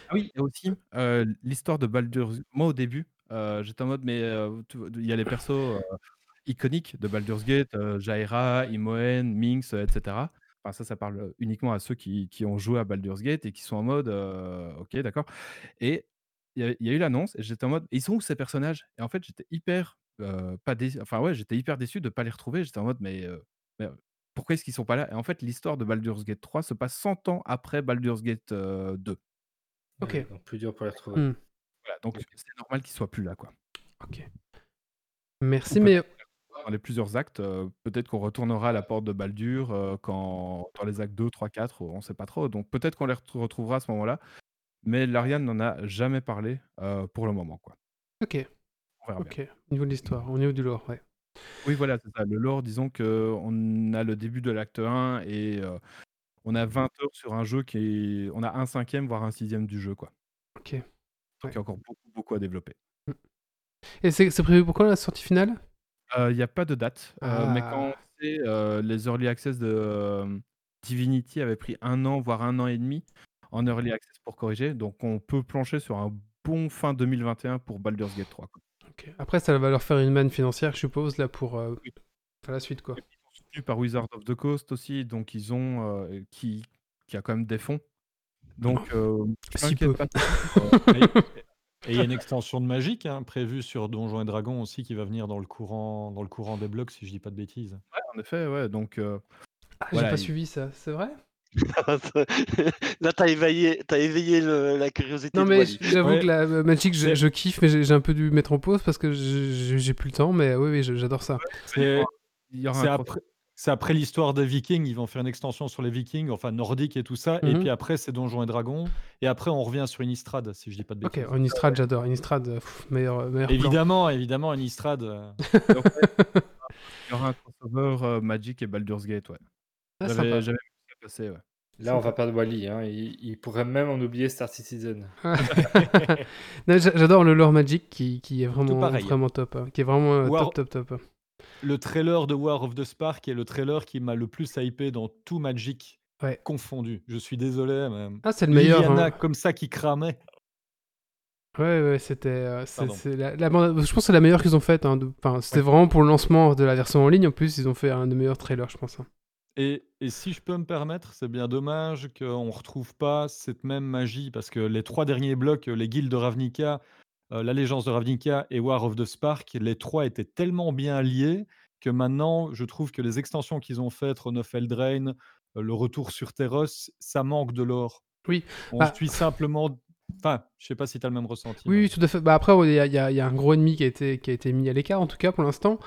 Ah oui et aussi, heu, l'histoire de Baldur's moi au début, heu, j'étais en mode mais tu vois, il y a les persos, iconiques de Baldur's Gate, Jaira, Imoen, Minx, heu, et cetera. Enfin ça, ça parle uniquement à ceux qui qui ont joué à Baldur's Gate et qui sont en mode, OK d'accord et il y a il y a eu l'annonce et j'étais en mode: «Ils sont où ces personnages?» et en fait j'étais hyper, pas déçu enfin ouais, j'étais hyper déçu de pas les retrouver. J'étais en mode: «Mais pourquoi est-ce qu'ils sont pas là?» et en fait l'histoire de Baldur's Gate 3 se passe 100 ans après Baldur's Gate, heu, 2. OK. Ouais, donc plus dur pour les retrouver. Mmh. Voilà, donc c'est normal qu'ils soient plus là, quoi. OK. Merci Méo. dans les plusieurs actes, peut-être qu'on retournera à la porte de Baldur, quand dans les actes 2, 3, 4, on sait pas trop. Donc peut-être qu'on les ret retrouvera à ce moment-là, mais Larian n'en a jamais parlé, pour le moment, quoi. OK. On verra bien. OK. Au niveau de l'histoire, au niveau du lore, ouais. Oui, voilà, c'est ça. Le lore, disons qu'on a le début de l'acte 1 et on a 20 heures sur un jeu qui est on a un cinquième, voire un sixième du jeu, quoi. OK. Donc il y a encore beaucoup, beaucoup à développer. Mmh. Et c'est c'est prévu pour quand la sortie finale? Heu, il y a pas de date, heu, mais quand Ah! c'est, heu, les early access de, Divinity avaient pris 1 an, voire 1 an et demi en early access pour corriger, donc on peut plancher sur un bon fin 2021 pour Baldur's Gate 3, quoi. OK. Après ça va leur faire une manne financière, je suppose, là, pour, faire la suite, quoi. Ils sont soutenus par Wizards of the Coast aussi, donc ils ont, heu, qui qui a quand même des fonds. Donc Si peu. pas <laughs> heu, Et il y a une extension de Magic, hein, prévue sur Donjons et Dragons aussi qui va venir dans le courant dans le courant des blocs, si je dis pas de bêtises. Ouais, en effet, ouais, donc Ah, j'ai pas il suivi ça, c'est vrai? <laughs> Là, tu as éveillé, tu éveillé le- la curiosité Non mais j'avoue Ouais. que la euh, Magic, je kiffe, mais j'ai un peu dû mettre en pause parce que j'ai plus le temps, mais oui, oui, j'adore ça. C'est après l'histoire des Vikings, ils vont faire une extension sur les Vikings, enfin nordiques et tout ça, et Mmh puis après c'est Donjons et Dragons, et après on revient sur Innistrad, si je dis pas de OK, bêtises. Innistrad, j'adore. Innistrad, heu, meilleur, heu, meilleur plan. Évidemment, évidemment, Innistrad. euh, <laughs> <laughs> il y aura un crossover, heu, Magic et Baldur's Gate, ouais. Ah, J'avais ouais. Là, on va perdre Wally. Hein. Il, il pourrait même en oublier Star Citizen. <laughs> J'adore le lore Magic qui qui est vraiment top, hein, qui est vraiment, heu, War- top, top, top. Le trailer de War of the Spark est le trailer qui m'a le plus hypé dans tout Magic Ouais. confondu. Je suis désolé, mais Ah, c'est le meilleur, Liliana hein. comme ça qui cramait. Ouais, ouais, c'était, la la bande je pense que c'est la meilleure qu'ils ont faite, hein, enfin, c'était Ouais. vraiment pour le lancement de la version en ligne, en plus, ils ont fait un des meilleurs trailers, je pense, hein. Et, et si je peux me permettre, c'est bien dommage qu'on ne retrouve pas cette même magie, parce que les trois derniers blocs, les guildes de Ravnica, euh, l'Allégeance de Ravnica et War of the Spark, les trois étaient tellement bien liés que maintenant, je trouve que les extensions qu'ils ont faites, of Eldraine, euh, le retour sur Terros, ça manque de l'or. Oui, On bah- suit simplement... Enfin, je sais pas si tu as le même ressenti. Oui, mais- oui, tout à fait. Bah après, il y, a- y y un gros ennemi qui a été, qui a été mis à l'écart, en tout cas pour l'instant,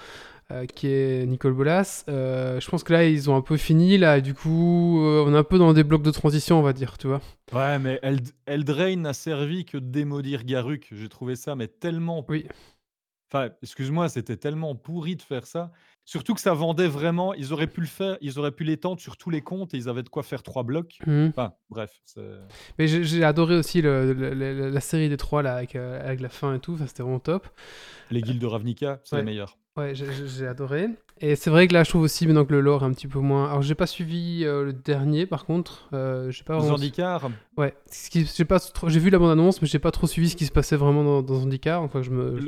euh, qui est Nicole Bolas. Euh, je pense que là, ils ont un peu fini. Là, et du coup, euh, on est un peu dans des blocs de transition, on va dire, tu vois. Ouais, mais Eld- Eldraine n'a servi que de démolir Garuk. J'ai trouvé ça, mais tellement. Oui. Enfin, excuse-moi, c'était tellement pourri de faire ça. Surtout que ça vendait vraiment. Ils auraient pu le faire, ils auraient pu l'étendre sur tous les comptes et ils avaient de quoi faire trois blocs. Mhm. Enfin, bref. Mais j'ai adoré aussi le- le- le- la série des trois, là, avec, avec la fin et tout. Enfin, c'était vraiment top. Les guildes de Ravnica, c'est Ouais. les meilleurs. Ouais, j'ai- adoré. Et c'est vrai que là, je trouve aussi maintenant que le lore est un petit peu moins. Alors, j'ai pas suivi euh, le dernier, par contre. Euh, j'ai pas vraiment. Zandikar, Ouais. Ce qui- J'ai pas trop- j'ai vu la bande-annonce, mais j'ai pas trop suivi ce qui se passait vraiment dans, dans Zendikar. Enfin, je me.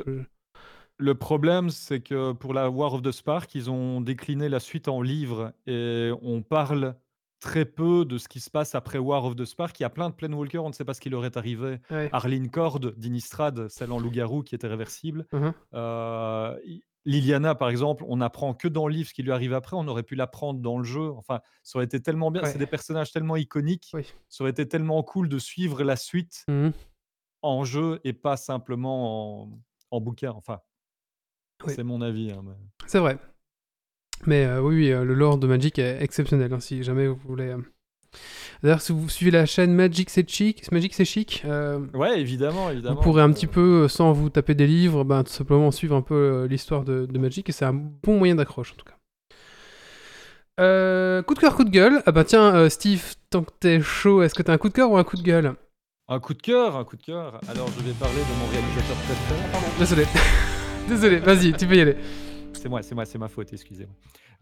Le- problème, c'est que pour la War of the Spark, ils ont décliné la suite en livre et on parle très peu de ce qui se passe après War of the Spark. Il y a plein de Planewalkers, on ne sait pas ce qui leur est arrivé. Ouais. Arlene Cord d'Inistrad, celle en loup-garou qui était réversible. Mhm. Euh, Liliana, par exemple, on apprend que dans le livre ce qui lui arrive après. On aurait pu l'apprendre dans le jeu. Enfin, ça aurait été tellement bien. Ouais. C'est des personnages tellement iconiques. Oui. Ça aurait été tellement cool de suivre la suite Mhm. en jeu et pas simplement en, en bouquin. Enfin, Oui. c'est mon avis. hein, mais- C'est vrai. Mais euh, oui, oui, euh, le lore de Magic est exceptionnel, hein, si jamais vous voulez. euh. D'ailleurs, si vous suivez la chaîne Magic c'est chic, Magic c'est chic, euh, Ouais, évidemment, évidemment. vous pourrez un petit peu, euh, sans vous taper des livres, ben, tout simplement suivre un peu euh, l'histoire de, de Magic, et c'est un bon moyen d'accroche en tout cas. Euh, coup de cœur, coup de gueule. Ah bah tiens, euh, Steve, tant que t'es chaud, est-ce que t'as un coup de cœur ou un coup de gueule? Un coup de cœur, un coup de cœur. Alors, je vais parler de mon réalisateur préféré. Désolé. <laughs> Désolé, vas-y, tu peux y aller. C'est moi, c'est moi, c'est ma faute, excusez-moi.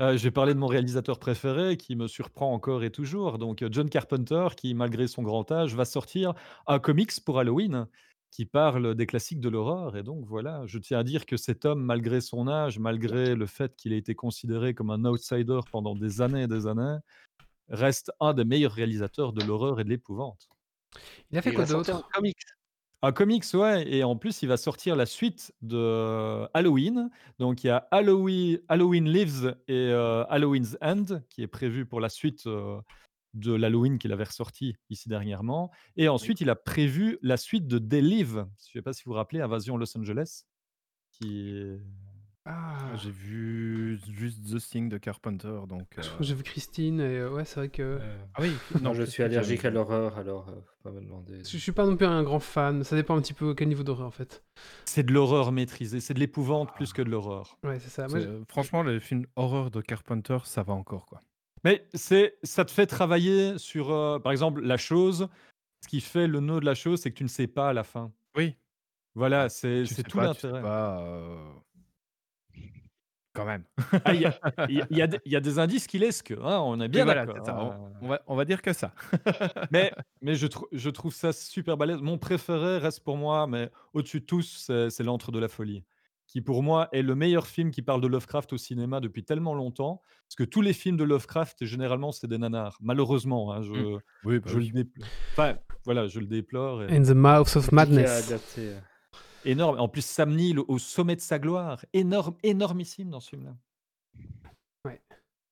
Euh, je vais parler de mon réalisateur préféré qui me surprend encore et toujours. Donc, euh, John Carpenter, qui, malgré son grand âge, va sortir un comics pour Halloween qui parle des classiques de l'horreur. Et donc, voilà, je tiens à dire que cet homme, malgré son âge, malgré le fait qu'il ait été considéré comme un outsider pendant des années et des années, reste un des meilleurs réalisateurs de l'horreur et de l'épouvante. Il a fait quoi d'autre? comics. Un comics, ouais, et en plus, il va sortir la suite de Halloween. Donc, il y a Halloween, Halloween Lives et euh, Halloween's End, qui est prévu pour la suite euh, de l'Halloween qu'il avait ressorti ici dernièrement. Et ensuite, il a prévu la suite de They Live. Je ne sais pas si vous vous rappelez, Invasion Los Angeles, qui est Ah, J'ai vu juste The Thing de Carpenter, donc. je crois euh, que j'ai vu Christine et euh, ouais, c'est vrai que Euh, Ah oui, <laughs> non, je suis allergique à l'horreur, alors euh, faut pas me demander. je, je suis pas non plus un grand fan. Ça dépend un petit peu à quel niveau d'horreur en fait. C'est de l'horreur maîtrisée, c'est de l'épouvante plus que de l'horreur. Ouais, c'est ça. Moi, Franchement, les films horreur de Carpenter, ça va encore, quoi. Mais c'est, ça te fait travailler sur, euh, par exemple, la chose. Ce qui fait le nœud de la chose, c'est que tu ne sais pas à la fin. Oui. Voilà, c'est, Tu c'est sais tout pas, tu sais l'intérêt. pas. euh, Quand même. Ah, Il y, a, il y a- il y a des- il y a des indices qui laissent que, hein, on est bien voilà, d'accord. c'est ça. hein. On, on va, on va dire que ça. <laughs> Mais, mais je, trou- je trouve ça super balèze. Mon préféré reste pour moi, mais au-dessus de tous, c'est, c'est L'Antre de la Folie, qui pour moi est le meilleur film qui parle de Lovecraft au cinéma depuis tellement longtemps. Parce que tous les films de Lovecraft, généralement, c'est des nanars. Malheureusement, hein, je, Mm. Oui, bah je oui. le déplore. Enfin, voilà, je le déplore. et- In the Mouth of Madness. adapté, euh, Énorme. En plus, Sam Neill au sommet de sa gloire. Énorme, énormissime dans ce film-là. Ouais,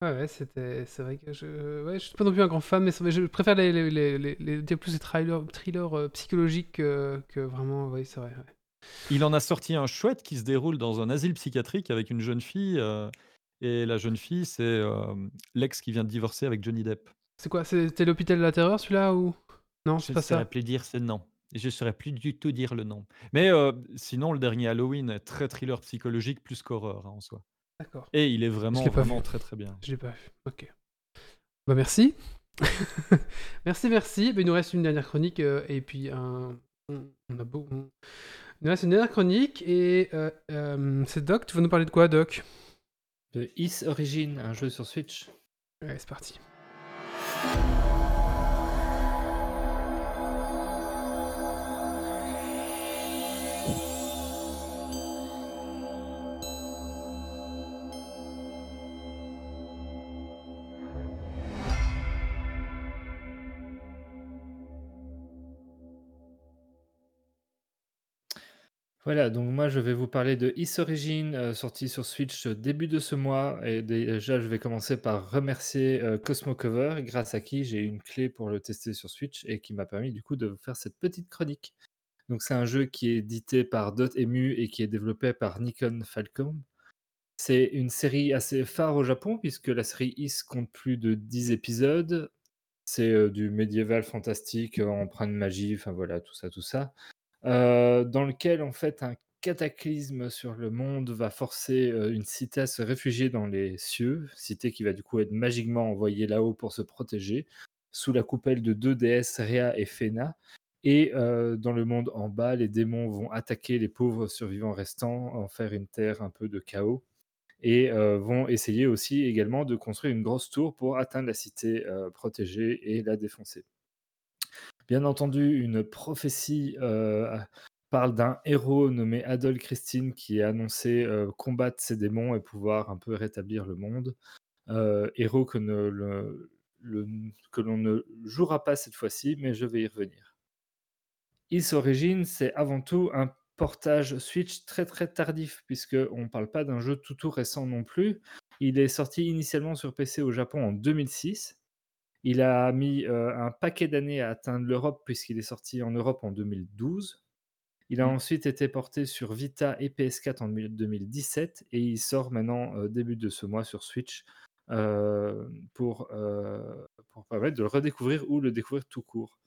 ouais, c'était, c'est vrai que je, ouais, je suis pas non plus un grand fan, mais c'est- je préfère les, les, les, les, plus les thrillers, thrillers euh, psychologiques que, que vraiment, oui, c'est vrai. ouais. Il en a sorti un chouette qui se déroule dans un asile psychiatrique avec une jeune fille. euh, et la jeune fille, c'est euh, l'ex qui vient de divorcer avec Johnny Depp. C'est quoi, c'était l'hôpital de la terreur celui-là ou? Non, Je c'est pas ça. plus dire ce nom. Je ne saurais plus du tout dire le nom. Mais euh, sinon, le dernier Halloween est très thriller psychologique plus qu'horreur hein, en soi. D'accord. Et il est vraiment, l'ai pas vraiment très très bien. Je l'ai pas vu. Ok. Bah merci. <laughs> merci, merci. Bah, il nous reste une dernière chronique euh, et puis un. On on a beau. on- Il nous reste une dernière chronique et euh, euh, c'est Doc. Tu vas nous parler de quoi, Doc? De Is Origin, un jeu sur Switch. Ouais, c'est parti. Voilà, donc moi je vais vous parler de Is Origin, euh, sorti sur Switch euh, début de ce mois. Et déjà, je vais commencer par remercier euh, Cosmo Cover, grâce à qui j'ai une clé pour le tester sur Switch et qui m'a permis du coup de faire cette petite chronique. Donc c'est un jeu qui est édité par Dotemu et qui est développé par Nikon Falcom. C'est une série assez phare au Japon puisque la série Is compte plus de 10 épisodes. C'est du médiéval fantastique, empreint de magie, enfin voilà, tout ça, tout ça. Euh, dans lequel en fait un cataclysme sur le monde va forcer euh, une cité à se réfugier dans les cieux, cité qui va du coup être magiquement envoyée là-haut pour se protéger, sous la coupelle de deux déesses, Rhea et Fena. Et euh, dans le monde en bas, les démons vont attaquer les pauvres survivants restants, en faire une terre un peu de chaos, et vont essayer aussi également de construire une grosse tour pour atteindre la cité protégée et la défoncer. Bien entendu, une prophétie euh, parle d'un héros nommé Adol Christine qui est annoncé euh, combattre ces démons et pouvoir un peu rétablir le monde. Euh, héros que, l'on ne jouera pas cette fois-ci, mais je vais y revenir. Is Origin, c'est avant tout un portage Switch très très tardif, puisqu'on ne parle pas d'un jeu tout tout récent non plus. Il est sorti initialement sur PC au Japon en 2006. Il a mis euh, un paquet d'années à atteindre l'Europe puisqu'il est sorti en Europe en 2012. Il a Mm. ensuite été porté sur Vita et PS4 en 2017 et il sort maintenant euh, début de ce mois sur Switch euh, pour, pour permettre de le redécouvrir ou le découvrir tout court.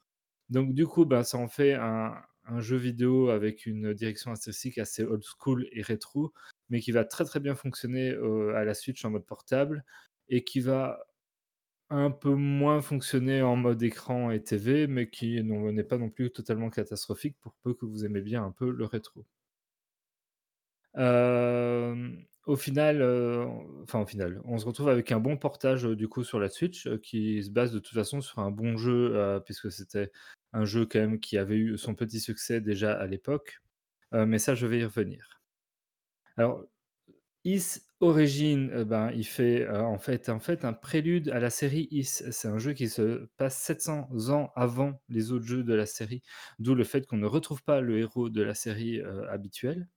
Donc du coup, ben, ça en fait un, un jeu vidéo avec une direction artistique assez old school et rétro, mais qui va très très bien fonctionner à la Switch en mode portable et qui va un peu moins fonctionner en mode écran et TV, mais qui n'est pas non plus totalement catastrophique pour peu que vous aimez bien un peu le rétro. Au final, euh, enfin au final, on se retrouve avec un bon portage euh, du coup sur la Switch euh, qui se base de toute façon sur un bon jeu puisque c'était un jeu quand même qui avait eu son petit succès déjà à l'époque. Mais ça, je vais y revenir. Alors, Is Origin, euh, ben, il fait euh, en, fait, en fait un prélude à la série Is. C'est un jeu qui se passe 700 ans avant les autres jeux de la série, d'où le fait qu'on ne retrouve pas le héros de la série euh, habituelle.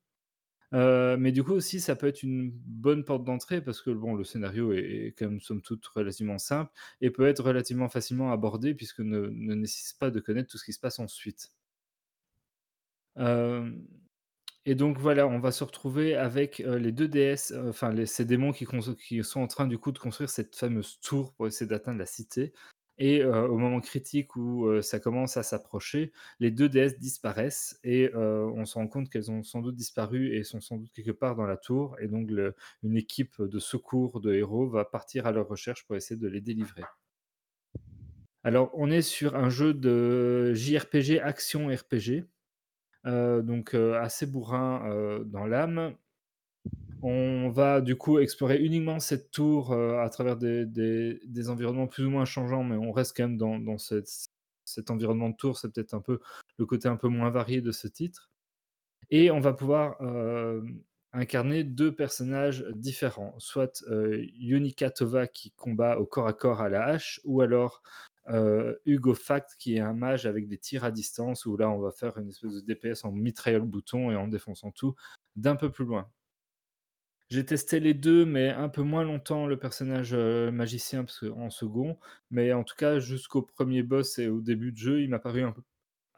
Euh, mais du coup aussi, ça peut être une bonne porte d'entrée parce que bon, le scénario est, est quand même somme toute relativement simple et peut être relativement facilement abordé puisque ne, ne nécessite pas de connaître tout ce qui se passe ensuite. Euh, Et donc voilà, on va se retrouver avec, heu, les 2 déesses, heu, enfin ces démons qui sont en train du coup de construire cette fameuse tour pour essayer d'atteindre la cité et heu, au moment critique où, ça commence à s'approcher, les 2 déesses disparaissent et on se rend compte qu'elles ont sans doute disparu et sont sans doute quelque part dans la tour et donc une équipe de secours de héros va partir à leur recherche pour essayer de les délivrer. Alors on est sur un jeu de JRPG action RPG. Heu, donc heu, assez bourrin, heu, dans l'âme. On va du coup explorer uniquement cette tour, à travers des environnements plus ou moins changeants, mais on reste quand même dans cet environnement de tour. C'est peut-être un peu le côté un peu moins varié de ce titre et on va pouvoir, incarner 2 personnages différents, soit, Yunika Tova qui combat au corps à corps à la hache ou alors, Hugo Fact qui est un mage avec des tirs à distance où là on va faire une espèce de DPS en mitraillant le bouton et en défonçant tout d'un peu plus loin. J'ai testé les 2, mais un peu moins longtemps le personnage, heu, magicien parce qu'en second, mais en tout cas jusqu'au premier boss et au début de jeu, il m'a paru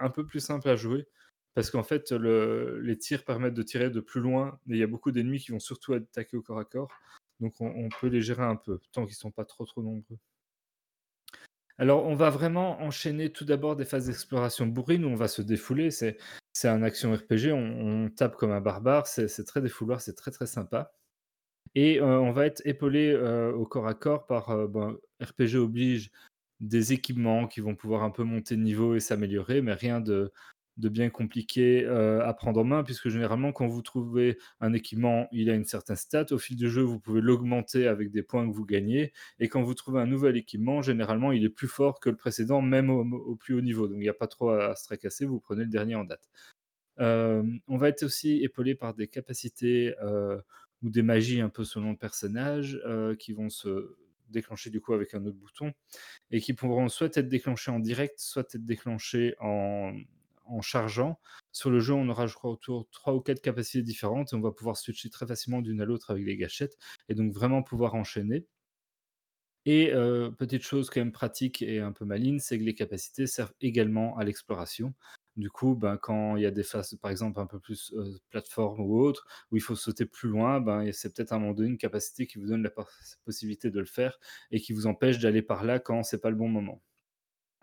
un peu plus simple à jouer parce qu'en fait le les tirs permettent de tirer de plus loin, mais il y a beaucoup d'ennemis qui vont surtout attaquer au corps à corps, donc on on peut les gérer un peu, tant qu'ils sont pas trop, trop nombreux. Alors on va vraiment enchaîner tout d'abord des phases d'exploration bourrines où on va se défouler, c'est c'est un action RPG, on tape comme un barbare, c'est très défouloir, c'est très, très sympa. Et heu, on va être épaulé, heu, au corps à corps par, ben, RPG oblige, des équipements qui vont pouvoir un peu monter de niveau et s'améliorer, mais rien de de bien compliqué, heu, à prendre en main puisque généralement quand vous trouvez un équipement, il a une certaine stat. Au fil du jeu, vous pouvez l'augmenter avec des points que vous gagnez et quand vous trouvez un nouvel équipement, généralement, il est plus fort que le précédent, même au plus haut niveau. Donc il n'y a pas trop à se tracasser, vous prenez le dernier en date. Hem, on va être aussi épaulé par des capacités, heu, ou des magies un peu selon le personnage, qui vont se déclencher du coup avec un autre bouton et qui pourront soit être déclenchées en direct, soit être déclenchées en en chargeant. Sur le jeu, on aura je crois autour de 3 ou 4 capacités différentes et on va pouvoir switcher très facilement d'une à l'autre avec les gâchettes et donc vraiment pouvoir enchaîner. Et heu, petite chose quand même pratique et un peu maligne, c'est que les capacités servent également à l'exploration. Du coup, ben, quand il y a des phases, par exemple, un peu plus, heu, plateforme ou autre, où il faut sauter plus loin, ben, c'est peut-être à un moment donné une capacité qui vous donne la pos possibilité de le faire et qui vous empêche d'aller par là quand c'est pas le bon moment.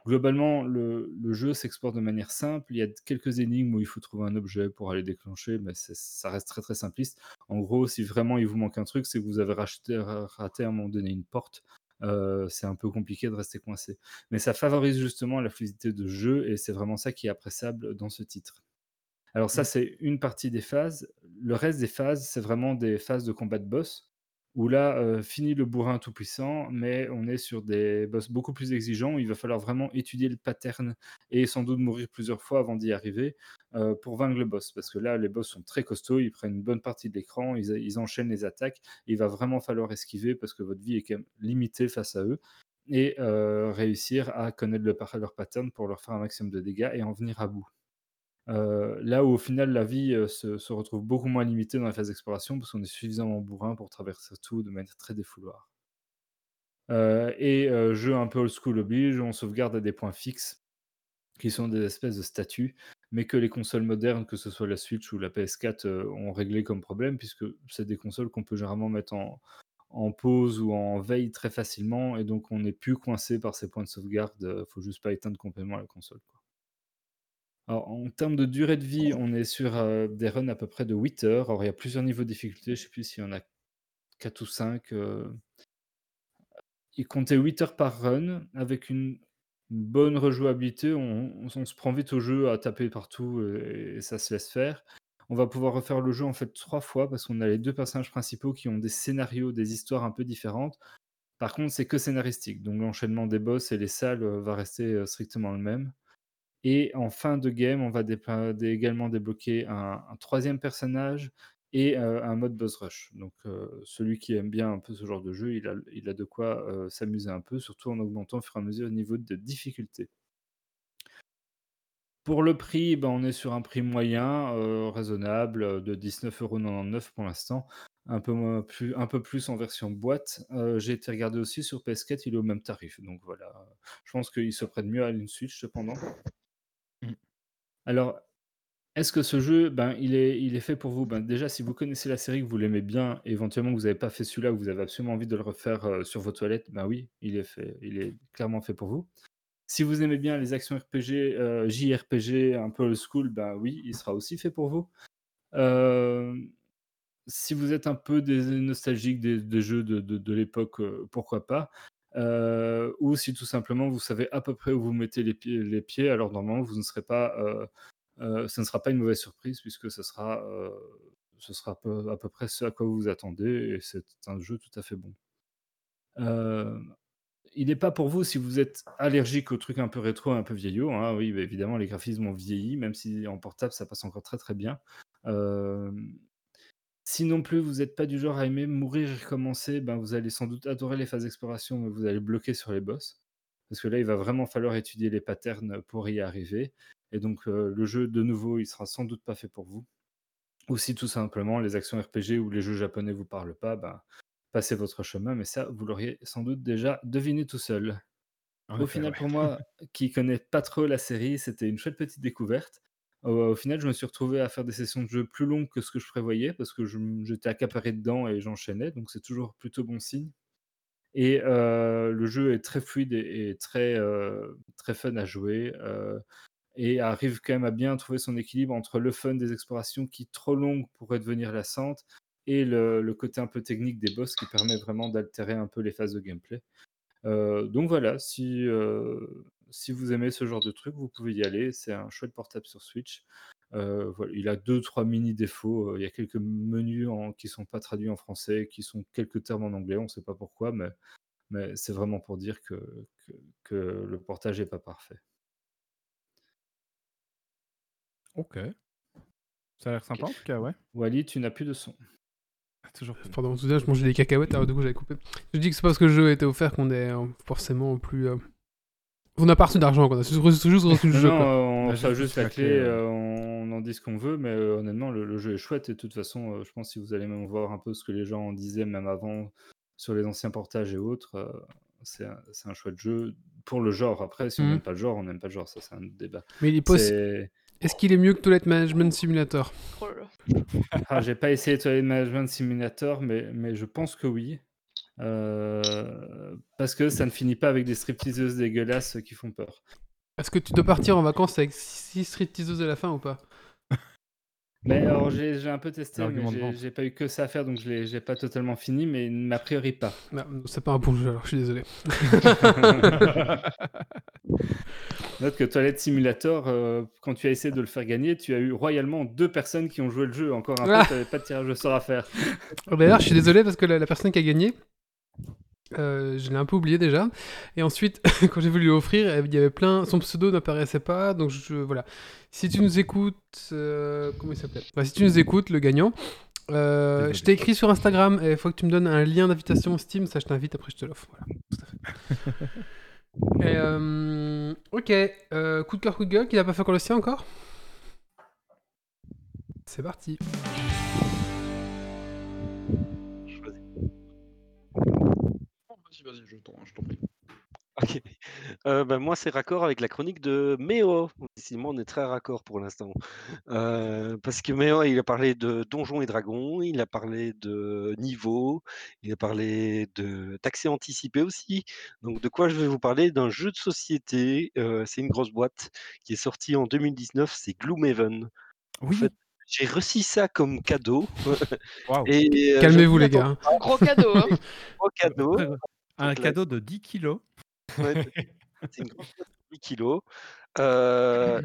Globalement, le le jeu s'exporte de manière simple. Il y a quelques énigmes où il faut trouver un objet pour aller déclencher, mais ça reste très, très simpliste. En gros, si vraiment il vous manque un truc, c'est que vous avez racheté ra raté à un moment donné une porte. Heu, c'est un peu compliqué de rester coincé. Mais ça favorise justement la fluidité de jeu et c'est vraiment ça qui est appréciable dans ce titre. Alors ça, c'est une partie des phases. Le reste des phases, c'est vraiment des phases de combat de boss, où là, heu, fini le bourrin tout puissant, mais on est sur des boss beaucoup plus exigeants, il va falloir vraiment étudier le pattern et sans doute mourir plusieurs fois avant d'y arriver, heu, pour vaincre le boss. Parce que là, les boss sont très costauds, ils prennent une bonne partie de l'écran, ils enchaînent les attaques. Il va vraiment falloir esquiver parce que votre vie est quand même limitée face à eux et heu, réussir à connaître le leur pattern pour leur faire un maximum de dégâts et en venir à bout. Heu, là où au final la vie, heu, se retrouve beaucoup moins limitée dans la phase d'exploration parce qu'on est suffisamment bourrin pour traverser tout de manière très défouloir. Heu et jeu un peu old school oblige, on sauvegarde à des points fixes qui sont des espèces de statues, mais que les consoles modernes, que ce soit la Switch ou la PS4, heu, ont réglé comme problème puisque c'est des consoles qu'on peut généralement mettre en pause ou en veille très facilement et donc on n'est plus coincé par ces points de sauvegarde, faut juste pas éteindre complètement la console. Alors, en termes de durée de vie, on est sur, heu, des runs à peu près de 8 heures. Alors, il y a plusieurs niveaux de difficulté, je sais plus s'il y en a 4 ou 5, heu. Il comptait 8 heures par run avec une bonne rejouabilité. On se prend vite au jeu à taper partout, heu et ça se laisse faire. On va pouvoir refaire le jeu, en fait, 3 fois parce qu'on a les 2 personnages principaux qui ont des scénarios, des histoires un peu différentes. Par contre, c'est que scénaristique, donc l'enchaînement des boss et les salles, va rester, strictement le même. Et en fin de game, on va également débloquer un 3 personnage et heu, un mode boss rush. Donc heu, celui qui aime bien un peu ce genre de jeu, il a de quoi, heu, s'amuser un peu, surtout en augmentant au fur et à mesure le niveau de difficulté. Pour le prix, ben, on est sur un prix moyen, raisonnable, de 19,99 € pour l'instant. Un peu plus un peu plus en version boîte. J'ai été regarder aussi sur PS4, il est au même tarif. Donc voilà, je pense qu'il se prête mieux à une Switch cependant. Alors Est-ce que ce jeu, ben, il est fait pour vous? Ben, déjà, si vous connaissez la série, que vous l'aimez bien, éventuellement vous avez pas fait celui-là, ou vous avez absolument envie de le refaire, heu, sur vos toilettes, ben oui, il est fait il est clairement fait pour vous. Si vous aimez bien les actions RPG, heu, JRPG un peu old school, ben oui, il sera aussi fait pour vous. Hem, si vous êtes un peu des nostalgiques des jeux de l'époque, pourquoi pas? Heu, ou si tout simplement vous savez à peu près où vous mettez les pieds alors normalement vous ne serez pas, heu heu, ce ne sera pas une mauvaise surprise puisque ce sera, heu, ce sera à peu près ce à quoi vous vous attendez et c'est un jeu tout à fait bon. Il est pas pour vous si vous êtes allergique aux trucs un peu rétro, un peu vieillots, hein. Oui, bah, évidemment les graphismes ont vieilli, même si en portable ça passe encore très, très bien. Si non plus vous êtes pas du genre à aimer mourir et recommencer, ben, vous allez sans doute adorer les phases d'exploration, mais vous allez bloquer sur les boss. Parce que là, il va vraiment falloir étudier les patterns pour y arriver et donc heu, le jeu de nouveau, il sera sans doute pas fait pour vous. Ou si tout simplement les actions RPG ou les jeux japonais vous parlent pas, ben, passez votre chemin, mais ça, vous l'auriez sans doute déjà deviné tout seul. En Au effet, final, ouais. pour moi, qui connais pas trop la série, c'était une chouette petite découverte. Au final, je me suis retrouvé à faire des sessions de jeu plus longues que ce que je prévoyais parce que j'étais accaparé dedans et j'enchaînais, donc c'est toujours plutôt bon signe et heu, le jeu est très fluide et très, heu, très fun à jouer, heu et arrive quand même à bien trouver son équilibre entre le fun des explorations qui, trop longues, pourraient devenir lassantes et le côté un peu technique des boss qui permet vraiment d'altérer un peu les phases de gameplay. Donc voilà, si, si vous aimez ce genre de truc, vous pouvez y aller. C'est un chouette portable sur Switch. Voilà, il a 2-3 mini défauts, heu, il y a quelques menus en qui sont pas traduits en français, qui sont quelques termes en anglais, on sait pas pourquoi, mais mais c'est vraiment pour dire que que que le portage est pas parfait. OK. Ça a l'air sympa en tout cas, ouais. Wally, tu n'as plus de son. Toujours plus. Pardon, tout à l'heure, je mangeais des cacahuètes, alors du coup j'avais coupé. Je dis que c'est pas parce que le jeu a été offert qu'on est euh, forcément plus. euh, On n'a pas reçu d'argent, quoi. On a juste reçu, juste reçu le jeu, non, quoi. on On a reçoit juste la clé, ouais. heu, on en dit ce qu'on veut, mais heu, honnêtement, le le jeu est chouette et de toute façon, je pense si vous allez même voir un peu ce que les gens en disaient même avant sur les anciens portages et autres, c'est un c'est un chouette jeu pour le genre. Après, si on Mhm. n'aime pas le genre, on n'aime pas le genre, ça c'est un autre débat. Mais il est possi- C'est Est-ce qu'il est mieux que Toilet Management Simulator? Ah, j'ai pas essayé Toilet Management Simulator, mais mais je pense que oui. Heu, parce que ça ne finit pas avec des stripteaseuses dégueulasses qui font peur. Est-ce que tu dois partir en vacances avec 6 stripteaseuses à la fin ou pas? Mais alors j'ai un peu testé, mais j'ai pas eu que ça à faire, donc je l'ai pas totalement fini, mais a priori pas. Non, c'est pas un bon jeu, alors je suis désolé. <laughs> Note que Toilette Simulator, euh, quand tu as essayé de le faire gagner, tu as eu royalement deux personnes qui ont joué le jeu. Encore un Ah. peu, tu n'avais pas de tirage au sort à faire. Oh, D'ailleurs, je suis désolé parce que la, la personne qui a gagné, euh, je l'ai un peu oublié déjà. Et ensuite, <laughs> quand j'ai voulu lui offrir, il y avait plein. Son pseudo n'apparaissait pas. Donc je, voilà. Si tu nous écoutes. euh, comment il s'appelait? Enfin, Si tu nous écoutes, le gagnant. euh, je t'ai écrit sur Instagram et il faut que tu me donnes un lien d'invitation Steam, ça je t'invite, après je te l'offre. Voilà, tout à fait. <laughs> Et, euh, ok, euh, coup de cœur, coup de gueule, qui n'a pas fait encore le sien encore? C'est parti. Vas-y, vas-y, je t'en je t'en prie. Ok. Euh, ben, moi, c'est raccord avec la chronique de Méo. Décidément, on est très raccord pour l'instant. Euh, parce que Méo, il a parlé de Donjons et Dragons, il a parlé de niveau, il a parlé de d'accès anticipé aussi. Donc, de quoi je vais vous parler? D'un jeu de société. euh, c'est une grosse boîte qui est sortie en 2019. C'est Gloomhaven. En Oui. fait, j'ai reçu ça comme cadeau. Euh, Calmez-vous les gars. hein. Un gros cadeau, hein. <laughs> Gros cadeau. Un Donc, cadeau de 10 kilos. Ouais, <laughs> c'est une grosse boîte de 10 kilos. Euh,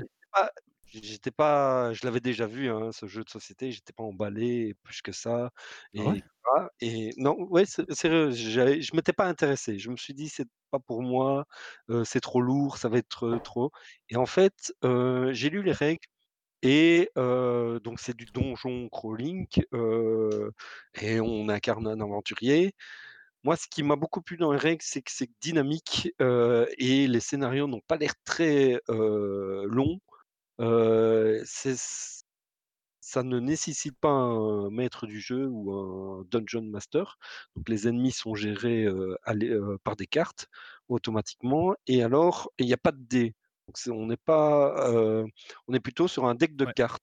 j'étais pas- je l'avais déjà vu, hein, ce jeu de société, j'étais pas emballé plus que ça. Et, Ah ouais et non, ouais, sérieux, je m'étais pas intéressé. Je me suis dit, c'est pas pour moi, euh, c'est trop lourd, ça va être euh, trop. Et en fait, euh, j'ai lu les règles. Et donc c'est du donjon crawling et on incarne un aventurier. Moi, ce qui m'a beaucoup plu dans les règles, c'est que c'est dynamique euh, et les scénarios n'ont pas l'air très euh, longs. Euh, ça ne nécessite pas un maître du jeu ou un dungeon master. Donc les ennemis sont gérés par des cartes automatiquement. Et alors, il n'y a pas de dés. Donc on n'est pas, on est plutôt sur un deck de Ouais. cartes.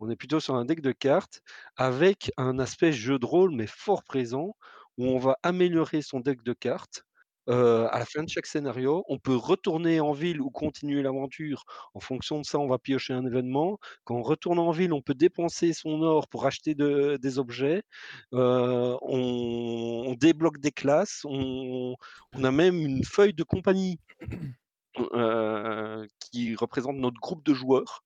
On est plutôt sur un deck de cartes avec un aspect jeu de rôle, mais fort présent, où on va améliorer son deck de cartes. À la fin de chaque scénario, on peut retourner en ville ou continuer l'aventure. En fonction de ça, on va piocher un événement. Quand on retourne en ville, on peut dépenser son or pour acheter de des objets. On on débloque des classes, on on a même une feuille de compagnie, <clears throat> qui représente notre groupe de joueurs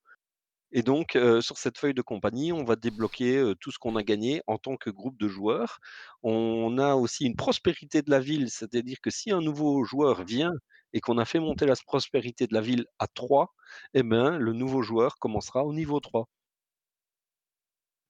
et donc sur cette feuille de compagnie, on va débloquer, tout ce qu'on a gagné en tant que groupe de joueurs. On a aussi une prospérité de la ville, c'est-à-dire que si un nouveau joueur vient et qu'on a fait monter la prospérité de la ville à 3, eh ben, le nouveau joueur commencera au niveau 3.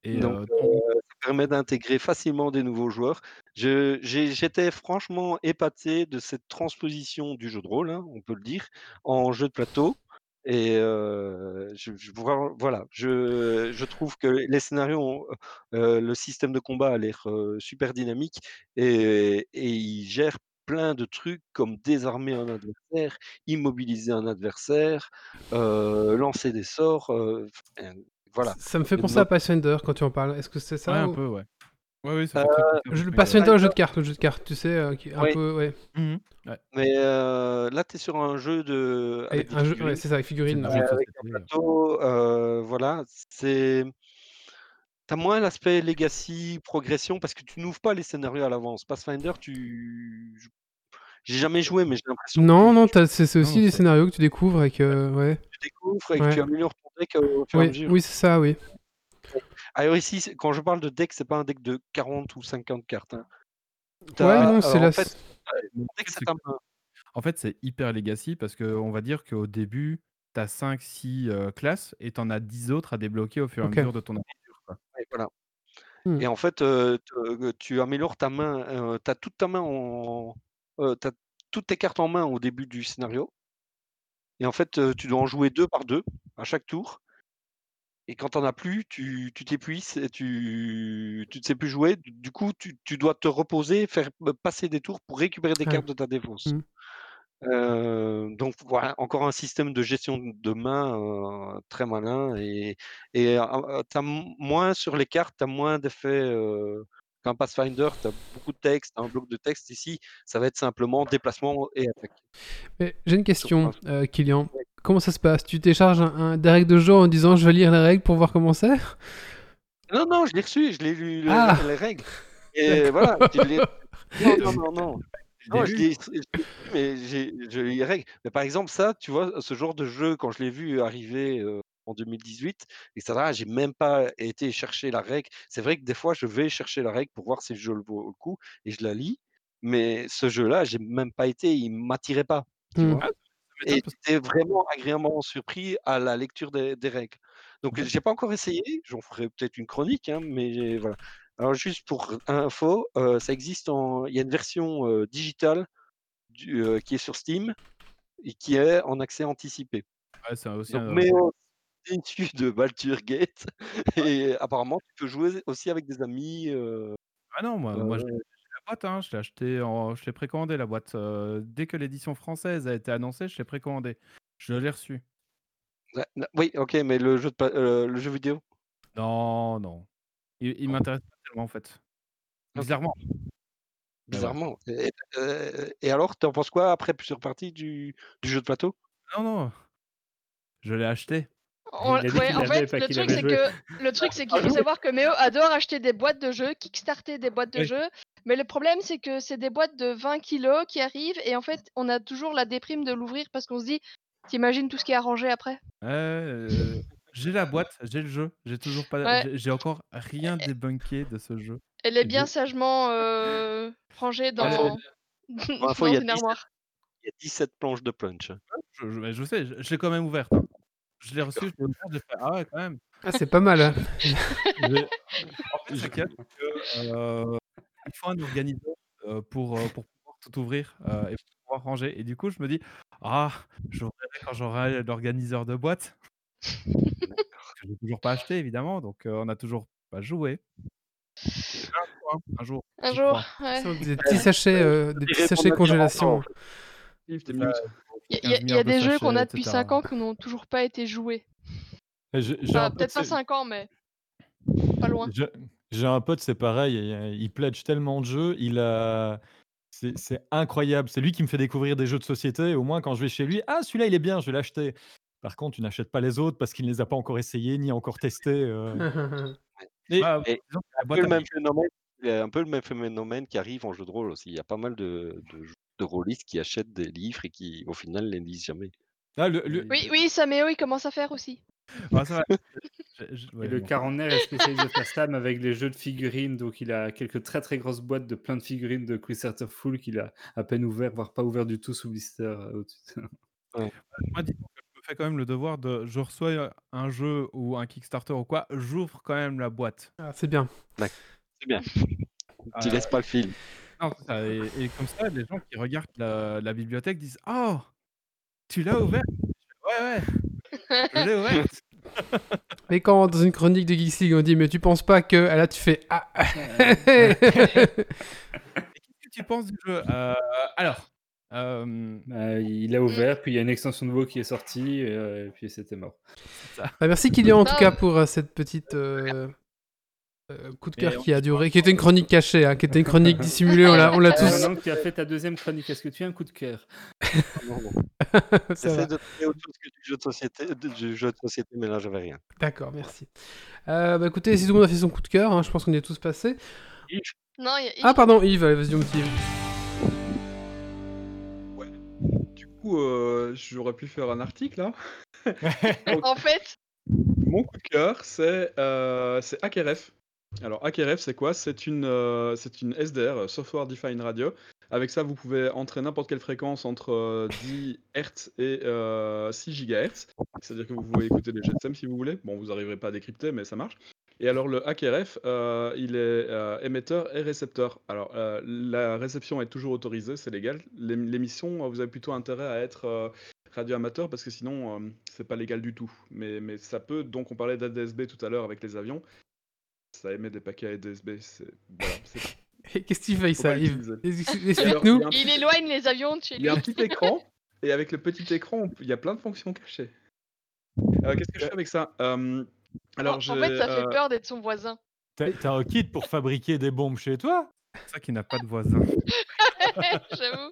Et Donc ça permet d'intégrer facilement des nouveaux joueurs. J'étais franchement épaté de cette transposition du jeu de rôle, hein, on peut le dire, en jeu de plateau et heu, je je voi voilà, je je trouve que les scénarios ont, le système de combat a l'air, super dynamique et et il gère plein de trucs comme désarmer un adversaire, immobiliser un adversaire, lancer des sorts, voilà. Ça me fait penser à Pathfinder quand tu en parles. Est-ce que c'est ça Ouais, un ou- peu, ouais. Ouais, oui, ça au Je- Le Pathfinder. Pathfinder, le jeu de cartes, le jeu de cartes, tu sais, euh, qui est un Oui. peu, ouais. Mmh mh. Ouais. Mais heu, là, tu es sur un jeu de avec un jeu, ouais, c'est ça, avec figurines. Avec un plateau, voilà, c'est tu as moins l'aspect legacy, progression, parce que tu n'ouvres pas les scénarios à l'avance. Pathfinder, tu j'ai jamais joué, mais j'ai l'impression que Non, non, t'as- c'est aussi c'est- scénarios que tu découvres et que, ouais. tu découvres et que Ouais. tu améliores ton deck au fur et à mesure. oui, c'est ça, oui. Alors ici, c'est quand je parle de deck, c'est pas un deck de 40 ou 50 cartes, hein. Ouais, non, c'est la. en fait, c'est en fait, c'est hyper legacy parce qu'on va dire qu'au début, tu as 5-6 heu, classes et tu en as 10 autres à débloquer au fur et à mesure de ton aventure, quoi. Ouais, voilà. Hmm. Et en fait, heu, te heu, tu améliores ta main, heu, tu as toute ta main en as toutes tes cartes en main au début du scénario et en fait, tu dois en jouer 2 par 2 à chaque tour et quand tu en as plus, tu t'épuises et tu tu ne sais plus jouer. Du coup, tu tu dois te reposer, faire p passer des tours pour récupérer des cartes de ta défausse. Mmh. Heu, donc voilà, encore un système de gestion de main, heu, très malin et et as moins sur les cartes, tu as moins d'effets, qu'un Pathfinder, tu as beaucoup de texte, un bloc de texte. Ici, ça va être simplement déplacement et attaque. Mais j'ai une question, euh, Kylian. ouais. Comment ça se passe? Tu télécharges un, un- des règles de jeu en disant je vais lire les règles pour voir comment c'est? Non, non, je l'ai reçu, je l'ai lu les Ah les règles et <laughs> voilà, je l'ai non, non, non, non. Non, je l'ai mais j'ai les règles. Mais par exemple, ça, tu vois, ce genre de jeu, quand je l'ai vu arriver, heu, en 2018 et cetera, j'ai même pas été chercher la règle. C'est vrai que des fois, je vais chercher la règle pour voir si le jeu le vaut le coup et je la lis, mais ce jeu-là, j'ai même pas été, il m'attirait pas, tu vois? Ah, Et j'étais vraiment agréablement surpris à la lecture des des règles. Donc j'ai pas encore essayé, j'en ferai peut-être une chronique, hein, mais voilà. Alors juste pour info, heu, ça existe en il y a une version, heu, digitale du heu, qui est sur Steam et qui est en accès anticipé. Ouais, c'est aussi Donc un Méo issu de Baldur's Gate <laughs> et apparemment tu peux jouer aussi avec des amis, ah non, moi moi, j'ai heu j'ai la boîte, hein, je l'ai acheté en je l'ai précommandé la boîte, dès que l'édition française a été annoncée, je l'ai précommandé. Je l'ai reçu. oui, OK, mais le jeu de le jeu vidéo? Non, non, il il m'intéresse pas tellement, en fait. Bizarrement. Voilà. Bizarrement et heu et alors, tu en penses quoi après plusieurs parties du du jeu de plateau? Non, non, je l'ai acheté. On- Il a dit ouais, qu'il en fait, pas le qu'il truc avait c'est joué. que le truc c'est qu'il faut savoir que Méo adore acheter des boîtes de jeux, kickstarter des boîtes de Oui. jeux, mais le problème c'est que c'est des boîtes de 20 kilos qui arrivent et en fait on a toujours la déprime de l'ouvrir parce qu'on se dit, t'imagines tout ce qui est arrangé après? Ouais, heu, j'ai la boîte, j'ai le jeu, j'ai toujours pas Ouais. j'ai encore rien débunké de ce jeu. Elle est bien sagement euh, rangée dans, <laughs> dans y a une 17 armoire. il y a 17 planches de punch, je je mais je sais, je je l'ai quand même ouverte, hein. Je l'ai reçue, je l'ai ouverte, j'ai fait: «Ah ouais, quand même». Ah, c'est pas mal. hein. <laughs> J'ai en fait, ce qu'il y a, c'est que, heu, il faut un organiseur, heu, pour, heu, pour pouvoir tout ouvrir, heu et pour pouvoir ranger et du coup, je me dis: «Ah, j'ouvrirai quand j'aurai l'organiseur de boîte». Que j'ai toujours pas acheté évidemment, donc on a toujours pas joué. Un jour, hein, un jour, Un j'y jour, crois. ouais. Sur des petits sachets, euh, des Je petits sachets congélation. t'es mute. Il y, a- 15 il y a milliards de des jeux qu'on a depuis cetera. 5 ans qui n'ont toujours pas été joués. Peut-être pas c'est 5 ans, mais pas loin. j'ai un pote, c'est pareil, il pledge tellement de jeux, il a c'est incroyable. C'est lui qui me fait découvrir des jeux de société. Au moins, quand je vais chez lui: «Ah, celui-là, il est bien, je vais l'acheter». Par contre, tu n'achètes pas les autres parce qu'il ne les a pas encore essayés ni encore testés, heu <laughs> et Et disons que un peu le même phénomène il y a un peu le même phénomène qui arrive en jeu de rôle aussi. Il y a pas mal de de jou de rôlistes qui achètent des livres et qui, au final, les lisent jamais. ah, le le Oui, oui, Saméo, il commence à faire aussi. Ah, c'est vrai. <laughs> Je- je- Et ouais, le bon. quarantenaire est spécialisé de mais avec les jeux de figurines. Donc, il a quelques très très grosses boîtes de plein de figurines de Quicksilver Full qu'il a à peine ouvert, voire pas ouvert du tout sous blister. euh. <laughs> Moi, je me fais quand même le devoir de. Je reçois euh, un jeu ou un Kickstarter ou quoi, j'ouvre quand même la boîte. Ah, c'est bien. C'est bien. <laughs> Tu Euh, laisses pas le film. Non, c'est ça, et, et comme ça, les gens qui regardent la, la bibliothèque disent Oh, tu l'as ouvert Ouais, ouais, je l'ai ouverte. <laughs> Mais quand dans une chronique de Geeks League, on dit Mais tu penses pas que. Ah, Là, tu fais Ah qu'est-ce que tu penses du jeu? Euh, Alors, euh, Bah, il a ouvert, puis il y a une extension de WoW qui est sortie, et, euh, et puis c'était mort. Bah, merci Kylian en <laughs> tout cas pour euh, cette petite euh, coup de cœur on qui a duré, qui était une chronique cachée, hein, qui était une chronique <laughs> dissimulée, on l'a, on l'a Euh, tous. maintenant que tu as fait ta deuxième chronique, est-ce que tu as un coup de cœur <laughs> Non, non. J'essaie de trouver autre chose que du jeu de société, du jeu de société, mais là, j'avais rien. D'accord, merci. Euh, bah écoutez, si tout le monde a fait son coup de cœur, hein, je pense qu'on est tous passés. Non, il y a Ah pardon, Yves, vas-y, petit Yves. Du coup, euh, j'aurais pu faire un article là. <laughs> En fait, Mon coup de cœur, c'est euh, c'est HackRF. Alors, HackRF, c'est quoi? C'est une, euh, SDR, euh, Software Defined Radio. Avec ça, vous pouvez entrer n'importe quelle fréquence entre euh, 10 Hz et euh, 6 GHz. C'est-à-dire que vous pouvez écouter des GSM si vous voulez. Bon, vous n'arriverez pas à décrypter, mais ça marche. Et alors, le HackRF, euh, il est euh, émetteur et récepteur. Alors, euh, la réception est toujours autorisée, c'est légal. L'ém- L'émission, euh, vous avez plutôt intérêt à être euh, radio amateur parce que sinon, euh, c'est pas légal du tout. Mais ça peut, donc on parlait d'ADSB tout à l'heure avec les avions. Ça émet des paquets ADSB. C'est voilà, <laughs> Qu'est-ce ça, Yves Et <laughs> alors, Explique-nous. il il éloigne les avions de chez il lui. y a un petit écran, <laughs> et avec le petit écran, il y a plein de fonctions cachées. Euh, Qu'est-ce que je fais avec ça? Euh, Alors, en, fait, ça fait euh, peur d'être son voisin. T'as t'as un kit pour fabriquer des bombes chez toi? C'est ça qui n'a pas de voisin. J'avoue.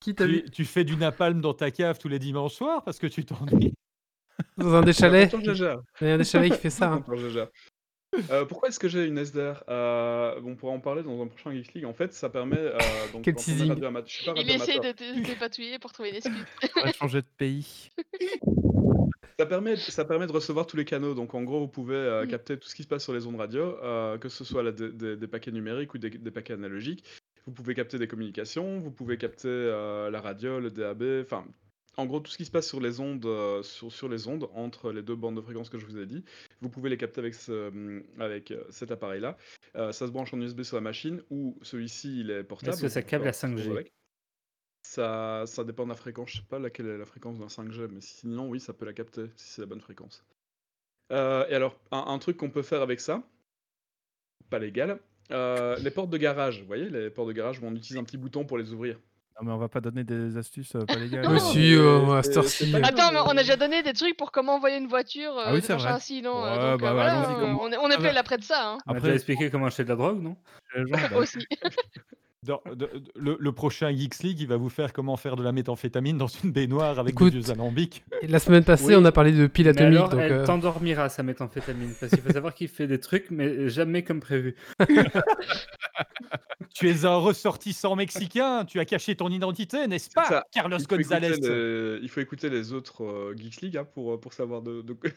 Qui t'a vu? tu, tu fais du napalm dans ta cave tous les dimanches soirs parce que tu t'ennuies? Dans un des chalets. Il y a un des chalets qui fait ça. hein. Euh, pourquoi est-ce que j'ai une SDR Euh, On pourra en parler dans un prochain Geeks League. En fait, ça permet. euh, donc, Quel teasing. Il essaie de te dépatouiller pour trouver une excuse. <laughs> On va changer de pays. Ça permet, ça permet de recevoir tous les canaux. Donc, en gros, vous pouvez euh, Mm. capter tout ce qui se passe sur les ondes radio, euh, que ce soit des, des- des paquets numériques ou des, des paquets analogiques. Vous pouvez capter des communications, vous pouvez capter euh, la radio, le DAB, enfin, en gros, tout ce qui se passe sur les ondes, euh, sur, sur les ondes entre les deux bandes de fréquences que je vous ai dit. Vous pouvez les capter avec, ce, avec euh, cet appareil-là. Euh, ça se branche en USB sur la machine ou celui-ci, il est portable. Est-ce que ça câble euh, à 5G avec. Ça, ça dépend de la fréquence. Je sais pas laquelle est la fréquence d'un 5G, mais sinon, oui, ça peut la capter si c'est la bonne fréquence. Euh, et alors, un, un truc qu'on peut faire avec ça, pas légal, euh, les portes de garage. Vous voyez, les portes de garage où on utilise un petit bouton pour les ouvrir. Non, mais on va pas donner des astuces euh, pas <laughs> légales. Non, Monsieur, mais euh, à cette heure-ci, euh. Attends, mais on a déjà donné des trucs pour comment envoyer une voiture, euh, Ah oui, des c'est vrai. ainsi, non Ouais, euh, donc, bah, euh, voilà, allons-y, euh, comment- on est, on est Ah, prêt bah. de ça, hein. On Après, déjà expliqué comment acheter de la drogue, non les gens, bah, aussi. <laughs> Dans- de- de- le, le prochain Geeks League, il va vous faire comment faire de la méthamphétamine dans une baignoire avec Écoute, des vieux alambics. Et La semaine passée, Oui. on a parlé de piles Mais alors, donc, elle euh, t'endormira sa méthamphétamine, parce qu'il faut savoir qu'il fait des trucs, mais jamais comme prévu. <laughs> Tu es un ressortissant mexicain, tu as caché ton identité, n'est-ce pas, ça. Carlos Il les, il faut écouter les autres euh, Geeks League hein, pour, euh, pour savoir de, de... <laughs>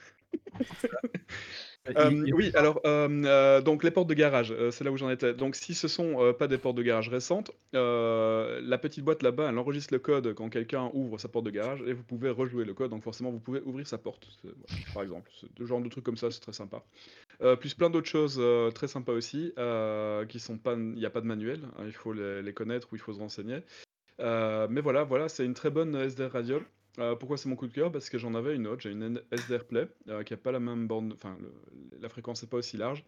Euh, oui, alors, euh, euh, donc les portes de garage, euh, c'est là où j'en étais. Donc, si ce sont euh, pas des portes de garage récentes, euh, la petite boîte là-bas, elle enregistre le code quand quelqu'un ouvre sa porte de garage et vous pouvez rejouer le code. Donc, forcément, vous pouvez ouvrir sa porte, par exemple. Ce genre de trucs comme ça, c'est très sympa. Euh, plus plein d'autres choses euh, très sympas aussi, euh, qui sont pas, il n'y a pas de manuel, hein, il faut les, connaître ou il faut se renseigner. Mais voilà, voilà, c'est une très bonne SDR radio. Pourquoi c'est mon coup de cœur? Parce que j'en avais une autre, j'ai une SDR Play qui a pas la même bande, enfin la fréquence n'est pas aussi large.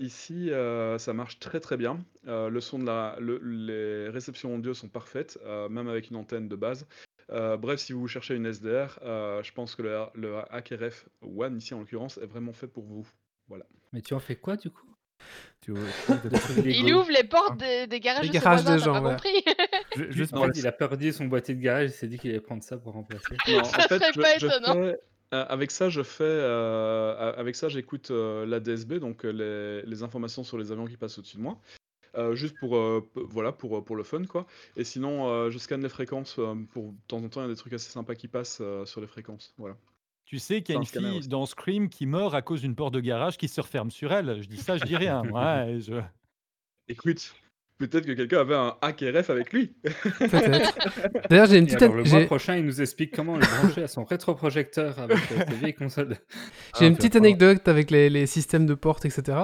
Ici, ça marche très très bien. Le son de la, le- les réceptions audio sont parfaites, même avec une antenne de base. Euh, bref, si vous cherchez une SDR, euh, je pense que le, le HackRF One, ici en l'occurrence, est vraiment fait pour vous. Voilà. Mais tu en fais quoi du coup? Tu tu <laughs> Il ouvre les portes des, des garages Les de garages t'as gens, pas compris <laughs> Ju- Juste En pour fait, il a perdu son boîtier de garage, il s'est dit qu'il allait prendre ça pour remplacer. Non, en Ça fait, serait je, pas je étonnant. fais- euh, avec ça, je fais, euh, avec ça, j'écoute euh, la DSB, donc les, les informations sur les avions qui passent au-dessus de moi, euh, juste pour, euh, voilà, pour, euh, pour le fun, quoi. Et sinon, euh, je scanne les fréquences. pour de temps en temps, il y a des trucs assez sympas qui passent sur les fréquences, voilà. Tu sais qu'il y a une fille dans Scream qui meurt à cause d'une porte de garage qui se referme sur elle. Je dis ça, je dis rien. <laughs> Ouais, je... Écoute, peut-être que quelqu'un avait un HackRF avec lui. Peut-être. D'ailleurs, j'ai une Et petite, alors, le mois prochain, il nous explique comment le brancher à son rétroprojecteur avec euh, ses vieilles consoles. J'ai une Ah, petite anecdote avec les, les systèmes de portes, etc.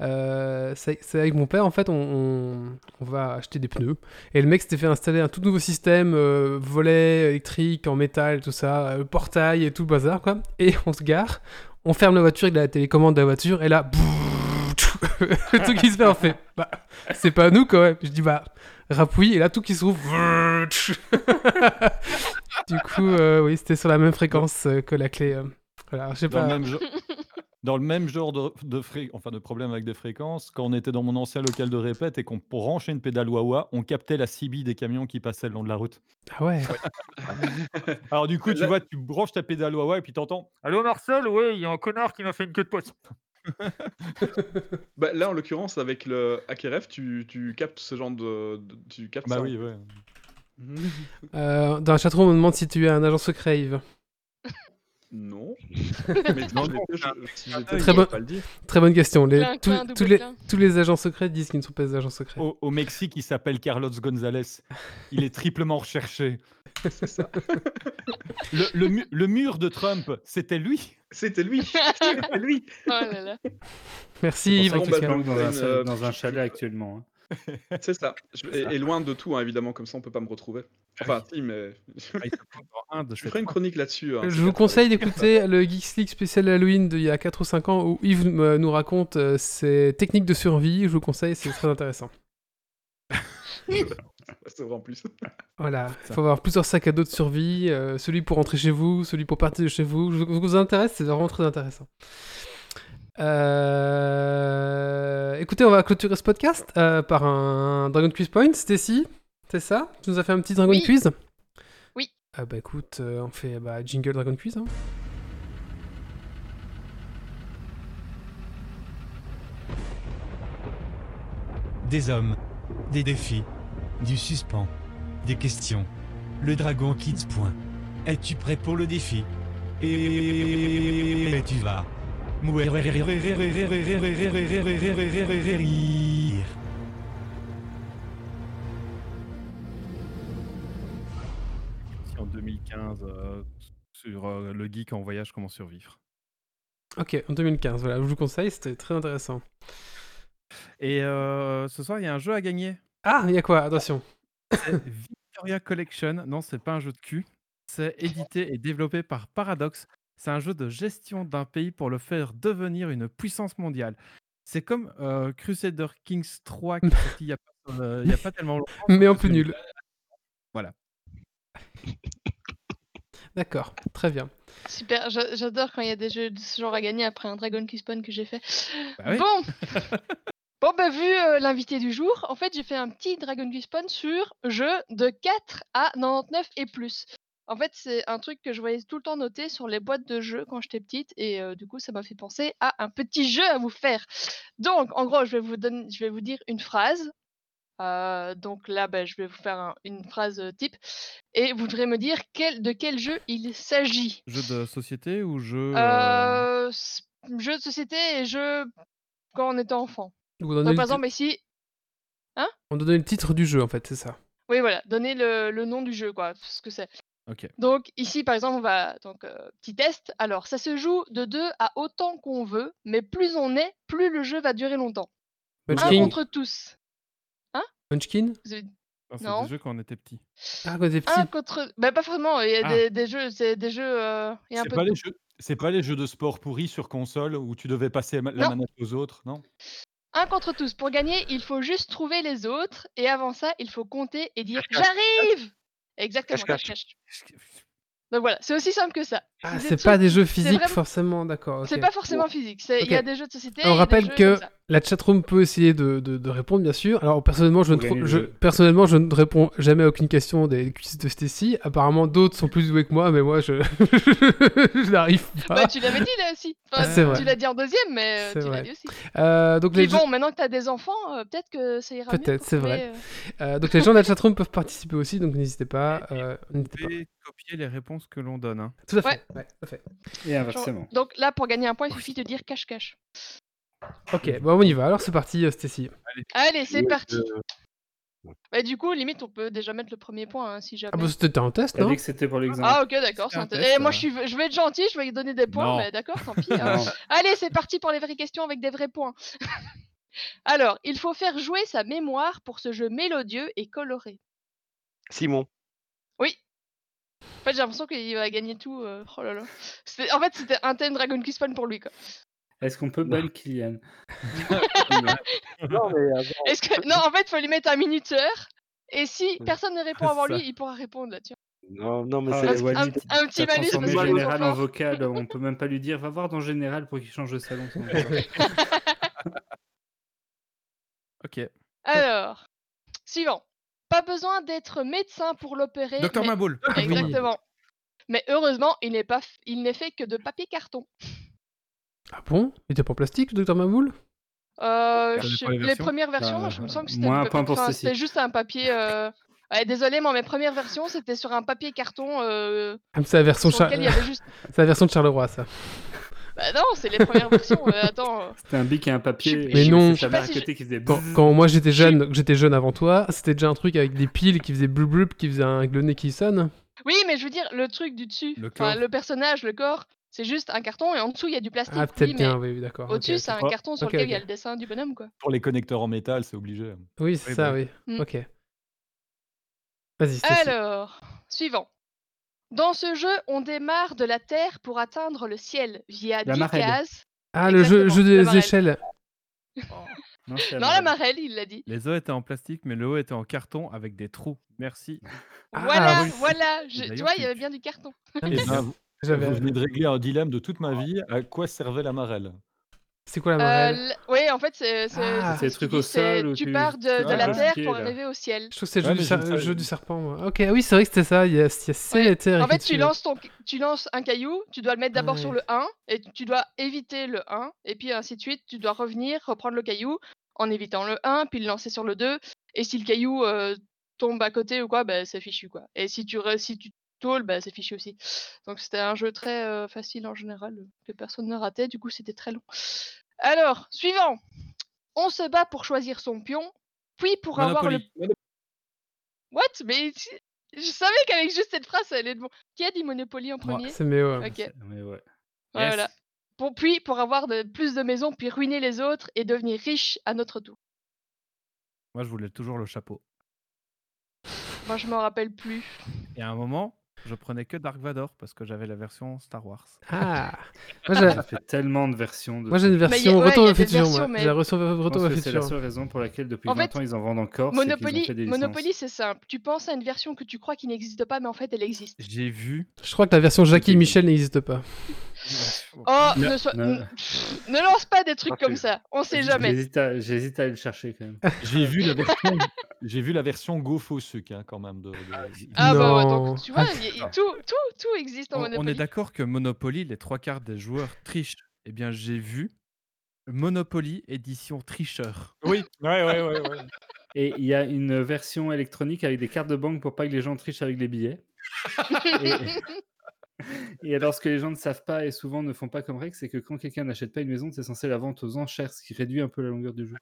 Euh, c'est avec mon père, en fait, on, on- on va acheter des pneus. Et le mec s'était fait installer un tout nouveau système, euh, volet électrique en métal, tout ça, euh, portail et tout le bazar, quoi. Et on se gare, on ferme la voiture, il a la télécommande de la voiture, et là, <laughs> le truc qui se fait, on fait, bah, c'est pas nous quand même. Je dis, bah, rapouille, et là, tout qui se rouvre. <laughs> du coup, euh, oui, c'était sur la même fréquence euh, que la clé. euh. Voilà, je sais Dans, pas. le même genre, <laughs> dans le même genre de, de, fré- enfin, de problème avec des fréquences, quand on était dans mon ancien local de répète et qu'on branchait une pédale Wawa, on captait la CB des camions qui passaient le long de la route. Ah ouais. Alors du coup, tu vois, tu branches ta pédale Wawa et puis t'entends Allô Marcel, ouais, il y a un connard qui m'a fait une queue de poisson. <laughs> Bah, là, en l'occurrence, avec le HackRF, tu, tu captes ce genre de, de- tu captes Bah ça. oui, ouais. Euh, dans la chatroom, on me demande si tu es un agent secret, Yves. Non. <laughs> Mais Non, si non, j'étais, je- si j'étais, Très je bon- peux pas le dire. Très bonne question. Les- tous, les, clin. tous les agents secrets disent qu'ils ne sont pas des agents secrets. Au, au Mexique, il s'appelle Carlos González. Il est triplement recherché. <laughs> C'est ça. Le, le mu- le mur de Trump, c'était lui. C'était lui. <laughs> C'était lui. Oh là là. Merci Yves. Planque dans un, euh, dans un chalet actuellement. hein. C'est ça. <laughs> Je- et, ça. et loin de tout, hein, évidemment, comme ça on peut pas me retrouver. Enfin, si, mais Ah, je ferai une chronique là-dessus. hein, Je vous conseille d'écouter <laughs> le Geeks League spécial Halloween d'il y a 4 ou 5 ans où Yves euh, nous raconte euh, ses techniques de survie. Je vous conseille, c'est très intéressant. En plus. <laughs> Voilà, il faut avoir plusieurs sacs à dos de survie, euh, celui pour rentrer chez vous, celui pour partir de chez vous. Je vous, vous intéresse, c'est vraiment très intéressant. Euh, Écoutez, on va clôturer ce podcast euh, par un Dragon Quiz Point. Stacy, c'est ça? Tu nous as fait un petit Dragon Oui. Quiz? Oui. Ah bah écoute, euh, on fait bah, jingle Dragon Quiz. hein. Des hommes, des défis, du suspens, des questions. Le Dragon Kids. Point. Es-tu prêt pour le défi? Et tu vas. Mourir. en 2015 euh, sur euh, le geek en voyage comment survivre. Ok, en 2015, voilà, je vous conseille, c'était très intéressant. Et euh, ce soir, il y a un jeu à gagner. Ah, il y a quoi? Attention. Victoria Collection. Non, c'est pas un jeu de cul. C'est édité et développé par Paradox. C'est un jeu de gestion d'un pays pour le faire devenir une puissance mondiale. C'est comme euh, Crusader Kings 3 qui est sorti il n'y a, pas, euh, a pas tellement longtemps. <laughs> Mais plus que nul. <laughs> Voilà. D'accord, très bien. Super, j'a- j'adore quand il y a des jeux de ce genre à gagner après un Dragon Quest Spawn que j'ai fait. Bah oui. Bon <laughs> Bon, bah, vu euh, l'invité du jour, en fait, j'ai fait un petit Dragon Quest Spawn sur jeu de 4 à 99 et plus. En fait, c'est un truc que je voyais tout le temps noté sur les boîtes de jeux quand j'étais petite, et euh, du coup, ça m'a fait penser à un petit jeu à vous faire. Donc, en gros, je vais vous, donner, je vais vous dire une phrase. Euh, donc là, bah, je vais vous faire un- une phrase type, et vous devrez me dire quel, de quel jeu il s'agit. Jeu de société ou jeu. euh, Euh, jeu de société et jeu quand on était enfant. Donc, par exemple, ici, on donnait le titre du jeu en fait, c'est ça. oui, voilà, donner le, le nom du jeu, quoi, ce que c'est. Donc, ici, par exemple, on va. Donc, euh, petit test. Alors, ça se joue de 2 à autant qu'on veut, mais plus on est, plus le jeu va durer longtemps. Un contre tous. Vous avez- Ah, c'est Non. des jeux quand on était petit. Ah, quand t'es petit. Un contre. Bah, pas forcément, il y a Ah. des, des jeux, c'est des jeux. euh, Il y a un C'est peu pas, de les tout. jeux... c'est pas les jeux de sport pourris sur console où tu devais passer la Non. manette aux autres, non? Un contre tous. Pour gagner, il faut juste trouver les autres, et avant ça, il faut compter et dire Cache-cache. J'arrive Exactement, Cache-cache. Donc voilà, c'est aussi simple que ça. Ah, c'est pas des jeux physiques vraiment- forcément, d'accord. C'est pas forcément physique. Il y a des jeux de société. On des rappelle jeux que comme ça. La chatroom peut essayer de, de- de répondre, bien sûr. Alors, personnellement, je ne, je, personnellement, je réponds jamais à aucune question des quiz de Stacy. Apparemment, d'autres sont plus doués que moi, mais moi, je, <laughs> je n'arrive pas. Bah, tu l'avais dit là aussi. Enfin, c'est vrai. Tu l'as dit en deuxième, mais euh, C'est tu vrai. l'as dit aussi. Euh, donc, Puis les, bon, maintenant que t'as des enfants, euh, peut-être que ça ira mieux. Peut-être, c'est vrai. euh, euh, donc les gens de la <laughs> chatroom peuvent participer aussi, donc n'hésitez pas. euh, Vous n'hésitez pas. pouvez copier les réponses que l'on donne. hein. Tout à fait. Ouais. ouais, tout à fait. Et inversement. Donc là, pour gagner un point, il suffit de dire cache-cache. Ok, bon, on y va. Alors, c'est parti, euh, Stacy. Allez, c'est parti. euh, Bah, du coup, limite, on peut déjà mettre le premier point hein, si jamais. Ah, bah, c'était un test, non dit que c'était pour l'exemple. Ah, ok, d'accord. C'est un test, Eh, moi, euh. je, suis... je vais être gentil, je vais lui donner des points, Non. mais d'accord, tant pis. <laughs> hein. Allez, c'est parti pour les vraies questions avec des vrais points. <laughs> Alors, il faut faire jouer sa mémoire pour ce jeu mélodieux et coloré. Simon. Oui. En fait, j'ai l'impression qu'il va gagner tout. euh, Oh là là. C'était- En fait, c'était un thème Dragon Quest Fun pour lui, quoi. Est-ce qu'on peut ban Kylian? Non, mais avant, <laughs> Est-ce que... Non, en fait, il faut lui mettre un minuteur. Et si personne ne répond avant lui, il pourra répondre là, tiens. non, non, mais Ah, c'est. Walid, Un, un petit malus trop général en vocal, on peut même pas lui dire va voir dans général pour qu'il change de salon. <laughs> Ok. Alors, suivant. Pas besoin d'être médecin pour l'opérer. Docteur mais- Maboul. oui. Exactement. Mais heureusement, il n'est pas, f- il n'est fait que de papier carton. Ah bon? Il était pas en plastique, le docteur Mamoul? Euh, je les premières versions, Bah, moi, je me sens que c'était un enfin, c'était juste un papier. euh, Ouais, désolé, mais mes premières versions, c'était sur un papier carton euh, Ah, C'est la version, Char- juste. <laughs> c'est la version de Charleroi, ça. Bah non, c'est les premières versions. euh, attends. C'était un bic et un papier. Mais non. c'est sa Je sais pas mère à si côté qui faisait Quand, moi j'étais jeune, j'étais jeune avant toi, c'était déjà un truc avec des piles qui faisaient blub blub, qui faisait un le nez qui sonne. Oui, mais je veux dire, le truc du dessus, Le enfin, le personnage, le corps, c'est juste un carton et en dessous, il y a du plastique. Ah, peut-être oui, bien, oui, d'accord. Au-dessus, c'est un ok. carton sur lequel il y a le dessin du bonhomme, quoi. Pour les connecteurs en métal, c'est obligé. Oui, c'est Oui, ça, bah oui. Mm. Ok. Vas-y. Alors, suivant. Dans ce jeu, on démarre de la Terre pour atteindre le ciel via La 10 marelle. cases. Ah, le jeu, des échelles. Non, Non, la marelle, il l'a dit. Les os étaient en plastique, mais le haut était en carton avec des trous. Merci. Ah, voilà, oui. voilà. je- Tu vois, il y avait bien du carton. Ah, Et ben, J'avais. vous venez de régler un dilemme de toute ma vie. À quoi servait la marelle? C'est quoi la Euh, marelle l- oui, en fait, c'est c'est- Ah. c'est C'est le ce qu'il truc au dit, c'est sol où Tu tu- pars de, tu de vas la le Terre pour là. arriver au ciel. Je trouve que c'est le Ouais, jeu, du, je ser- ne le savais- jeu du serpent. moi. Ok, ah oui, c'est vrai que c'était ça. Il y a, il y a ciel Ouais. et terre. En fait, tu lances, ton, tu lances un caillou, tu dois le mettre d'abord sur Ouais. le 1, et tu dois éviter le 1, et puis ainsi de suite, tu dois revenir, reprendre le caillou en évitant le 1, puis le lancer sur le 2, et si le caillou euh, tombe à côté ou quoi, bah, c'est fichu quoi. Et si tu, re- si tu tôles, bah, c'est fichu aussi. Donc c'était un jeu très euh, facile en général, que personne ne ratait, du coup c'était très long. Alors, suivant. On se bat pour choisir son pion, puis pour avoir le... Monopoly. What? Mais je savais qu'avec juste cette phrase, ça allait être bon. Qui a dit Monopoly en premier? c'est Méo. Ok. C'est- mais ouais. Voilà. Pour, puis pour avoir de, plus de maisons, puis ruiner les autres et devenir riche à notre tour. Moi, je voulais toujours le chapeau. Moi, je m'en rappelle plus. Et à un moment, je prenais que Dark Vador parce que j'avais la version Star Wars. Ah <laughs> Moi, j'ai- Ça fait tellement de versions. De moi, j'ai une version Retour futur. Moi, mais- j'ai Retour que c'est la futur. seule raison pour laquelle depuis En 20 fait, ans ils en vendent encore. Monopoly. Monopoly c'est simple. Tu penses à une version que tu crois qui n'existe pas, mais en fait, elle existe. J'ai vu. Je crois que la version Jackie et Michel n'existe pas. Oh, Ne- lance pas des trucs comme ça. On sait jamais. J'hésite à, j'hésite à aller le chercher quand même. J'ai vu la version, <laughs> j'ai vu la version GoFoSuc hein, quand même de. de- Ah bah ouais, Non. donc tu vois, Ah, y tout, tout, tout existe en On, on Monopoly. est d'accord que Monopoly, les trois quarts des joueurs trichent. Eh bien, j'ai vu Monopoly édition tricheur. Oui, <laughs> ouais, ouais, ouais, ouais. Et il y a une version électronique avec des cartes de banque pour pas que les gens trichent avec les billets. Et, et alors, ce que les gens ne savent pas et souvent ne font pas comme règle, c'est que quand quelqu'un n'achète pas une maison, c'est censé la vendre aux enchères, ce qui réduit un peu la longueur du jeu.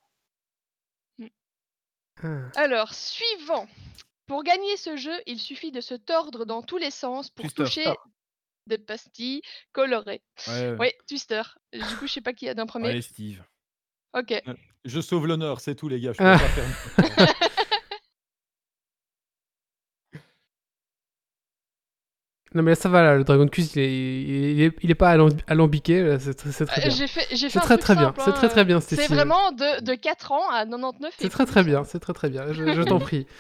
Ah. Alors, suivant. Pour gagner ce jeu, il suffit de se tordre dans tous les sens pour Twister. toucher des pastilles colorées. Ouais, Oui, Twister. Du coup, je sais pas qui a d'un premier. Allez, Steve. Ok. Je sauve l'honneur, c'est tout, les gars. Je peux Ah. pas faire. <laughs> Non, mais là, ça va, là, le Dragon Quest, il est, il est, il est pas alam- alambiqué. là, C'est très, c'est très Euh, bien. J'ai fait, j'ai C'est fait un très, truc très bien, simple, c'est très, hein, très bien, C'est vraiment de, de 4 ans à 99. C'est très très bien, c'est très très bien. Je, je t'en prie. <laughs>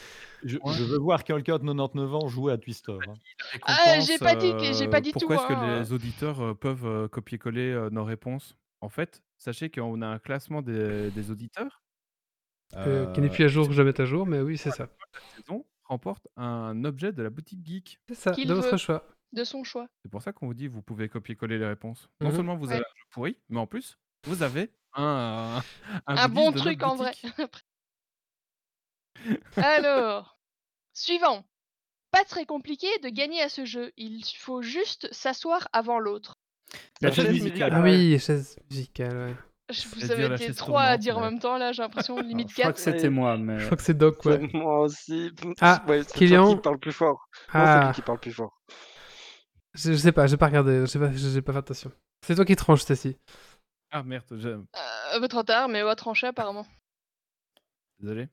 Je, veux voir quelqu'un de 99 ans jouer à Twister. hein. Ah, j'ai Récompense, pas dit que- j'ai pas euh, dit tout, Pourquoi est-ce que hein. les auditeurs euh, peuvent euh, copier-coller euh, nos réponses? En fait, sachez qu'on a un classement des, des auditeurs. Euh, qui n'est euh, plus à jour, que je vais mettre à jour, mais oui, c'est ça. saison remporte un objet de la boutique geek. C'est ça, de votre veut. choix. De son choix. C'est pour ça qu'on vous dit vous pouvez copier-coller les réponses. Non Mhm. seulement vous Ouais. avez un jeu pourri, mais en plus vous avez un, un, Un goodies bon truc en vrai. <laughs> Alors, <laughs> suivant. Pas très compliqué de gagner à ce jeu. Il faut juste s'asseoir avant l'autre. La chaise chaise musicale. Ah oui, chaise musicale, ouais. Je- C'est Vous été chaise trois à dire en même temps là, j'ai l'impression limite Je crois 4. que c'était moi, mais Je crois que c'est Doc, ouais. C'est moi aussi. Ah, Ouais, c'est Kylian. qui parle plus fort. Non, c'est Ah, lui qui parle plus fort. je, je sais pas, j'ai pas regardé, j'ai pas, j'ai pas fait attention. C'est toi qui tranches, Stacy. Ah merde, je- Euh, un peu trop tard, mais on va trancher apparemment. désolé.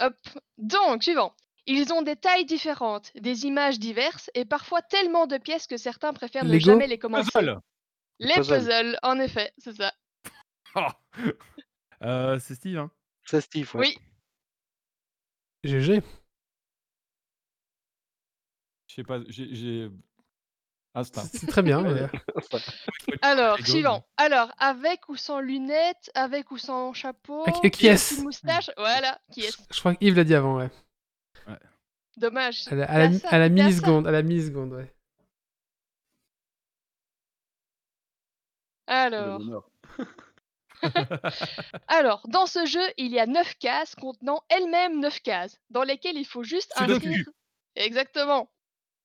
Hop. Donc, suivant. Ils ont des tailles différentes, des images diverses et parfois tellement de pièces que certains préfèrent ne jamais les commencer. Puzzle. Les Puzzle. puzzles, en effet, c'est ça. Ah <laughs> Euh, c'est Steve, hein C'est Steve, ouais. Oui, GG. Je sais pas, j'ai-. Instinct. C'est c'est très bien. <laughs> ouais. alors, suivant. Alors, avec ou sans lunettes, avec ou sans chapeau, Ah, qui- qui avec est-ce une moustache, voilà, qui est Je crois qu'Yves l'a dit avant, ouais. Dommage. À la, à la, à la milliseconde, à la milliseconde, ouais. Alors. <laughs> <laughs> alors, dans ce jeu, il y a 9 cases contenant elles-mêmes 9 cases, dans lesquelles il faut juste inscrire. Exactement.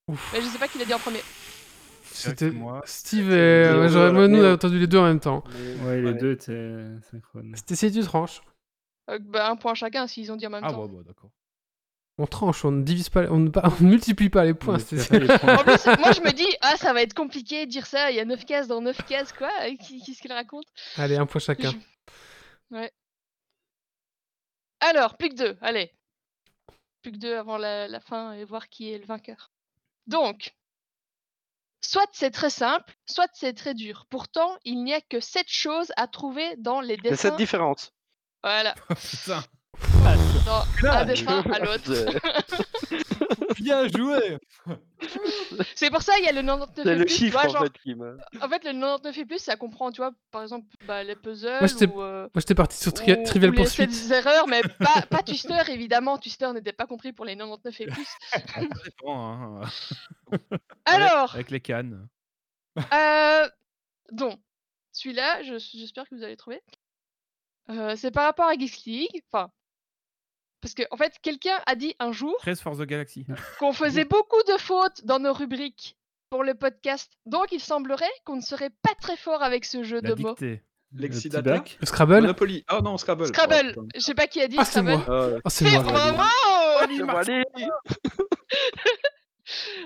Ouf. Mais je sais pas qui l'a dit en premier. C'était moi. Steve et... Ouais, j'aurais- moi, nous, on a Néo. entendu les deux en même temps. Ouais, les ouais. deux étaient synchrones. C'était si tu tranches. Euh, bah, un point chacun s'ils ont dit en même Ah temps. bon, bon, d'accord. On tranche, on ne divise pas, on ne, pas- <laughs> on ne multiplie pas les points. C'est- les. En plus, moi je me dis, ah ça va être compliqué de dire ça, il y a 9 cases dans 9 cases, quoi Qu'est-ce qu'il raconte Allez, un point chacun. Je- Ouais. Alors, plus que deux, allez. Plus que deux avant la, la fin et voir qui est le vainqueur. Donc, soit c'est très simple, soit c'est très dur. Pourtant, il n'y a que 7 choses à trouver dans les Mais c'est dessins. différente. Voilà, <laughs> Putain. <laughs> dans un dessin à <laughs> l'autre. <laughs> Bien joué C'est pour ça il y a le 99 C'est et le plus, chiffre vois, en genre, fait qui me. En fait, le 99 et plus, ça comprend, tu vois, par exemple, bah, les puzzles Moi, j'étais- euh, parti sur tri- ou- Trivial ou les Pursuit. 7 erreurs, mais pas, pas Twister, évidemment. Twister n'était pas compris pour les 99 et plus. Ça dépend, hein. Alors, Avec les cannes. euh, donc, celui-là, je- j'espère que vous allez trouver. Euh, c'est par rapport à Geeks League. Enfin, parce que, en fait, quelqu'un a dit un jour 13 for the Galaxy. qu'on faisait beaucoup de fautes dans nos rubriques pour le podcast. Donc, il semblerait qu'on ne serait pas très fort avec ce jeu La de mots. Lexidata Scrabble Monopoly. Ah non, Scrabble. Scrabble. Oh. Je sais pas qui a dit Ah, c'est Scrabble. moi. Ah. Oh, c'est moi. bravo C'est moi, allez.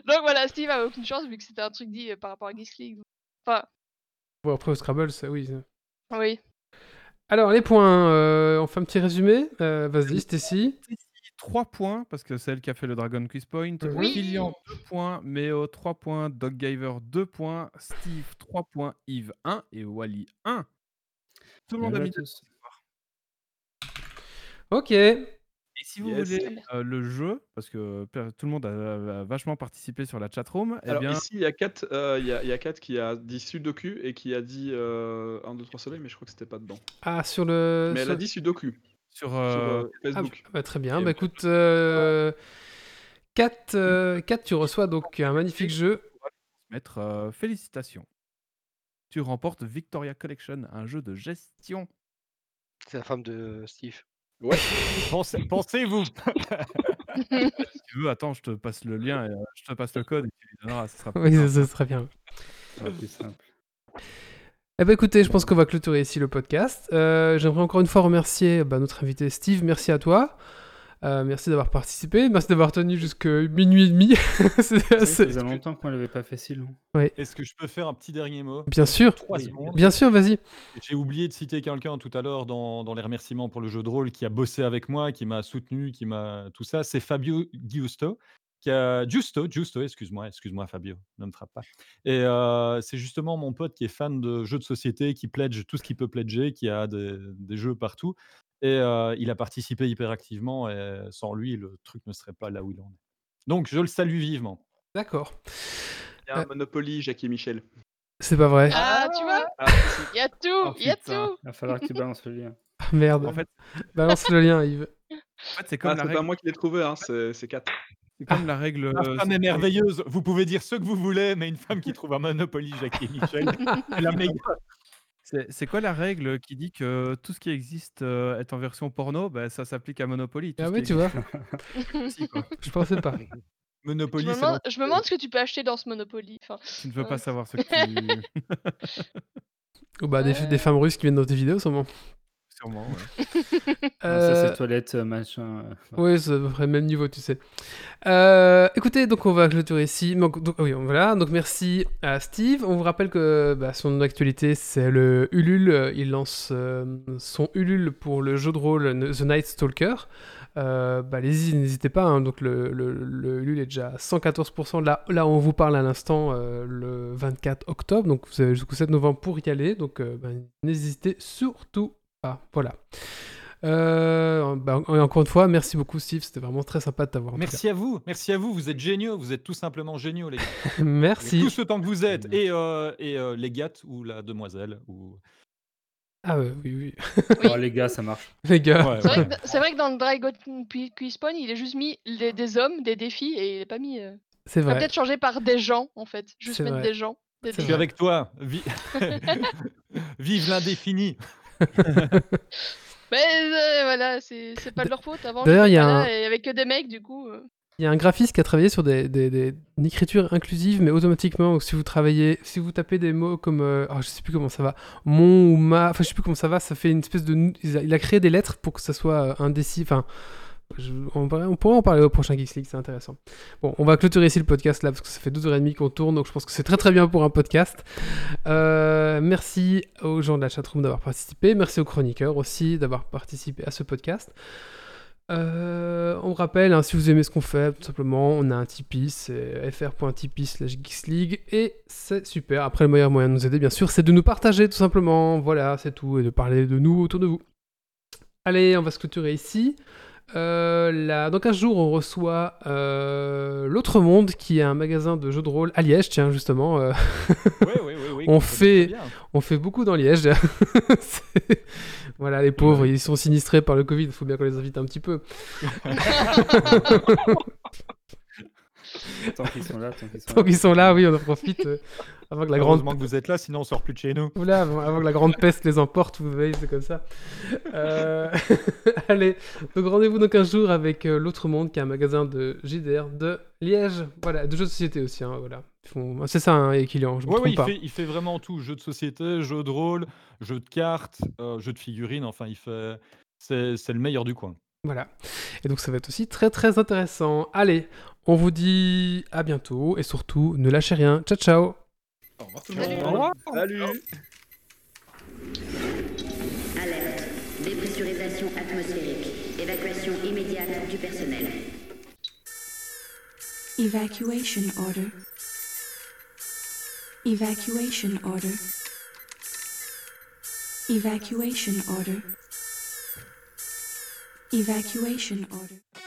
Donc voilà, Steve a aucune chance vu que c'était un truc dit euh, par rapport à Geeks League. Enfin, Bon, après, au Scrabble, c'est oui. oui. Alors, les points, euh, on fait un petit résumé. Euh, Vas-y, Stacy. 3 points, parce que c'est elle qui a fait le Dragon Quiz Point. Oui. Kylian, 2 points. Méo, 3 points. Doggiver, 2 points. Steve, 3 points. Yves, 1. Et Wally, 1. Tout le monde a mis joué à deux. tous. Ok. Si vous Yes. voulez euh, le jeu, parce que tout le monde a, a vachement participé sur la chatroom, eh Alors bien, ici, il y a Kat, euh, il y a, y a Kat qui a dit Sudoku et qui a dit euh, 1, 2, 3 soleil, mais je crois que c'était pas dedans. Ah, sur le. Mais elle sur- a dit Sudoku sur, sur euh, euh, Ah, Facebook. bah, très bien. Bah écoute, euh... Kat, euh, Kat, tu reçois donc un magnifique jeu. mettre euh, félicitations. Tu remportes Victoria Collection, un jeu de gestion. C'est la femme de Steve. Pensez- Pensez-vous <laughs> Si tu veux, attends, je te passe le lien, et, euh, je te passe le code et tu lui donneras. Ce sera plus Oui, simple. ça serait bien. Ça sera plus simple. Eh ben écoutez, je pense qu'on va clôturer ici le podcast. Euh, J'aimerais encore une fois remercier bah, notre invité Steve. Merci à toi. Euh, merci d'avoir participé. Merci d'avoir tenu jusqu'à minuit et demi. <laughs> C'est Ça faisait longtemps qu'on l'avait pas fait si long. Est-ce que je peux faire un petit dernier mot? Bien sûr. Trois Oui. secondes. Bien sûr, vas-y. J'ai oublié de citer quelqu'un tout à l'heure dans, dans les remerciements pour le jeu de rôle qui a bossé avec moi, qui m'a soutenu, qui m'a tout ça. C'est Fabio Giusto. Qui a... Giusto, Giusto, excuse-moi, excuse-moi Fabio, ne me frappe pas. Et euh, c'est justement mon pote qui est fan de jeux de société, qui pledge tout ce qu'il peut pledger, qui a des, des jeux partout. Et euh, il a participé hyper activement et sans lui, le truc ne serait pas là où il en est. Donc je le salue vivement. D'accord. Il y a un Euh. Monopoly, Jacques et Michel. C'est pas vrai. Ah, tu vois Ah. Il y a tout, Oh, il y a tout. Il va falloir que tu balances le lien. <laughs> Ah, Merde. En fait, Balance le lien, Yves. en fait, c'est comme, Ah, la c'est règle, pas moi qui l'ai trouvé, hein, c'est c'est 4. c'est comme la règle. La euh, femme est merveilleuse. Vous pouvez dire ce que vous voulez, mais une femme qui trouve un Monopoly, Jackie et Michel, <laughs> c'est la meilleure. C'est c'est quoi la règle qui dit que tout ce qui existe euh, est en version porno? Bah, Ça s'applique à Monopoly. tout Ah ce qui tu vois, <laughs> quoi. je pensais pas. <laughs> Je Monopoly, me, c'est demande, je me demande ce que tu peux acheter dans ce Monopoly. Enfin, Tu ne veux pas savoir ce que <laughs> tu. Ou bah, des, des femmes russes qui viennent dans tes vidéos, sûrement. Sûrement, ouais. <laughs> Non, Ça, Euh, c'est toilette, euh, machin. euh, Oui, c'est à peu près le même niveau, tu sais. Euh, écoutez, donc on va clôturer ici. Donc, donc, oui, voilà. Donc merci à Steve. On vous rappelle que bah, son actualité, c'est le Ulule. Euh, Il lance euh, son Ulule pour le jeu de rôle The Night Stalker. Euh, bah, allez-y, n'hésitez pas. hein. Donc le, le, le Ulule est déjà à 114%. Là, là, on vous parle à l'instant euh, le 24 octobre. Donc vous avez jusqu'au 7 novembre pour y aller. Donc euh, bah, n'hésitez surtout pas. Voilà. Euh, bah, et encore une fois, merci beaucoup Steve, c'était vraiment très sympa de t'avoir. Merci à vous, merci à vous, vous êtes géniaux, vous êtes tout simplement géniaux les gars. <laughs> Merci. Tout ce temps que vous êtes, et, euh, et euh, les gâtes ou la demoiselle. Ou... Ah ouais, oui, oui. <laughs> Oui. Oh, les gars, ça marche. Les gars, Ouais, C'est vrai, ouais. que- c'est vrai que dans le Dragon Qui- Quiz il est juste mis les- des hommes, des défis, et il est pas mis. euh, c'est Il va vrai. peut-être changer par des gens, en fait. Juste C'est mettre vrai. des gens. Des C'est Je suis avec toi, Vi- <laughs> vive l'indéfini. <laughs> Mais euh, voilà, c'est pas de leur faute. Avant, D'ailleurs, il y a un- et avec que des mecs, du coup. euh, Il y a un graphiste qui a travaillé sur des, des- des- une écriture inclusive, mais automatiquement, donc si vous travaillez, si vous tapez des mots comme, euh, oh, je sais plus comment ça va, mon ou ma, enfin je sais plus comment ça va, ça fait une espèce de, il a, il a créé des lettres pour que ça soit euh, indécis, enfin, on, pourrait- en parler au prochain Geeks League, c'est intéressant. Bon, on va clôturer ici le podcast là parce que ça fait 12h30 qu'on tourne, donc je pense que c'est très très bien pour un podcast. Euh, merci aux gens de la chatroom d'avoir participé, merci aux chroniqueurs aussi d'avoir participé à ce podcast. Euh, on rappelle, hein, si vous aimez ce qu'on fait, tout simplement, on a un Tipeee, c'est fr.tipeee slash geeksleague, et c'est super. Après, le meilleur moyen de nous aider, bien sûr, c'est de nous partager, tout simplement. Voilà, c'est tout, et de parler de nous autour de vous. Allez, on va se clôturer ici. Euh, là, dans 15 jours, on reçoit euh, L'autre Monde, qui est un magasin de jeux de rôle à Liège, tiens, justement. euh, <laughs> On fait- on fait beaucoup dans Liège. <laughs> Voilà, les pauvres, ils sont sinistrés par le Covid, il faut bien qu'on les invite un petit peu. <laughs> <laughs> Tant qu'ils sont là, tant qu'ils sont Tant là. qu'ils sont là, oui, on en profite euh, avant que la grande que vous êtes là, sinon on sort plus de chez nous. Oula, avant, avant que la grande peste les emporte, vous voyez, c'est comme ça. Euh, <laughs> Allez, donc rendez-vous dans 15 jours avec euh, L'autre Monde, qui est un magasin de JDR de Liège, voilà, de jeux de société aussi, hein, voilà. Font- C'est ça, hein, Equilian, je me Ouais, ouais, il pas. fait, il fait vraiment tout. Jeux de société, jeux de rôle, jeux de cartes, euh, jeux de figurines. Enfin, il fait. C'est c'est le meilleur du coin. Voilà. Et donc ça va être aussi très très intéressant. Allez, on vous dit à bientôt, et surtout, ne lâchez rien. Ciao, ciao Au revoir tout le Salut. monde. Salut. Alerte. Dépressurisation atmosphérique. Évacuation immédiate du personnel. Evacuation order. Evacuation order. Evacuation order. Evacuation order.